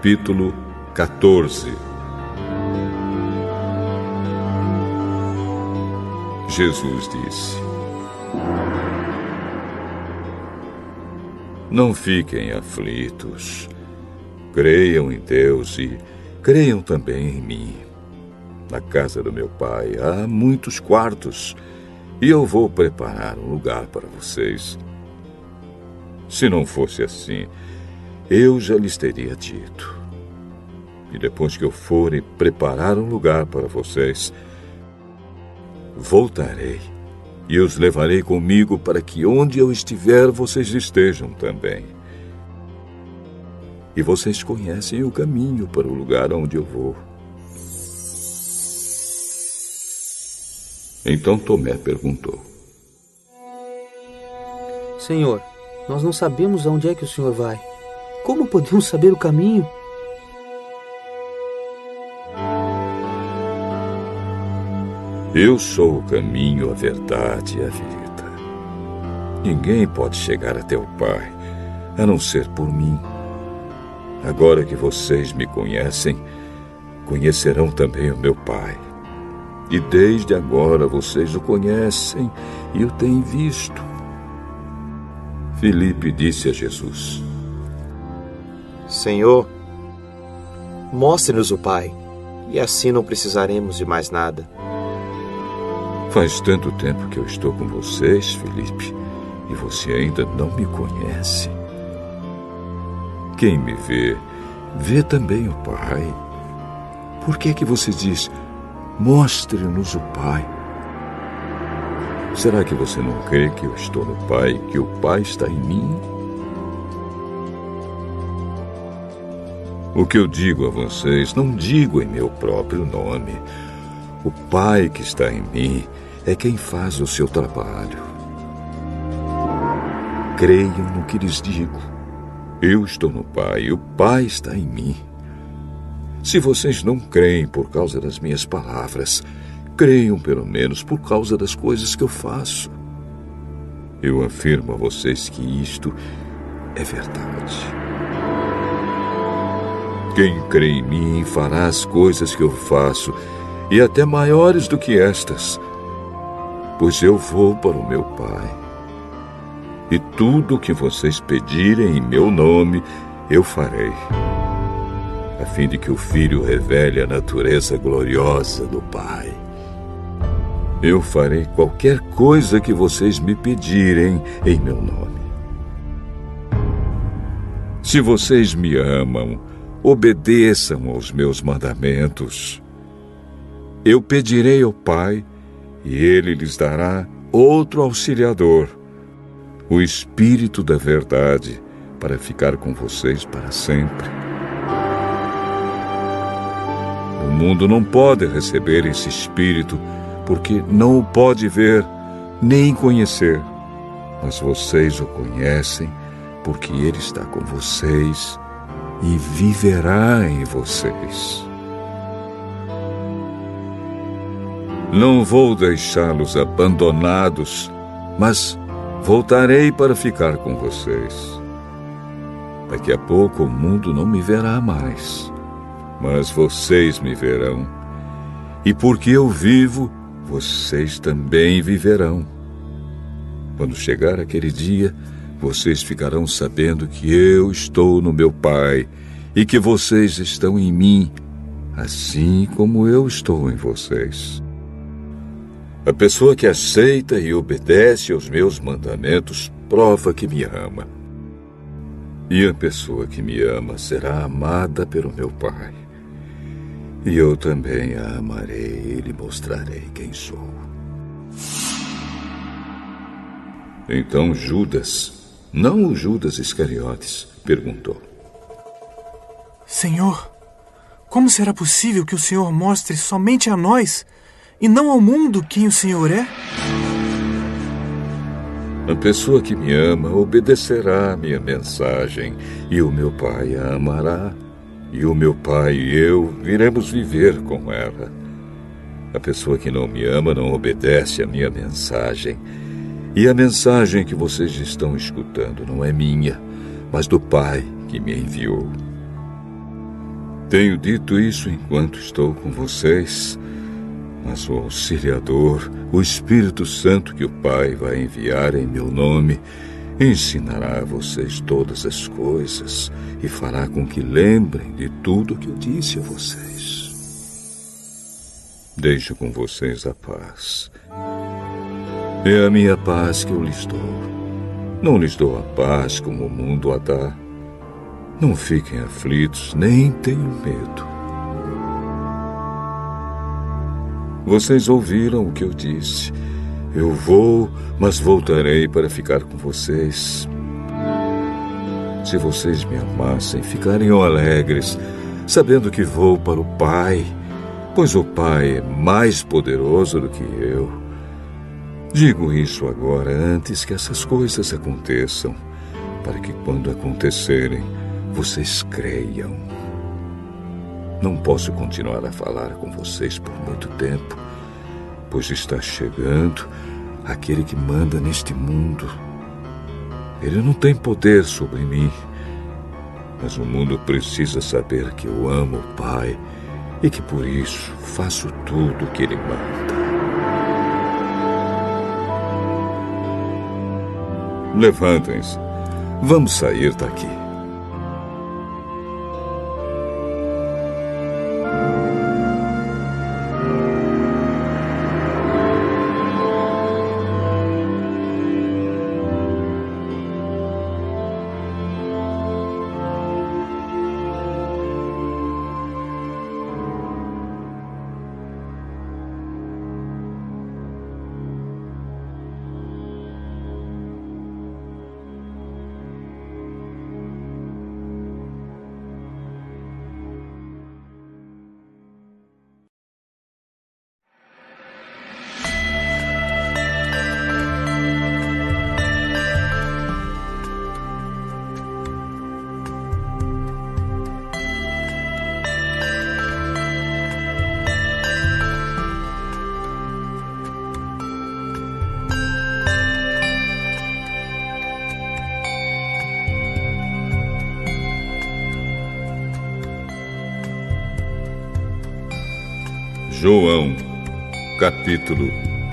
Capítulo 14 Jesus disse: Não fiquem aflitos. Creiam em Deus e creiam também em mim. Na casa do meu pai há muitos quartos e eu vou preparar um lugar para vocês. Se não fosse assim, eu já lhes teria dito. E depois que eu for e preparar um lugar para vocês, voltarei e os levarei comigo para que onde eu estiver vocês estejam também. E vocês conhecem o caminho para o lugar onde eu vou. Então Tomé perguntou: Senhor, nós não sabemos aonde é que o Senhor vai. Como podemos saber o caminho? Eu sou o caminho, a verdade e a vida. Ninguém pode chegar até o Pai a não ser por mim. Agora que vocês me conhecem, conhecerão também o meu Pai. E desde agora vocês o conhecem e o têm visto. Filipe disse a Jesus: Senhor, mostre-nos o Pai, e assim não precisaremos de mais nada. Faz tanto tempo que eu estou com vocês, Felipe, e você ainda não me conhece. Quem me vê, vê também o Pai. Por que é que você diz, mostre-nos o Pai? Será que você não crê que eu estou no Pai, que o Pai está em mim? O que eu digo a vocês, não digo em meu próprio nome. O Pai que está em mim é quem faz o seu trabalho. Creiam no que lhes digo. Eu estou no Pai e o Pai está em mim. Se vocês não creem por causa das minhas palavras, creiam pelo menos por causa das coisas que eu faço. Eu afirmo a vocês que isto é verdade. Quem crê em mim fará as coisas que eu faço, e até maiores do que estas pois eu vou para o meu Pai. E tudo o que vocês pedirem em meu nome, eu farei, a fim de que o Filho revele a natureza gloriosa do Pai. Eu farei qualquer coisa que vocês me pedirem em meu nome. Se vocês me amam, obedeçam aos meus mandamentos. Eu pedirei ao Pai e ele lhes dará outro auxiliador, o Espírito da Verdade, para ficar com vocês para sempre. O mundo não pode receber esse Espírito, porque não o pode ver nem conhecer, mas vocês o conhecem, porque ele está com vocês e viverá em vocês. Não vou deixá-los abandonados, mas voltarei para ficar com vocês. Daqui a pouco o mundo não me verá mais, mas vocês me verão. E porque eu vivo, vocês também viverão. Quando chegar aquele dia, vocês ficarão sabendo que eu estou no meu Pai e que vocês estão em mim, assim como eu estou em vocês. A pessoa que aceita e obedece aos meus mandamentos prova que me ama. E a pessoa que me ama será amada pelo meu Pai. E eu também a amarei e lhe mostrarei quem sou. Então Judas, não o Judas Iscariotes, perguntou: Senhor, como será possível que o Senhor mostre somente a nós e não ao mundo quem o Senhor é? A pessoa que me ama obedecerá à minha mensagem, e o meu Pai a amará, e o meu Pai e eu viremos viver com ela. A pessoa que não me ama não obedece à minha mensagem, e a mensagem que vocês estão escutando não é minha, mas do Pai que me enviou. Tenho dito isso enquanto estou com vocês, mas o Auxiliador, o Espírito Santo que o Pai vai enviar em meu nome, ensinará a vocês todas as coisas e fará com que lembrem de tudo que eu disse a vocês. Deixo com vocês a paz. É a minha paz que eu lhes dou. Não lhes dou a paz como o mundo a dá. Não fiquem aflitos, nem tenham medo. Vocês ouviram o que eu disse. Eu vou, mas voltarei para ficar com vocês. Se vocês me amassem, ficariam alegres, sabendo que vou para o Pai pois o Pai é mais poderoso do que eu. Digo isso agora antes que essas coisas aconteçam, para que quando acontecerem, vocês creiam. Não posso continuar a falar com vocês por muito tempo, pois está chegando aquele que manda neste mundo. Ele não tem poder sobre mim, mas o mundo precisa saber que eu amo o Pai e que por isso faço tudo o que ele manda. Levantem-se. Vamos sair daqui.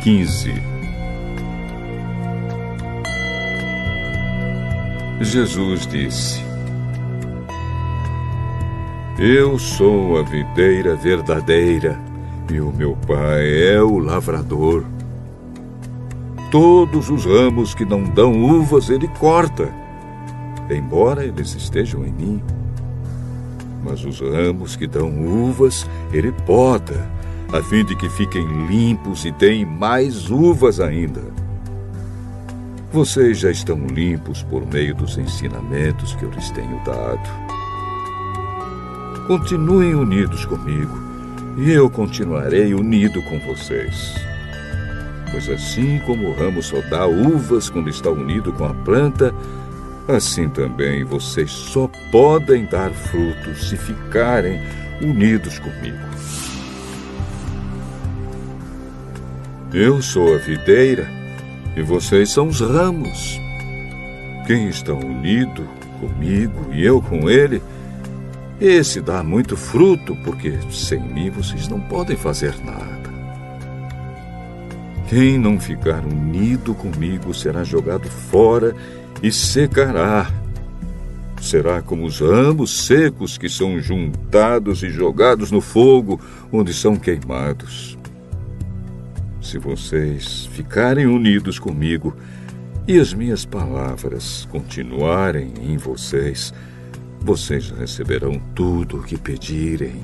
15 Jesus disse: Eu sou a videira verdadeira e o meu pai é o lavrador. Todos os ramos que não dão uvas ele corta, embora eles estejam em mim. Mas os ramos que dão uvas ele poda a fim de que fiquem limpos e deem mais uvas ainda. Vocês já estão limpos por meio dos ensinamentos que eu lhes tenho dado. Continuem unidos comigo e eu continuarei unido com vocês. Pois assim como o ramo só dá uvas quando está unido com a planta, assim também vocês só podem dar frutos se ficarem unidos comigo. Eu sou a videira e vocês são os ramos. Quem está unido comigo e eu com ele, esse dá muito fruto, porque sem mim vocês não podem fazer nada. Quem não ficar unido comigo será jogado fora e secará. Será como os ramos secos que são juntados e jogados no fogo, onde são queimados. Se vocês ficarem unidos comigo e as minhas palavras continuarem em vocês, vocês receberão tudo o que pedirem.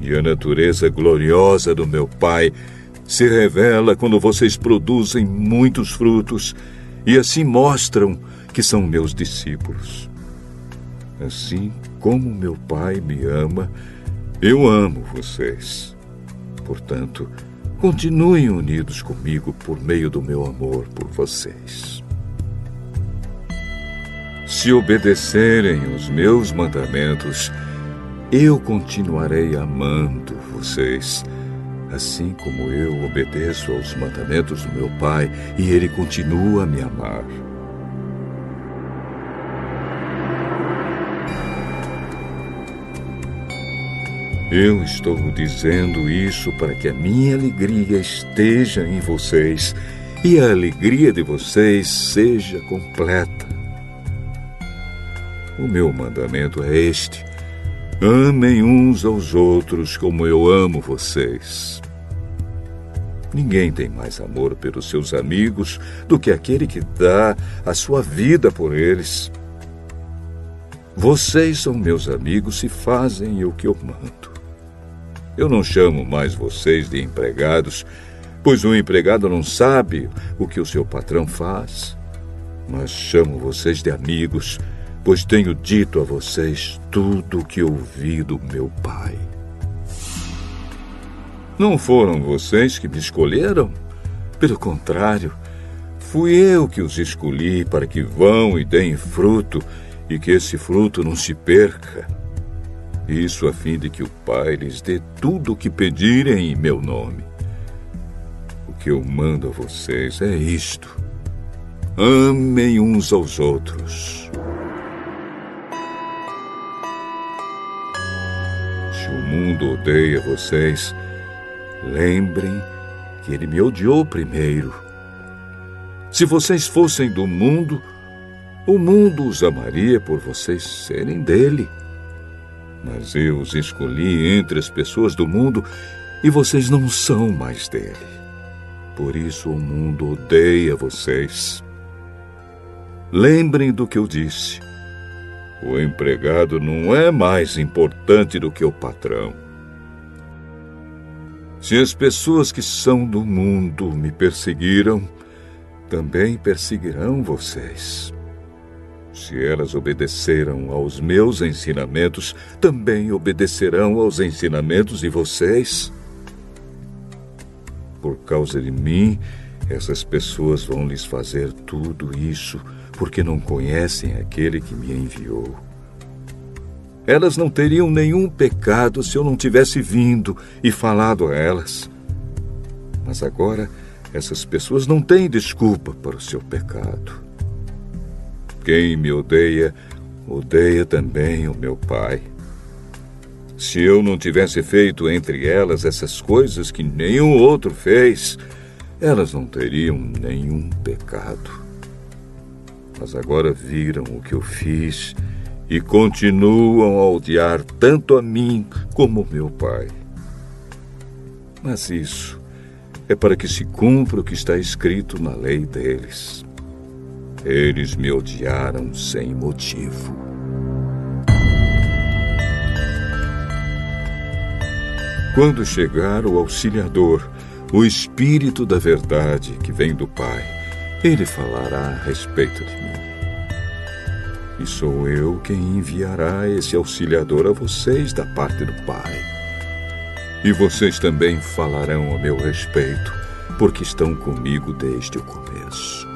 E a natureza gloriosa do meu Pai se revela quando vocês produzem muitos frutos e assim mostram que são meus discípulos. Assim como meu Pai me ama, eu amo vocês. Portanto, Continuem unidos comigo por meio do meu amor por vocês. Se obedecerem os meus mandamentos, eu continuarei amando vocês, assim como eu obedeço aos mandamentos do meu Pai e ele continua a me amar. Eu estou dizendo isso para que a minha alegria esteja em vocês e a alegria de vocês seja completa. O meu mandamento é este: amem uns aos outros como eu amo vocês. Ninguém tem mais amor pelos seus amigos do que aquele que dá a sua vida por eles. Vocês são meus amigos se fazem o que eu mando. Eu não chamo mais vocês de empregados, pois o empregado não sabe o que o seu patrão faz. Mas chamo vocês de amigos, pois tenho dito a vocês tudo o que ouvi do meu Pai. Não foram vocês que me escolheram? Pelo contrário, fui eu que os escolhi para que vão e deem fruto e que esse fruto não se perca. Isso a fim de que o Pai lhes dê tudo o que pedirem em meu nome que eu mando a vocês é isto: amem uns aos outros. Se o mundo odeia vocês, lembrem que ele me odiou primeiro. Se vocês fossem do mundo, o mundo os amaria por vocês serem dele. Mas eu os escolhi entre as pessoas do mundo e vocês não são mais dele. Por isso o mundo odeia vocês. Lembrem do que eu disse. O empregado não é mais importante do que o patrão. Se as pessoas que são do mundo me perseguiram, também perseguirão vocês. Se elas obedeceram aos meus ensinamentos, também obedecerão aos ensinamentos de vocês. Por causa de mim, essas pessoas vão lhes fazer tudo isso porque não conhecem aquele que me enviou. Elas não teriam nenhum pecado se eu não tivesse vindo e falado a elas. Mas agora, essas pessoas não têm desculpa para o seu pecado. Quem me odeia, odeia também o meu Pai. Se eu não tivesse feito entre elas essas coisas que nenhum outro fez, elas não teriam nenhum pecado. Mas agora viram o que eu fiz e continuam a odiar tanto a mim como meu pai. Mas isso é para que se cumpra o que está escrito na lei deles. Eles me odiaram sem motivo. Quando chegar o auxiliador, o Espírito da Verdade que vem do Pai, ele falará a respeito de mim. E sou eu quem enviará esse auxiliador a vocês da parte do Pai. E vocês também falarão a meu respeito, porque estão comigo desde o começo.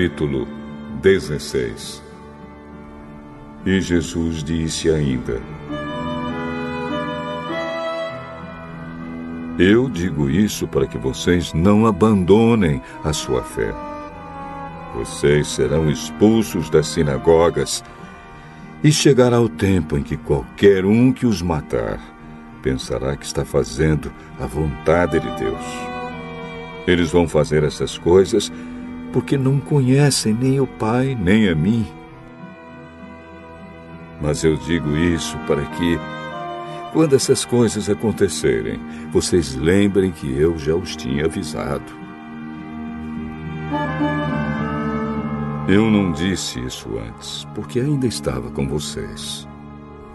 Capítulo 16 E Jesus disse ainda: Eu digo isso para que vocês não abandonem a sua fé. Vocês serão expulsos das sinagogas e chegará o tempo em que qualquer um que os matar pensará que está fazendo a vontade de Deus. Eles vão fazer essas coisas porque não conhecem nem o Pai nem a mim. Mas eu digo isso para que, quando essas coisas acontecerem, vocês lembrem que eu já os tinha avisado. Eu não disse isso antes, porque ainda estava com vocês.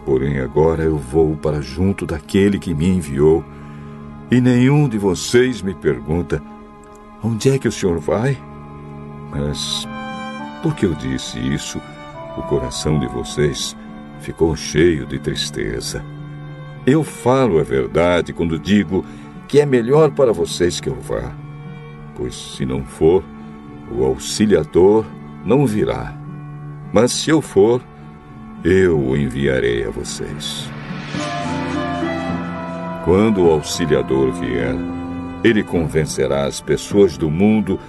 Porém, agora eu vou para junto daquele que me enviou, e nenhum de vocês me pergunta: onde é que o senhor vai? Mas, porque eu disse isso, o coração de vocês ficou cheio de tristeza. Eu falo a verdade quando digo que é melhor para vocês que eu vá, pois se não for, o auxiliador não virá. Mas se eu for, eu o enviarei a vocês. Quando o auxiliador vier, ele convencerá as pessoas do mundo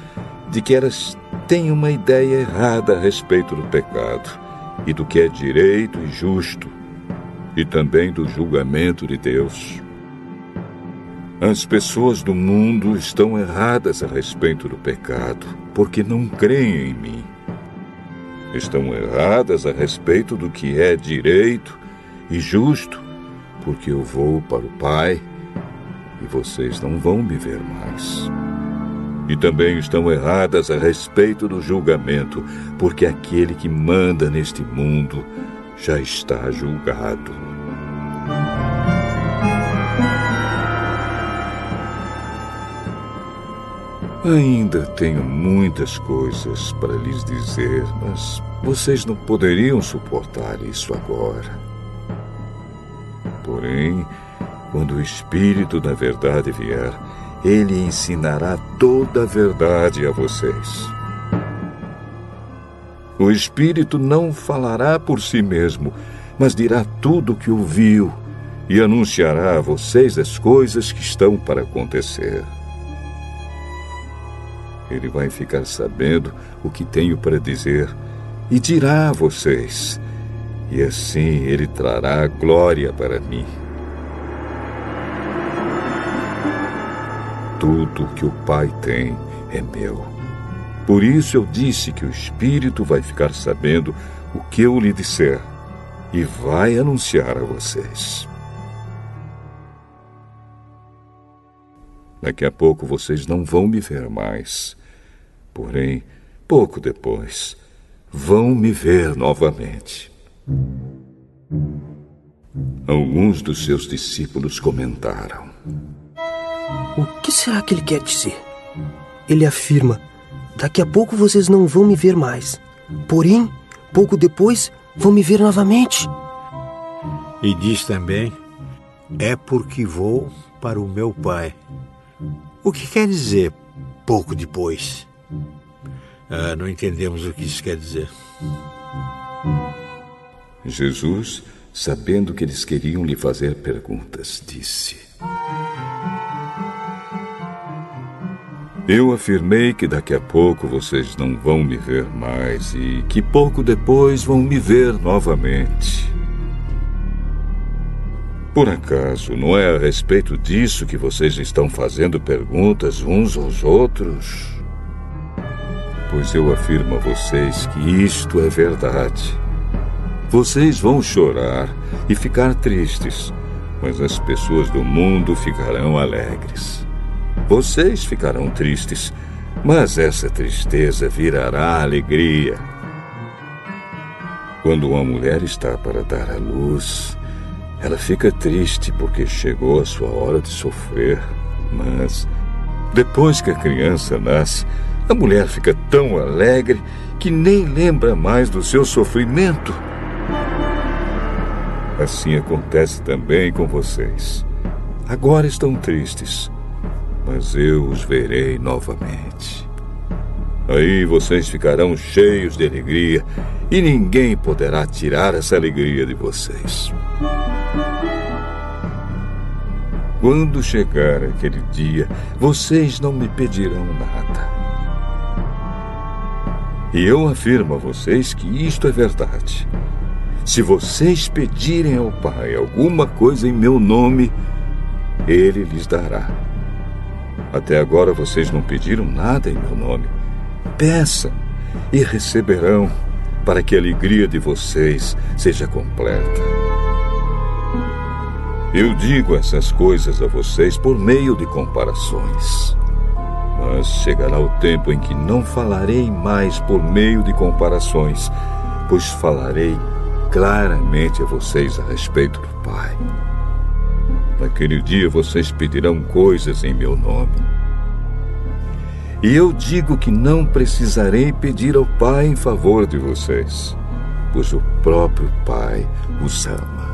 de que elas têm uma ideia errada a respeito do pecado e do que é direito e justo e também do julgamento de Deus. As pessoas do mundo estão erradas a respeito do pecado, porque não creem em mim. Estão erradas a respeito do que é direito e justo, porque eu vou para o Pai e vocês não vão me ver mais. E também estão erradas a respeito do julgamento, porque aquele que manda neste mundo já está julgado. Ainda tenho muitas coisas para lhes dizer, mas vocês não poderiam suportar isso agora. Porém, quando o Espírito da Verdade vier, ele ensinará toda a verdade a vocês. O Espírito não falará por si mesmo, mas dirá tudo o que ouviu e anunciará a vocês as coisas que estão para acontecer. Ele vai ficar sabendo o que tenho para dizer e dirá a vocês, e assim ele trará glória para mim. Tudo que o Pai tem é meu. Por isso eu disse que o Espírito vai ficar sabendo o que eu lhe disser e vai anunciar a vocês. Daqui a pouco vocês não vão me ver mais. Porém, pouco depois, vão me ver novamente. Alguns dos seus discípulos comentaram: O que será que ele quer dizer? Ele afirma: Daqui a pouco vocês não vão me ver mais. Porém, pouco depois, vão me ver novamente. E diz também: É porque vou para o meu Pai. O que quer dizer pouco depois? Ah, não entendemos o que isso quer dizer. Jesus, sabendo que eles queriam lhe fazer perguntas, disse: Eu afirmei que daqui a pouco vocês não vão me ver mais e que pouco depois vão me ver novamente. Por acaso não é a respeito disso que vocês estão fazendo perguntas uns aos outros? Pois eu afirmo a vocês que isto é verdade. Vocês vão chorar e ficar tristes, mas as pessoas do mundo ficarão alegres. Vocês ficarão tristes, mas essa tristeza virará alegria. Quando uma mulher está para dar à luz, ela fica triste porque chegou a sua hora de sofrer, mas depois que a criança nasce, a mulher fica tão alegre que nem lembra mais do seu sofrimento. Assim acontece também com vocês. Agora estão tristes, mas eu os verei novamente. Aí vocês ficarão cheios de alegria e ninguém poderá tirar essa alegria de vocês. Quando chegar aquele dia, vocês não me pedirão nada. E eu afirmo a vocês que isto é verdade. Se vocês pedirem ao Pai alguma coisa em meu nome, Ele lhes dará. Até agora vocês não pediram nada em meu nome. Peçam e receberão, para que a alegria de vocês seja completa. Eu digo essas coisas a vocês por meio de comparações. Mas chegará o tempo em que não falarei mais por meio de comparações, pois falarei claramente a vocês a respeito do Pai. Naquele dia vocês pedirão coisas em meu nome. E eu digo que não precisarei pedir ao Pai em favor de vocês, pois o próprio Pai os ama.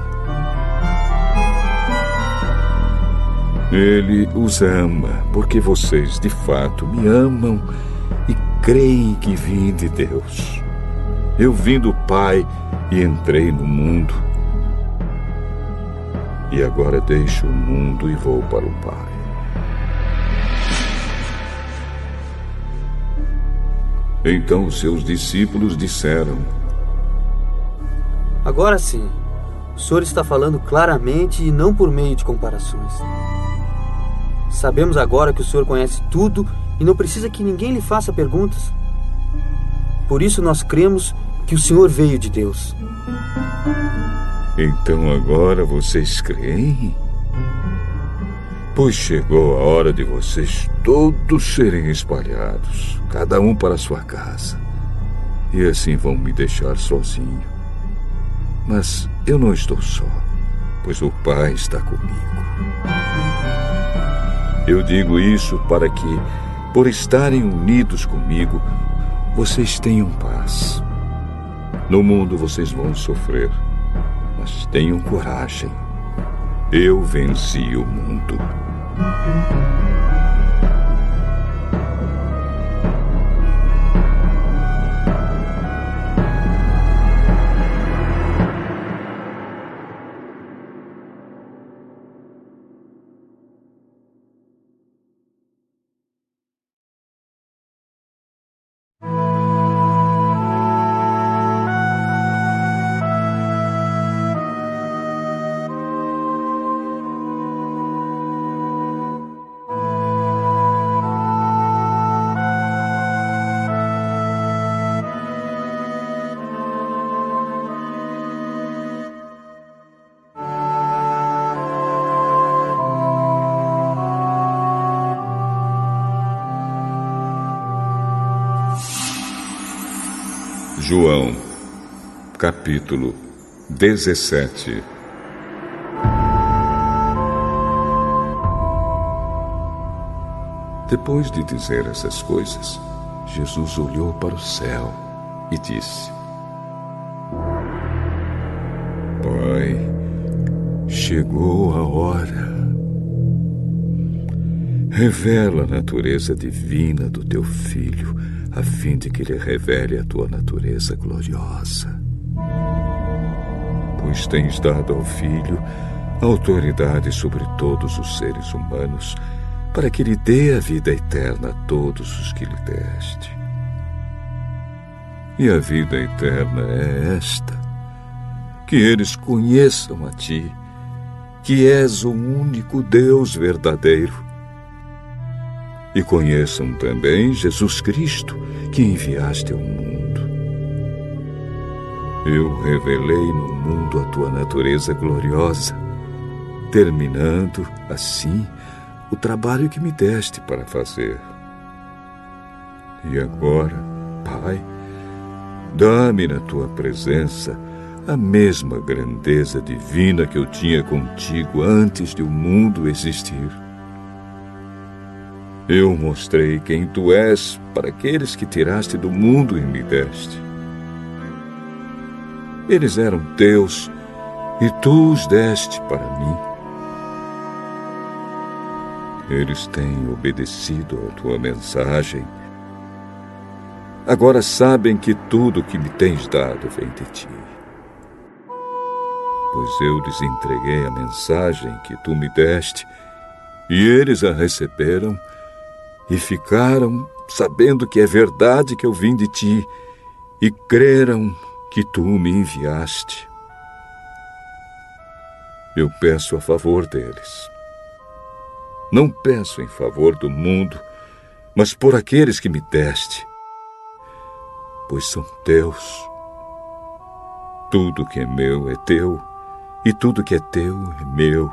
Ele os ama porque vocês de fato me amam e creem que vim de Deus. Eu vim do Pai e entrei no mundo. E agora deixo o mundo e vou para o Pai. Então seus discípulos disseram: Agora sim, o Senhor está falando claramente e não por meio de comparações. Sabemos agora que o Senhor conhece tudo e não precisa que ninguém lhe faça perguntas. Por isso nós cremos que o Senhor veio de Deus. Então agora vocês creem? Pois chegou a hora de vocês todos serem espalhados, cada um para sua casa. E assim vão me deixar sozinho. Mas eu não estou só, pois o Pai está comigo. Eu digo isso para que, por estarem unidos comigo, vocês tenham paz. No mundo vocês vão sofrer, mas tenham coragem. Eu venci o mundo. Capítulo 17 Depois de dizer essas coisas, Jesus olhou para o céu e disse: Pai, chegou a hora. Revela a natureza divina do teu filho a fim de que lhe revele a tua natureza gloriosa. Pois tens dado ao Filho autoridade sobre todos os seres humanos, para que lhe dê a vida eterna a todos os que lhe deste. E a vida eterna é esta: que eles conheçam a ti, que és o único Deus verdadeiro e conheçam também Jesus Cristo, que enviaste ao mundo. Eu revelei mundo a tua natureza gloriosa, terminando, assim, o trabalho que me deste para fazer. E agora, Pai, dá-me na tua presença a mesma grandeza divina que eu tinha contigo antes de o mundo existir. Eu mostrei quem tu és para aqueles que tiraste do mundo e me deste. Eles eram teus e tu os deste para mim. Eles têm obedecido à tua mensagem. Agora sabem que tudo que me tens dado vem de ti. Pois eu lhes entreguei a mensagem que tu me deste, e eles a receberam e ficaram sabendo que é verdade que eu vim de ti e creram que tu me enviaste. Eu peço a favor deles. Não peço em favor do mundo, mas por aqueles que me deste, pois são teus. Tudo que é meu é teu, e tudo que é teu é meu,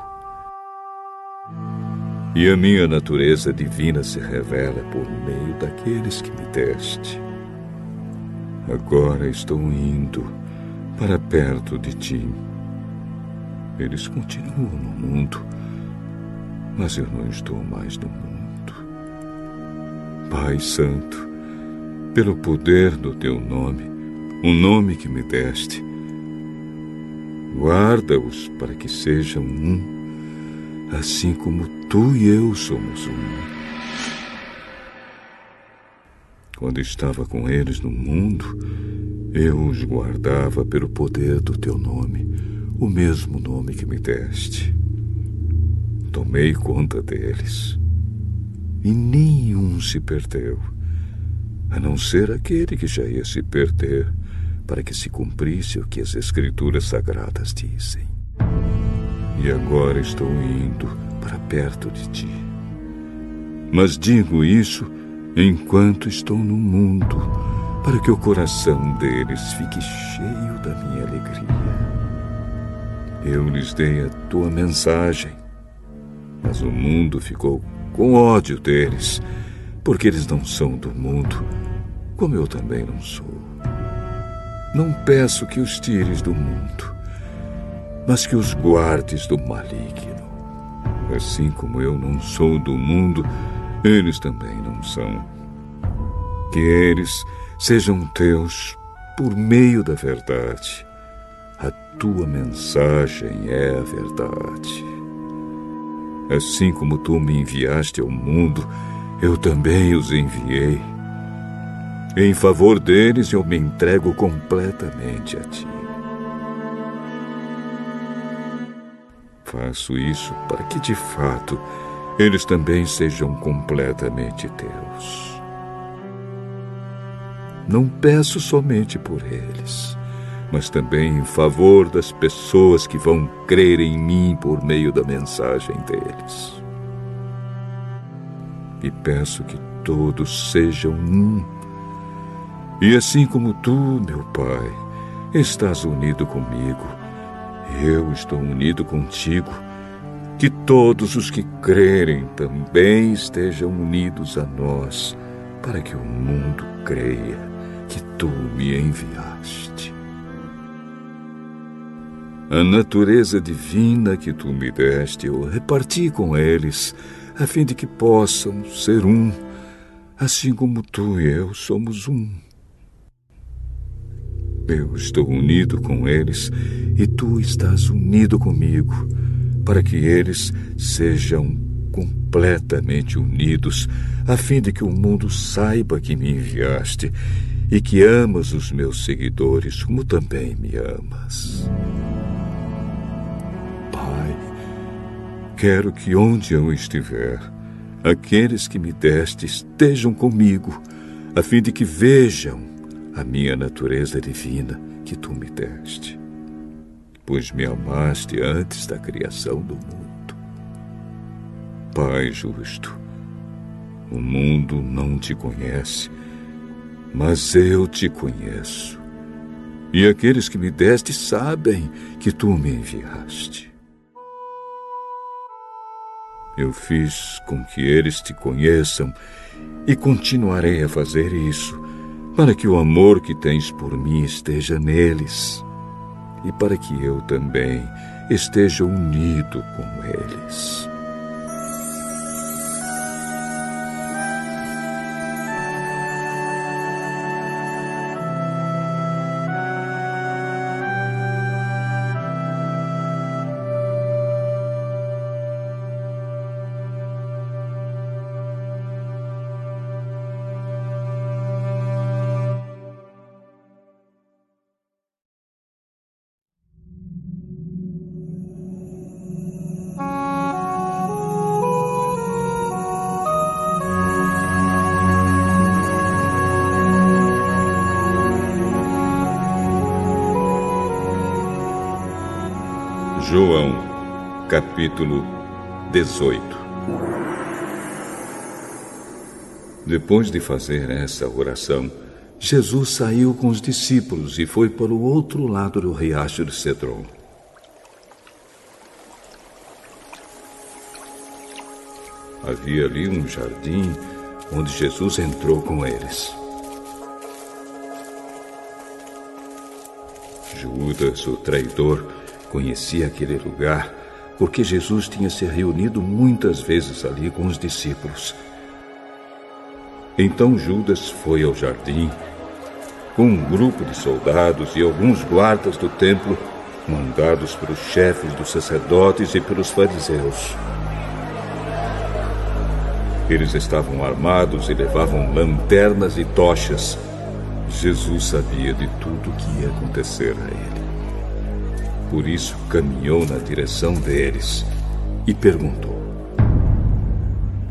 e a minha natureza divina se revela por meio daqueles que me deste. Agora estou indo para perto de ti. Eles continuam no mundo, mas eu não estou mais no mundo. Pai Santo, pelo poder do teu nome, o nome que me deste, guarda-os para que sejam um, assim como tu e eu somos um. Quando estava com eles no mundo, eu os guardava pelo poder do teu nome, o mesmo nome que me deste. Tomei conta deles, e nenhum se perdeu, a não ser aquele que já ia se perder, para que se cumprisse o que as Escrituras Sagradas dizem. E agora estou indo para perto de ti. Mas digo isso enquanto estou no mundo, para que o coração deles fique cheio da minha alegria. Eu lhes dei a tua mensagem, mas o mundo ficou com ódio deles, porque eles não são do mundo, como eu também não sou. Não peço que os tires do mundo, mas que os guardes do maligno. Assim como eu não sou do mundo, eles também não são. Que eles sejam teus por meio da verdade. A tua mensagem é a verdade. Assim como tu me enviaste ao mundo, eu também os enviei. Em favor deles, eu me entrego completamente a ti. Faço isso para que, de fato, eles também sejam completamente teus. Não peço somente por eles, mas também em favor das pessoas que vão crer em mim por meio da mensagem deles. E peço que todos sejam um. E assim como tu, meu Pai, estás unido comigo, eu estou unido contigo que todos os que crerem também estejam unidos a nós, para que o mundo creia que tu me enviaste. A natureza divina que tu me deste, eu reparti com eles, a fim de que possam ser um, assim como tu e eu somos um. Eu estou unido com eles e tu estás unido comigo para que eles sejam completamente unidos, a fim de que o mundo saiba que me enviaste e que amas os meus seguidores como também me amas. Pai, quero que onde eu estiver, aqueles que me deste estejam comigo, a fim de que vejam a minha natureza divina que tu me deste pois me amaste antes da criação do mundo. Pai justo, o mundo não te conhece, mas eu te conheço. E aqueles que me deste sabem que tu me enviaste. Eu fiz com que eles te conheçam e continuarei a fazer isso, para que o amor que tens por mim esteja neles e para que eu também esteja unido com eles. Depois de fazer essa oração, Jesus saiu com os discípulos e foi para o outro lado do riacho de Cedron. Havia ali um jardim onde Jesus entrou com eles. Judas, o traidor, conhecia aquele lugar porque Jesus tinha se reunido muitas vezes ali com os discípulos. Então Judas foi ao jardim com um grupo de soldados e alguns guardas do templo, mandados pelos chefes dos sacerdotes e pelos fariseus. Eles estavam armados e levavam lanternas e tochas. Jesus sabia de tudo o que ia acontecer a ele. Por isso caminhou na direção deles e perguntou: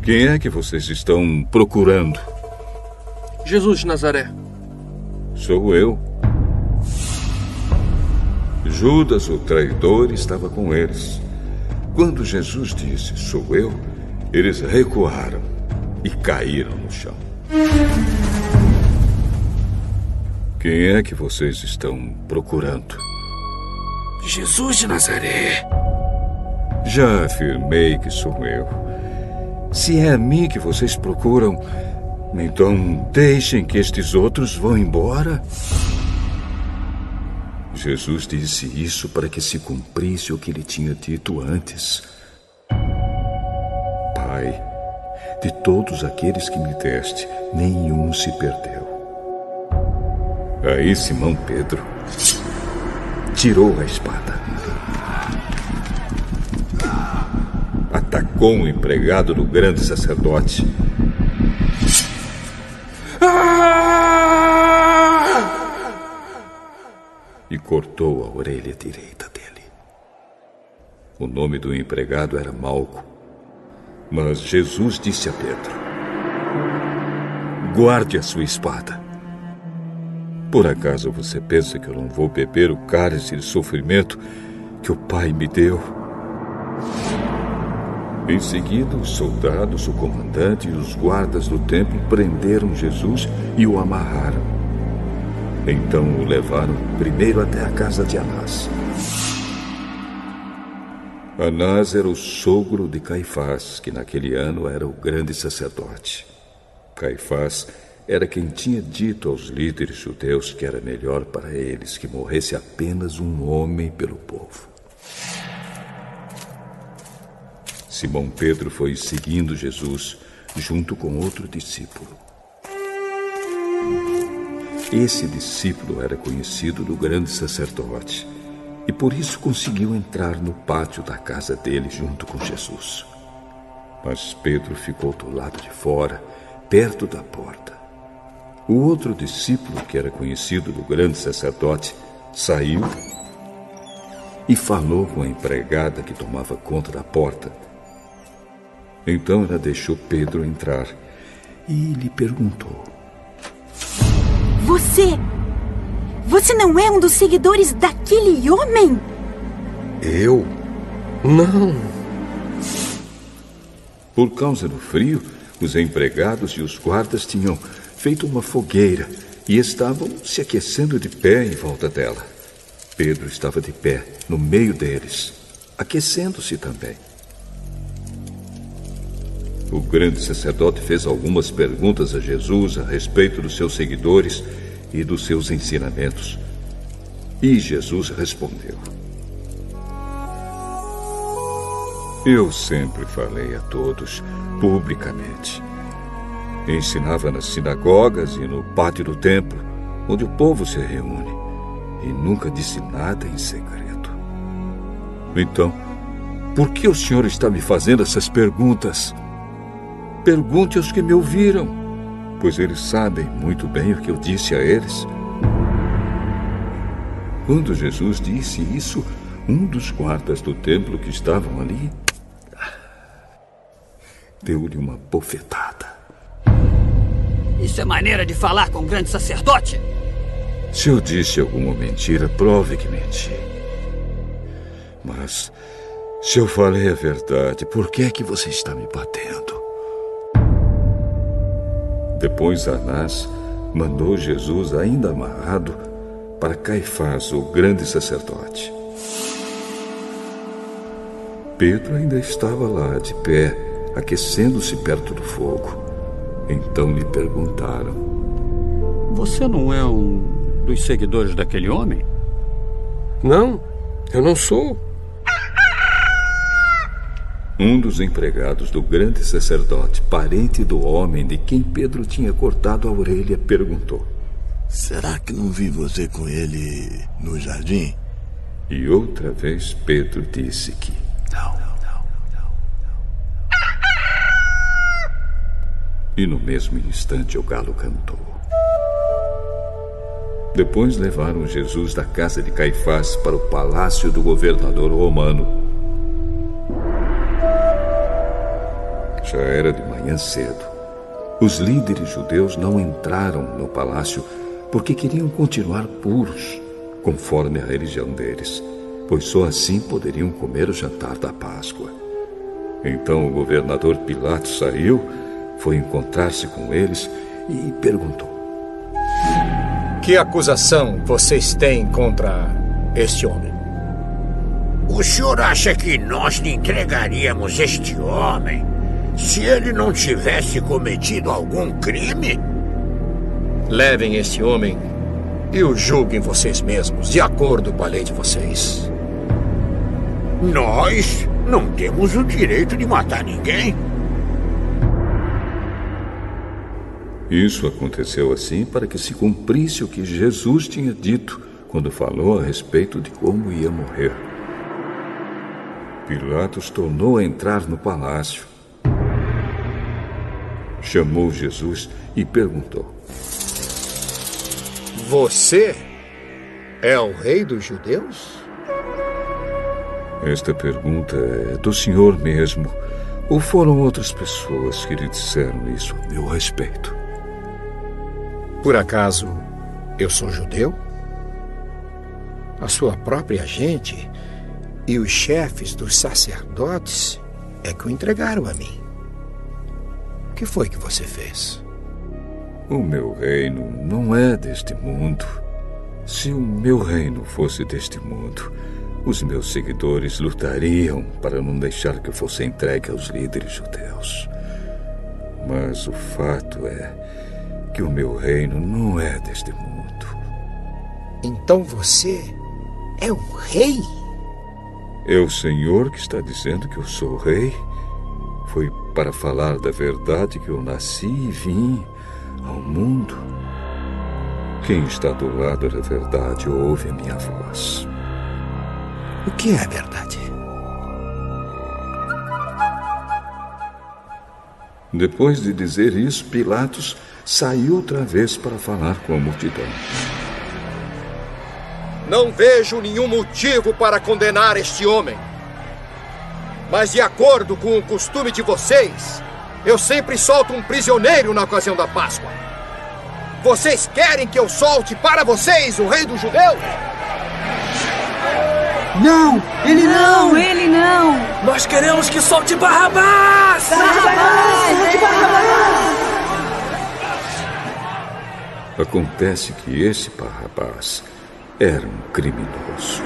Quem é que vocês estão procurando? Jesus de Nazaré. Sou eu. Judas, o traidor, estava com eles. Quando Jesus disse: Sou eu, eles recuaram e caíram no chão. Quem é que vocês estão procurando? Jesus de Nazaré. Já afirmei que sou eu. Se é a mim que vocês procuram, então deixem que estes outros vão embora. Jesus disse isso para que se cumprisse o que ele tinha dito antes. Pai, de todos aqueles que me deste, nenhum se perdeu. Aí Simão Pedro tirou a espada. Atacou um empregado do grande sacerdote. E cortou a orelha direita dele. O nome do empregado era Malco. Mas Jesus disse a Pedro: Guarde a sua espada. Por acaso você pensa que eu não vou beber o cálice de sofrimento que o Pai me deu? Em seguida, os soldados, o comandante e os guardas do templo prenderam Jesus e o amarraram. Então o levaram primeiro até a casa de Anás. Anás era o sogro de Caifás, que naquele ano era o grande sacerdote. Caifás era quem tinha dito aos líderes judeus que era melhor para eles que morresse apenas um homem pelo povo. Simão Pedro foi seguindo Jesus junto com outro discípulo. Esse discípulo era conhecido do grande sacerdote e por isso conseguiu entrar no pátio da casa dele junto com Jesus. Mas Pedro ficou do lado de fora, perto da porta. O outro discípulo, que era conhecido do grande sacerdote, saiu e falou com a empregada que tomava conta da porta então ela deixou Pedro entrar e lhe perguntou: Você. Você não é um dos seguidores daquele homem? Eu? Não. Por causa do frio, os empregados e os guardas tinham feito uma fogueira e estavam se aquecendo de pé em volta dela. Pedro estava de pé, no meio deles, aquecendo-se também. O grande sacerdote fez algumas perguntas a Jesus a respeito dos seus seguidores e dos seus ensinamentos. E Jesus respondeu: Eu sempre falei a todos publicamente. Ensinava nas sinagogas e no pátio do templo, onde o povo se reúne, e nunca disse nada em segredo. Então, por que o senhor está me fazendo essas perguntas? Pergunte aos que me ouviram, pois eles sabem muito bem o que eu disse a eles. Quando Jesus disse isso, um dos guardas do templo que estavam ali deu-lhe uma bofetada. Isso é maneira de falar com o grande sacerdote? Se eu disse alguma mentira, prove que menti. Mas se eu falei a verdade, por que é que você está me batendo? Depois Anás mandou Jesus ainda amarrado para Caifás, o grande sacerdote. Pedro ainda estava lá, de pé, aquecendo-se perto do fogo. Então lhe perguntaram: Você não é um dos seguidores daquele homem? Não, eu não sou. Um dos empregados do grande sacerdote, parente do homem de quem Pedro tinha cortado a orelha, perguntou: Será que não vi você com ele no jardim? E outra vez Pedro disse que não. E no mesmo instante o galo cantou. Depois levaram Jesus da casa de Caifás para o palácio do governador romano. Já era de manhã cedo. Os líderes judeus não entraram no palácio porque queriam continuar puros, conforme a religião deles, pois só assim poderiam comer o jantar da Páscoa. Então o governador Pilatos saiu, foi encontrar-se com eles e perguntou: Que acusação vocês têm contra este homem? O senhor acha que nós lhe entregaríamos este homem se ele não tivesse cometido algum crime? Levem este homem e o julguem vocês mesmos, de acordo com a lei de vocês. Nós não temos o direito de matar ninguém. Isso aconteceu assim para que se cumprisse o que Jesus tinha dito quando falou a respeito de como ia morrer. Pilatos tornou a entrar no palácio. Chamou Jesus e perguntou: Você é o rei dos judeus? Esta pergunta é do senhor mesmo. Ou foram outras pessoas que lhe disseram isso a meu respeito? Por acaso eu sou judeu? A sua própria gente e os chefes dos sacerdotes é que o entregaram a mim. O que foi que você fez? O meu reino não é deste mundo. Se o meu reino fosse deste mundo, os meus seguidores lutariam para não deixar que eu fosse entregue aos líderes judeus. Mas o fato é que o meu reino não é deste mundo. Então você é o rei? É o Senhor que está dizendo que eu sou rei? Foi para falar da verdade que eu nasci e vim ao mundo. Quem está do lado da verdade ouve a minha voz. O que é a verdade? Depois de dizer isso, Pilatos saiu outra vez para falar com a multidão. Não vejo nenhum motivo para condenar este homem. Mas, de acordo com o costume de vocês, eu sempre solto um prisioneiro na ocasião da Páscoa. Vocês querem que eu solte para vocês o rei dos judeus? Não, ele não! Não, ele não! Nós queremos que solte Barrabás! Barrabás! Solte Barrabás! Acontece que esse Barrabás era um criminoso.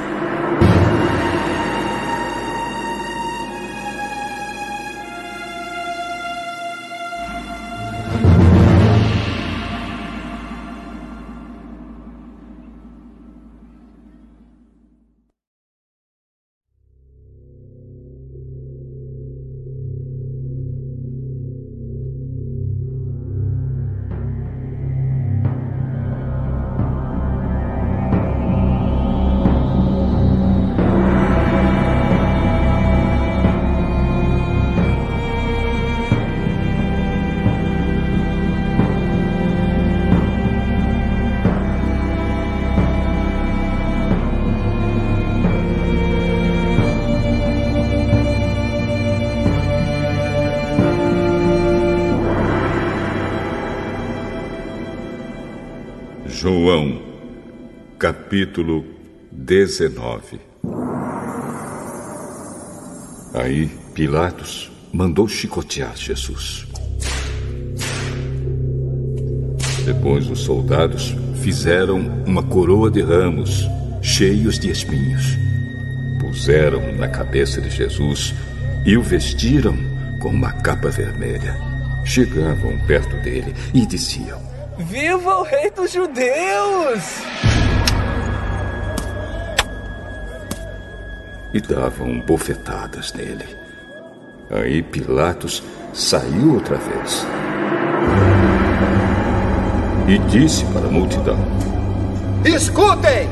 Capítulo 19 Aí Pilatos mandou chicotear Jesus. Depois os soldados fizeram uma coroa de ramos cheios de espinhos. Puseram na cabeça de Jesus e o vestiram com uma capa vermelha. Chegavam perto dele e diziam: Viva o Rei dos Judeus! E davam bofetadas nele. Aí Pilatos saiu outra vez e disse para a multidão: Escutem!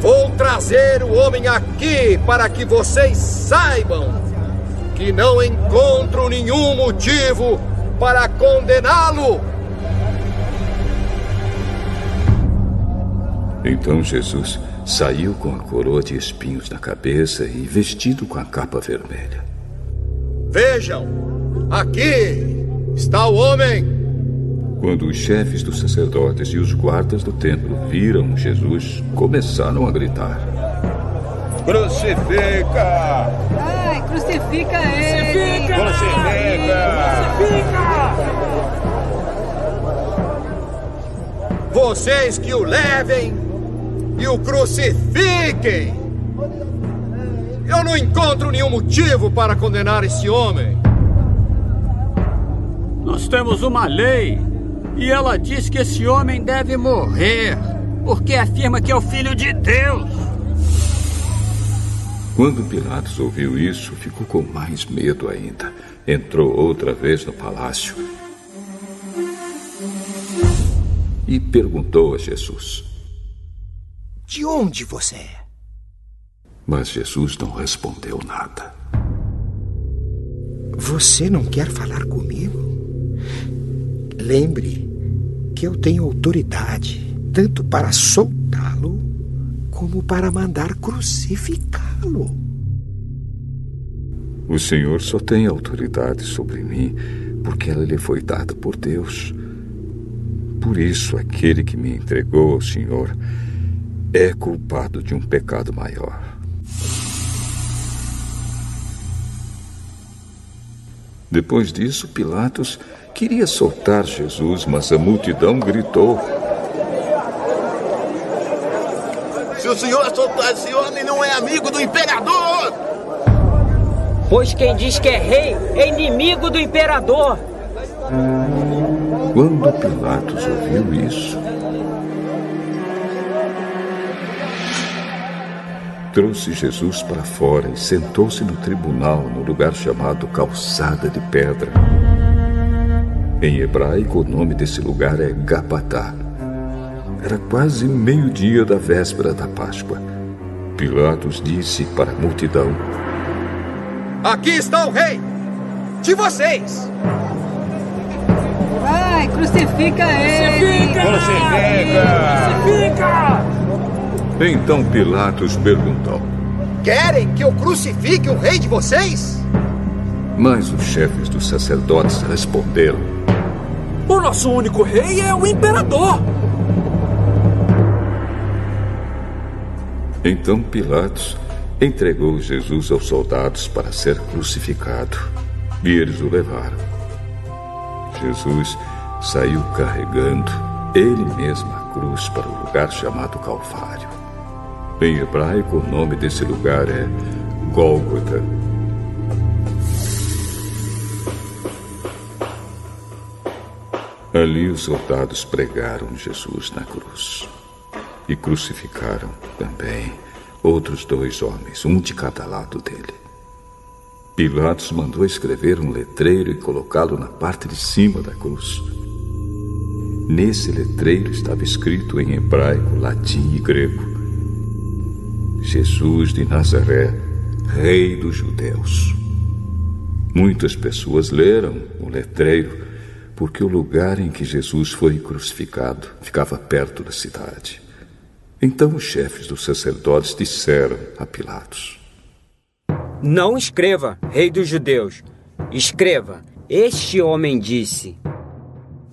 Vou trazer o homem aqui para que vocês saibam que não encontro nenhum motivo para condená-lo. Então Jesus saiu com a coroa de espinhos na cabeça e vestido com a capa vermelha. Vejam, aqui está o homem. Quando os chefes dos sacerdotes e os guardas do templo viram Jesus, começaram a gritar: Crucifica! Ai, crucifica ele! Crucifica! Crucifica! Vocês que o levem e o crucifiquem! Eu não encontro nenhum motivo para condenar esse homem. Nós temos uma lei e ela diz que esse homem deve morrer porque afirma que é o filho de Deus. Quando Pilatos ouviu isso, ficou com mais medo ainda. Entrou outra vez no palácio e perguntou a Jesus: De onde você é? Mas Jesus não respondeu nada. Você não quer falar comigo? Lembre que eu tenho autoridade tanto para soltá-lo como para mandar crucificá-lo. O Senhor só tem autoridade sobre mim porque ela lhe foi dada por Deus. Por isso, aquele que me entregou ao Senhor é culpado de um pecado maior. Depois disso, Pilatos queria soltar Jesus, mas a multidão gritou: Se o senhor soltar esse homem, não é amigo do imperador! Pois quem diz que é rei é inimigo do imperador. Quando Pilatos ouviu isso, trouxe Jesus para fora e sentou-se no tribunal, no lugar chamado Calçada de Pedra. Em hebraico, o nome desse lugar é Gapatá. Era quase meio-dia da véspera da Páscoa. Pilatos disse para a multidão: Aqui está o rei de vocês. Vai, crucifica ele! Crucifica! Crucifica! Então Pilatos perguntou: Querem que eu crucifique o rei de vocês? Mas os chefes dos sacerdotes responderam: O nosso único rei é o imperador! Então Pilatos entregou Jesus aos soldados para ser crucificado. E eles o levaram. Jesus saiu carregando ele mesmo a cruz para o lugar chamado Calvário. Em hebraico, o nome desse lugar é Gólgota. Ali os soldados pregaram Jesus na cruz e crucificaram também outros dois homens, um de cada lado dele. Pilatos mandou escrever um letreiro e colocá-lo na parte de cima da cruz. Nesse letreiro estava escrito em hebraico, latim e grego: Jesus de Nazaré, Rei dos Judeus. Muitas pessoas leram o letreiro porque o lugar em que Jesus foi crucificado ficava perto da cidade. Então os chefes dos sacerdotes disseram a Pilatos: Não escreva, Rei dos Judeus. Escreva: Este homem disse: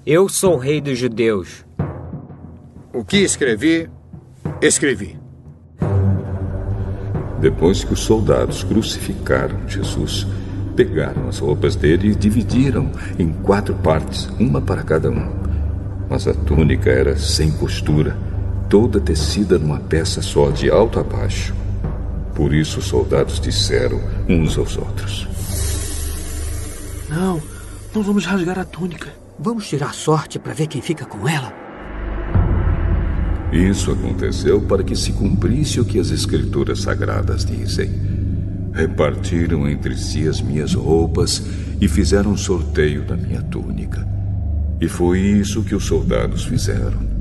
Eu sou Rei dos Judeus. O que escrevi, escrevi. Depois que os soldados crucificaram Jesus, pegaram as roupas dele e dividiram em quatro partes, uma para cada um. Mas a túnica era sem costura, toda tecida numa peça só, de alto a baixo. Por isso os soldados disseram uns aos outros: Não, não vamos rasgar a túnica. Vamos tirar sorte para ver quem fica com ela. Isso aconteceu para que se cumprisse o que as Escrituras Sagradas dizem. Repartiram entre si as minhas roupas e fizeram sorteio da minha túnica. E foi isso que os soldados fizeram.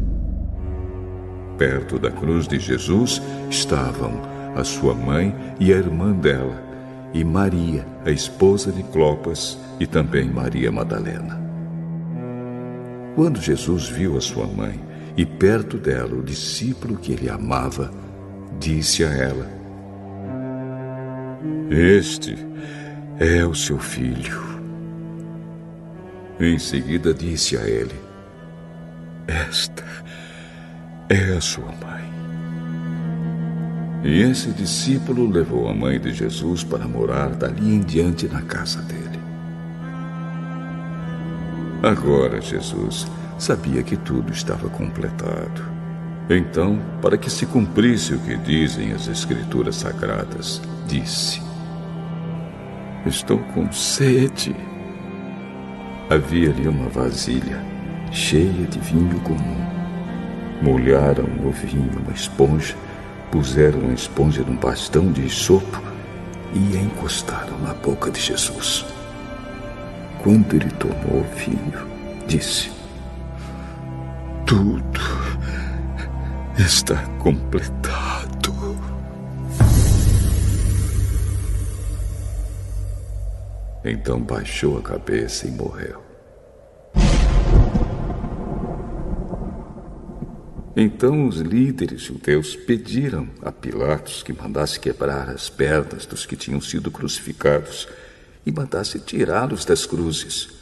Perto da cruz de Jesus estavam a sua mãe e a irmã dela, e Maria, a esposa de Clopas, e também Maria Madalena. Quando Jesus viu a sua mãe e perto dela o discípulo que ele amava, disse a ela: Este é o seu filho. Em seguida disse a ele: Esta é a sua mãe. E esse discípulo levou a mãe de Jesus para morar dali em diante na casa dele. Agora Jesus sabia que tudo estava completado. Então, para que se cumprisse o que dizem as Escrituras Sagradas, disse: Estou com sede. Havia ali uma vasilha cheia de vinho comum. Molharam no vinho uma esponja, puseram a esponja num bastão de sopo e a encostaram na boca de Jesus. Quando ele tomou o vinho, disse: Tudo está completado. Então baixou a cabeça e morreu. Então os líderes judeus pediram a Pilatos que mandasse quebrar as pernas dos que tinham sido crucificados e mandasse tirá-los das cruzes.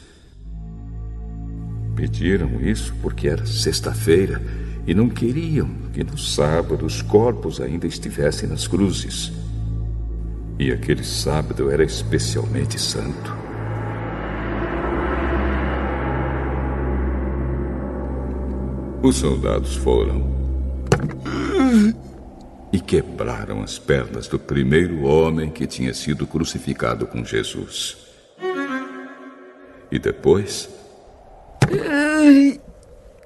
Pediram isso porque era sexta-feira e não queriam que no sábado os corpos ainda estivessem nas cruzes. E aquele sábado era especialmente santo. Os soldados foram e quebraram as pernas do primeiro homem que tinha sido crucificado com Jesus. E depois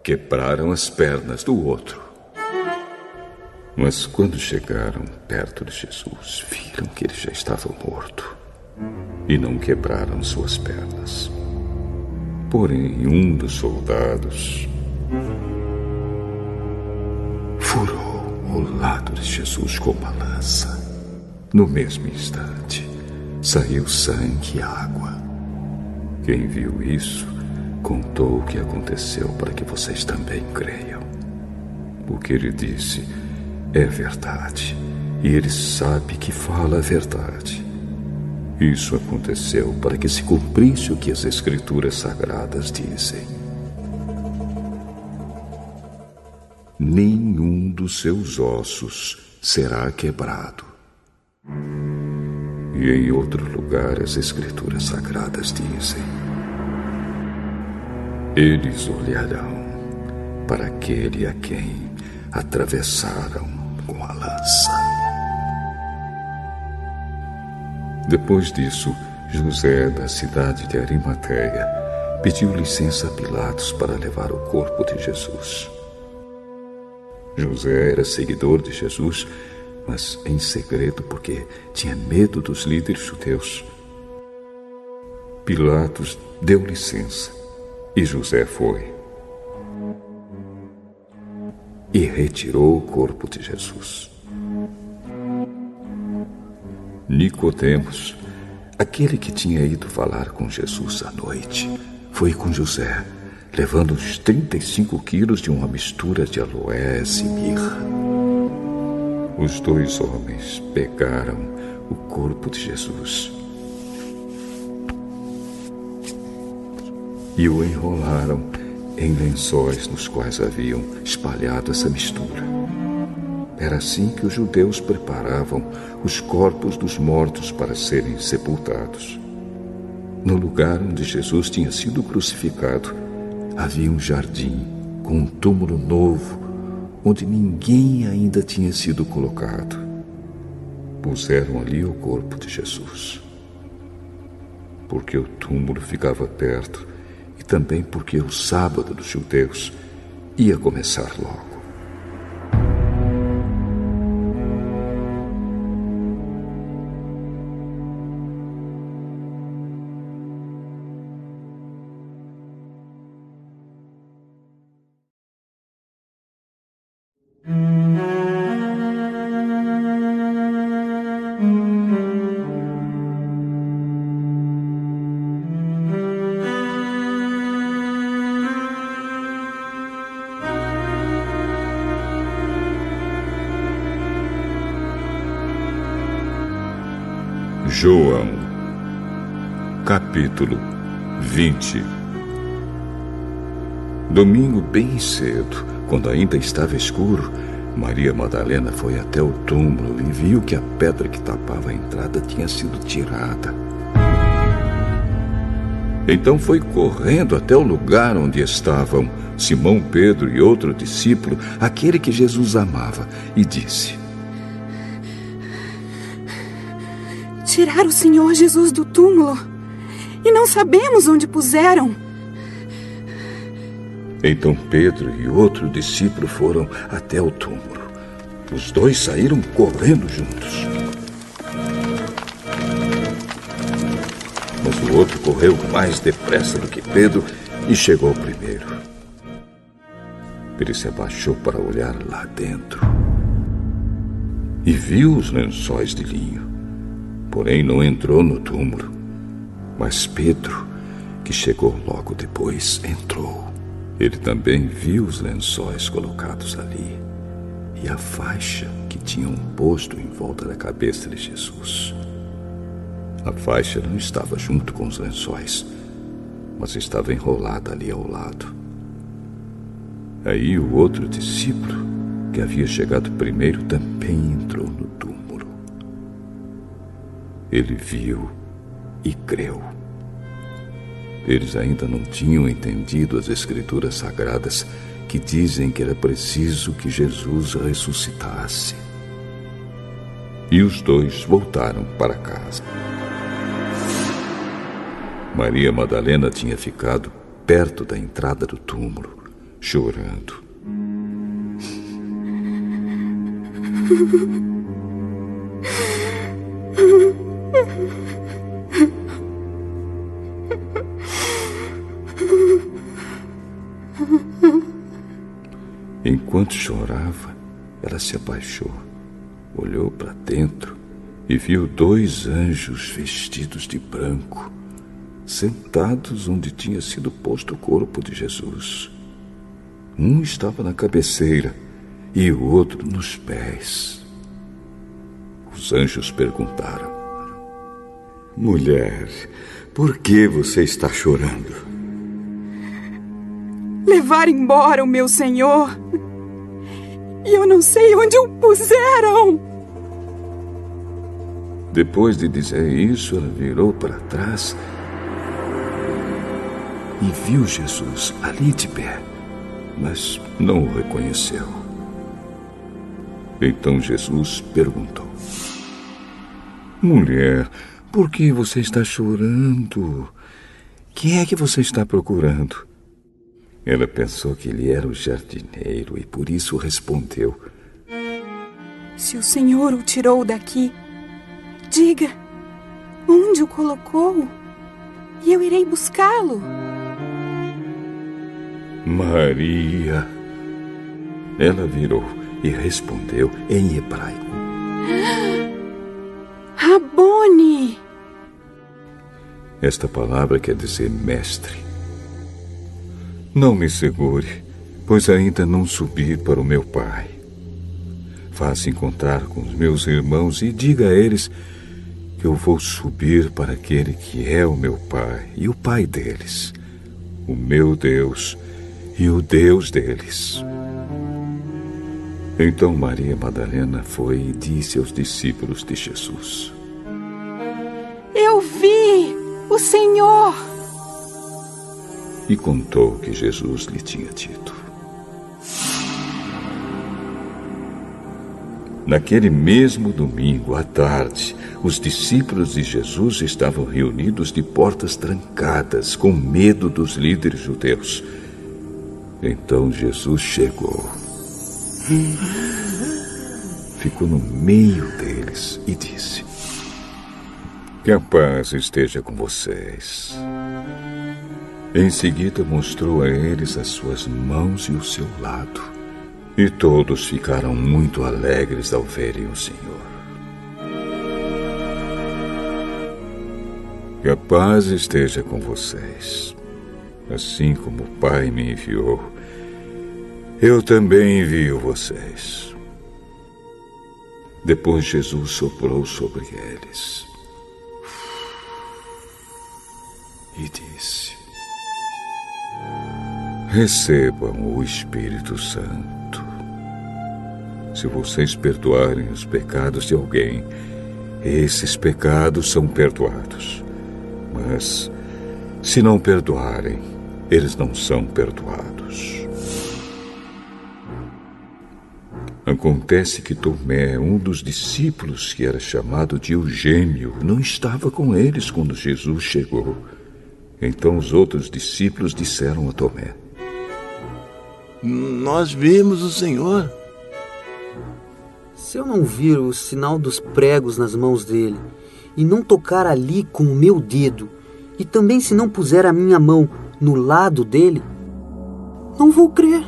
quebraram as pernas do outro. Mas quando chegaram perto de Jesus, viram que ele já estava morto e não quebraram suas pernas. Porém, um dos soldados furou o lado de Jesus com uma lança. No mesmo instante, saiu sangue e água. Quem viu isso contou o que aconteceu para que vocês também creiam. O que ele disse é verdade, e ele sabe que fala a verdade. Isso aconteceu para que se cumprisse o que as Escrituras Sagradas dizem. Nenhum dos seus ossos será quebrado. E em outro lugar as Escrituras Sagradas dizem: Eles olharão para aquele a quem atravessaram com a lança. Depois disso, José, da cidade de Arimateia, pediu licença a Pilatos para levar o corpo de Jesus. José era seguidor de Jesus, mas em segredo porque tinha medo dos líderes judeus. Pilatos deu licença e José foi. E retirou o corpo de Jesus. Nicodemos, aquele que tinha ido falar com Jesus à noite, foi com José, levando uns 35 quilos de uma mistura de aloés e mirra. Os dois homens pegaram o corpo de Jesus e o enrolaram em lençóis nos quais haviam espalhado essa mistura. Era assim que os judeus preparavam os corpos dos mortos para serem sepultados. No lugar onde Jesus tinha sido crucificado, havia um jardim com um túmulo novo, onde ninguém ainda tinha sido colocado. Puseram ali o corpo de Jesus. porque o túmulo ficava perto também porque o sábado dos judeus ia começar logo. Capítulo 20. Domingo bem cedo, quando ainda estava escuro, Maria Madalena foi até o túmulo e viu que a pedra que tapava a entrada tinha sido tirada. Então foi correndo até o lugar onde estavam Simão Pedro e outro discípulo, aquele que Jesus amava, e disse: Tiraram o Senhor Jesus do túmulo e não sabemos onde puseram. Então Pedro e outro discípulo foram até o túmulo. Os dois saíram correndo juntos. Mas o outro correu mais depressa do que Pedro e chegou primeiro. Ele se abaixou para olhar lá dentro e viu os lençóis de linho porém não entrou no túmulo. Mas Pedro, que chegou logo depois, entrou. Ele também viu os lençóis colocados ali e a faixa que tinham posto em volta da cabeça de Jesus. A faixa não estava junto com os lençóis, mas estava enrolada ali ao lado. Aí o outro discípulo, que havia chegado primeiro, também entrou no túmulo. Ele viu e creu. Eles ainda não tinham entendido as Escrituras Sagradas que dizem que era preciso que Jesus ressuscitasse. E os dois voltaram para casa. Maria Madalena tinha ficado perto da entrada do túmulo, chorando. Enquanto chorava, ela se abaixou, olhou para dentro e viu dois anjos vestidos de branco, sentados onde tinha sido posto o corpo de Jesus. Um estava na cabeceira e o outro nos pés. Os anjos perguntaram: Mulher, por que você está chorando? Levar embora o meu senhor. E eu não sei onde o puseram. Depois de dizer isso, ela virou para trás e viu Jesus ali de pé, mas não o reconheceu. Então Jesus perguntou: Mulher, por que você está chorando? Quem é que você está procurando? Ela pensou que ele era o jardineiro e por isso respondeu: Se o senhor o tirou daqui, diga onde o colocou e eu irei buscá-lo. Maria. Ela virou e respondeu em hebraico: Rabone. Esta palavra quer dizer mestre. Não me segure, pois ainda não subi para o meu pai. Faça encontrar com os meus irmãos e diga a eles que eu vou subir para aquele que é o meu pai e o pai deles, o meu Deus e o Deus deles. Então Maria Madalena foi e disse aos discípulos de Jesus: Eu vi o Senhor. E contou o que Jesus lhe tinha dito. Naquele mesmo domingo, à tarde, os discípulos de Jesus estavam reunidos de portas trancadas, com medo dos líderes judeus. Então Jesus chegou. Ficou no meio deles e disse: Que a paz esteja com vocês. Em seguida, mostrou a eles as suas mãos e o seu lado. E todos ficaram muito alegres ao verem o Senhor. Que a paz esteja com vocês. Assim como o Pai me enviou, eu também envio vocês. Depois Jesus soprou sobre eles e disse: Recebam o Espírito Santo. Se vocês perdoarem os pecados de alguém, esses pecados são perdoados. Mas, se não perdoarem, eles não são perdoados. Acontece que Tomé, um dos discípulos que era chamado de Eugênio, não estava com eles quando Jesus chegou. Então os outros discípulos disseram a Tomé: Nós vimos o Senhor. Se eu não vir o sinal dos pregos nas mãos dele, e não tocar ali com o meu dedo, e também se não puser a minha mão no lado dele, não vou crer.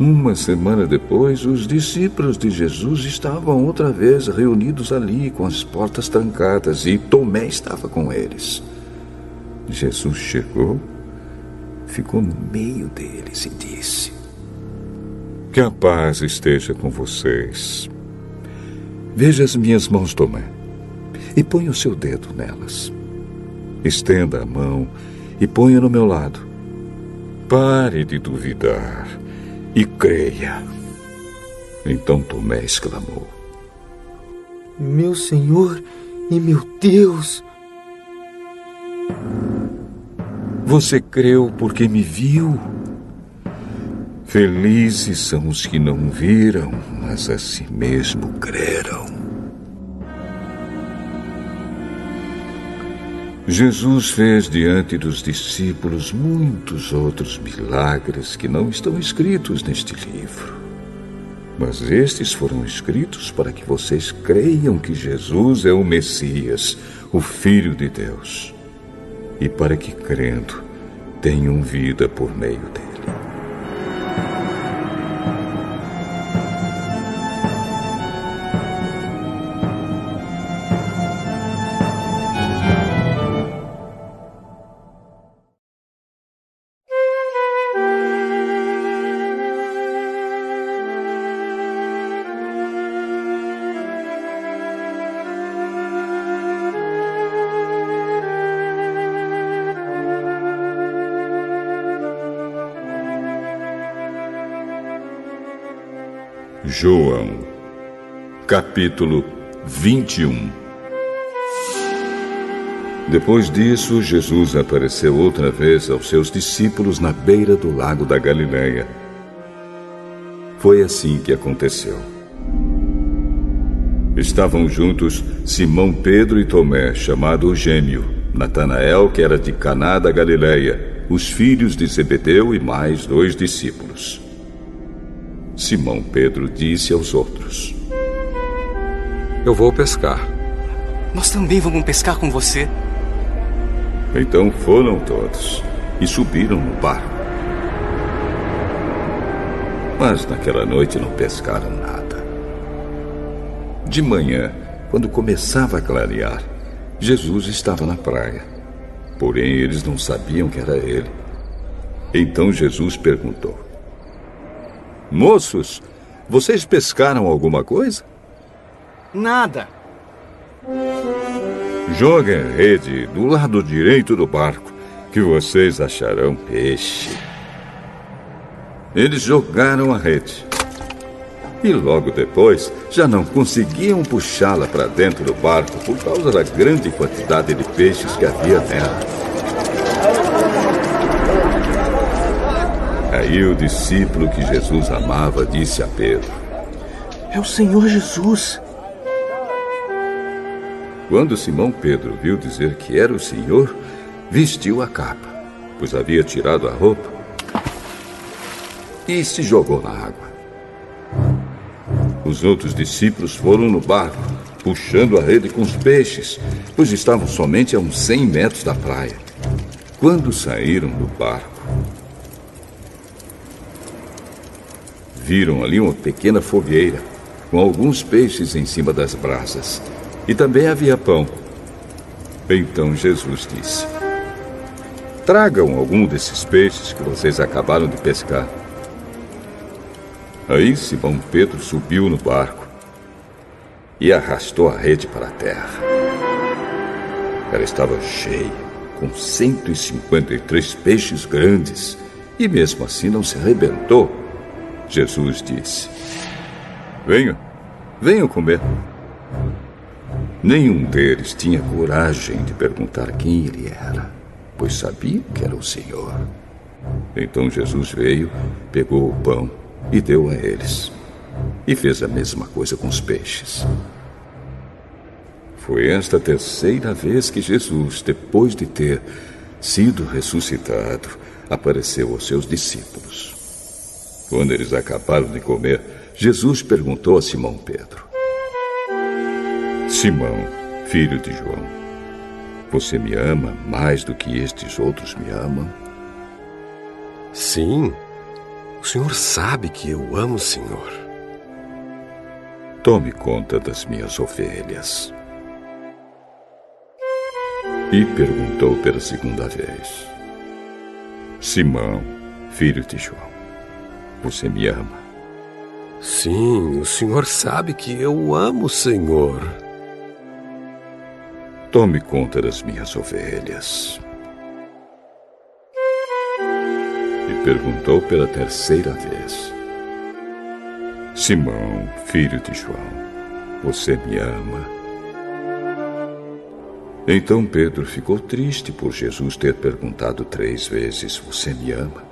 Uma semana depois, os discípulos de Jesus estavam outra vez reunidos ali com as portas trancadas e Tomé estava com eles. Jesus chegou, ficou no meio deles e disse: Que a paz esteja com vocês. Veja as minhas mãos, Tomé, e ponha o seu dedo nelas. Estenda a mão e ponha no meu lado. Pare de duvidar e creia. Então Tomé exclamou: Meu Senhor e meu Deus! Você creu porque me viu? Felizes são os que não viram, mas a si mesmo creram. Jesus fez diante dos discípulos muitos outros milagres que não estão escritos neste livro. Mas estes foram escritos para que vocês creiam que Jesus é o Messias, o Filho de Deus, e para que, crendo, tenham vida por meio dele. João, capítulo 21 Depois disso, Jesus apareceu outra vez aos seus discípulos na beira do lago da Galileia. Foi assim que aconteceu. Estavam juntos Simão Pedro e Tomé, chamado o Gêmeo, Natanael, que era de Caná da Galileia, os filhos de Zebedeu e mais dois discípulos. Simão Pedro disse aos outros: Eu vou pescar. Nós também vamos pescar com você. Então foram todos e subiram no barco. Mas naquela noite não pescaram nada. De manhã, quando começava a clarear, Jesus estava na praia. Porém, eles não sabiam que era ele. Então Jesus perguntou: Moços, vocês pescaram alguma coisa? Nada. Joguem a rede do lado direito do barco, que vocês acharão peixe. Eles jogaram a rede. E logo depois já não conseguiam puxá-la para dentro do barco por causa da grande quantidade de peixes que havia nela. Aí o discípulo que Jesus amava disse a Pedro: É o Senhor Jesus. Quando Simão Pedro viu dizer que era o Senhor, vestiu a capa, pois havia tirado a roupa, e se jogou na água. Os outros discípulos foram no barco, puxando a rede com os peixes, pois estavam somente a uns 100 metros da praia. Quando saíram do barco, viram ali uma pequena fogueira, com alguns peixes em cima das brasas. E também havia pão. Então Jesus disse: Tragam algum desses peixes que vocês acabaram de pescar. Aí Simão Pedro subiu no barco e arrastou a rede para a terra. Ela estava cheia, com 153 peixes grandes, e mesmo assim não se arrebentou. Jesus disse: Venham, venham comer. Nenhum deles tinha coragem de perguntar quem ele era, pois sabiam que era o Senhor. Então Jesus veio, pegou o pão e deu a eles. E fez a mesma coisa com os peixes. Foi esta a terceira vez que Jesus, depois de ter sido ressuscitado, apareceu aos seus discípulos. Quando eles acabaram de comer, Jesus perguntou a Simão Pedro: Simão, filho de João, você me ama mais do que estes outros me amam? Sim, o senhor sabe que eu amo o senhor. Tome conta das minhas ovelhas. E perguntou pela segunda vez: Simão, filho de João, você me ama? Sim, o senhor sabe que eu amo o senhor. Tome conta das minhas ovelhas. E perguntou pela terceira vez: Simão, filho de João, você me ama? Então Pedro ficou triste por Jesus ter perguntado três vezes: Você me ama?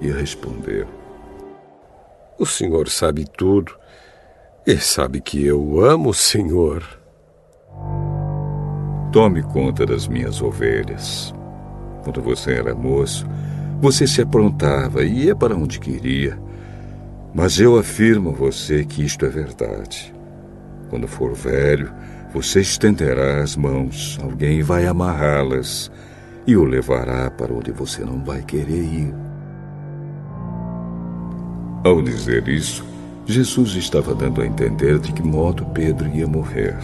E respondeu: O senhor sabe tudo e sabe que eu amo o senhor. Tome conta das minhas ovelhas. Quando você era moço, você se aprontava e ia para onde queria. Mas eu afirmo a você que isto é verdade. Quando for velho, você estenderá as mãos, alguém vai amarrá-las e o levará para onde você não vai querer ir. Ao dizer isso, Jesus estava dando a entender de que modo Pedro ia morrer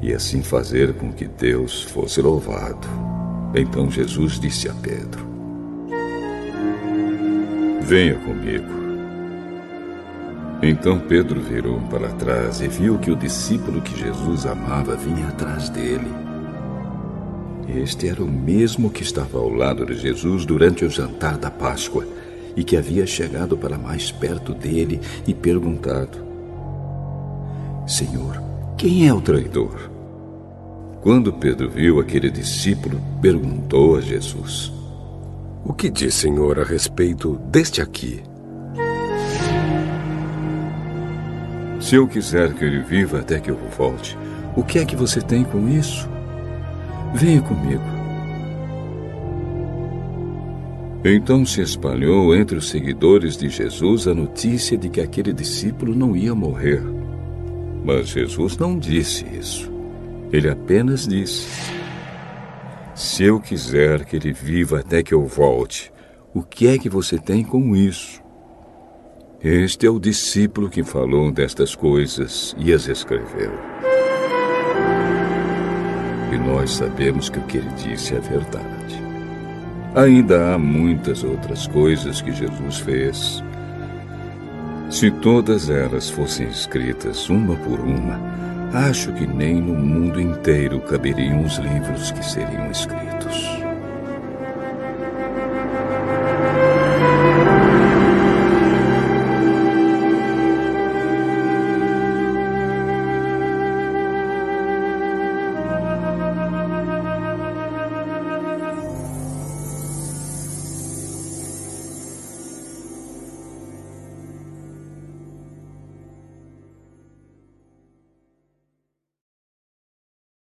e assim fazer com que Deus fosse louvado. Então Jesus disse a Pedro: Venha comigo. Então Pedro virou para trás e viu que o discípulo que Jesus amava vinha atrás dele. Este era o mesmo que estava ao lado de Jesus durante o jantar da Páscoa e que havia chegado para mais perto dele e perguntado: Senhor, quem é o traidor? Quando Pedro viu aquele discípulo, perguntou a Jesus: O que diz, Senhor, a respeito deste aqui? Se eu quiser que ele viva até que eu volte, o que é que você tem com isso? Venha comigo. Então se espalhou entre os seguidores de Jesus a notícia de que aquele discípulo não ia morrer. Mas Jesus não disse isso. Ele apenas disse: Se eu quiser que ele viva até que eu volte, o que é que você tem com isso? Este é o discípulo que falou destas coisas e as escreveu. E nós sabemos que o que ele disse é verdade. Ainda há muitas outras coisas que Jesus fez. Se todas elas fossem escritas uma por uma, acho que nem no mundo inteiro caberiam os livros que seriam escritos.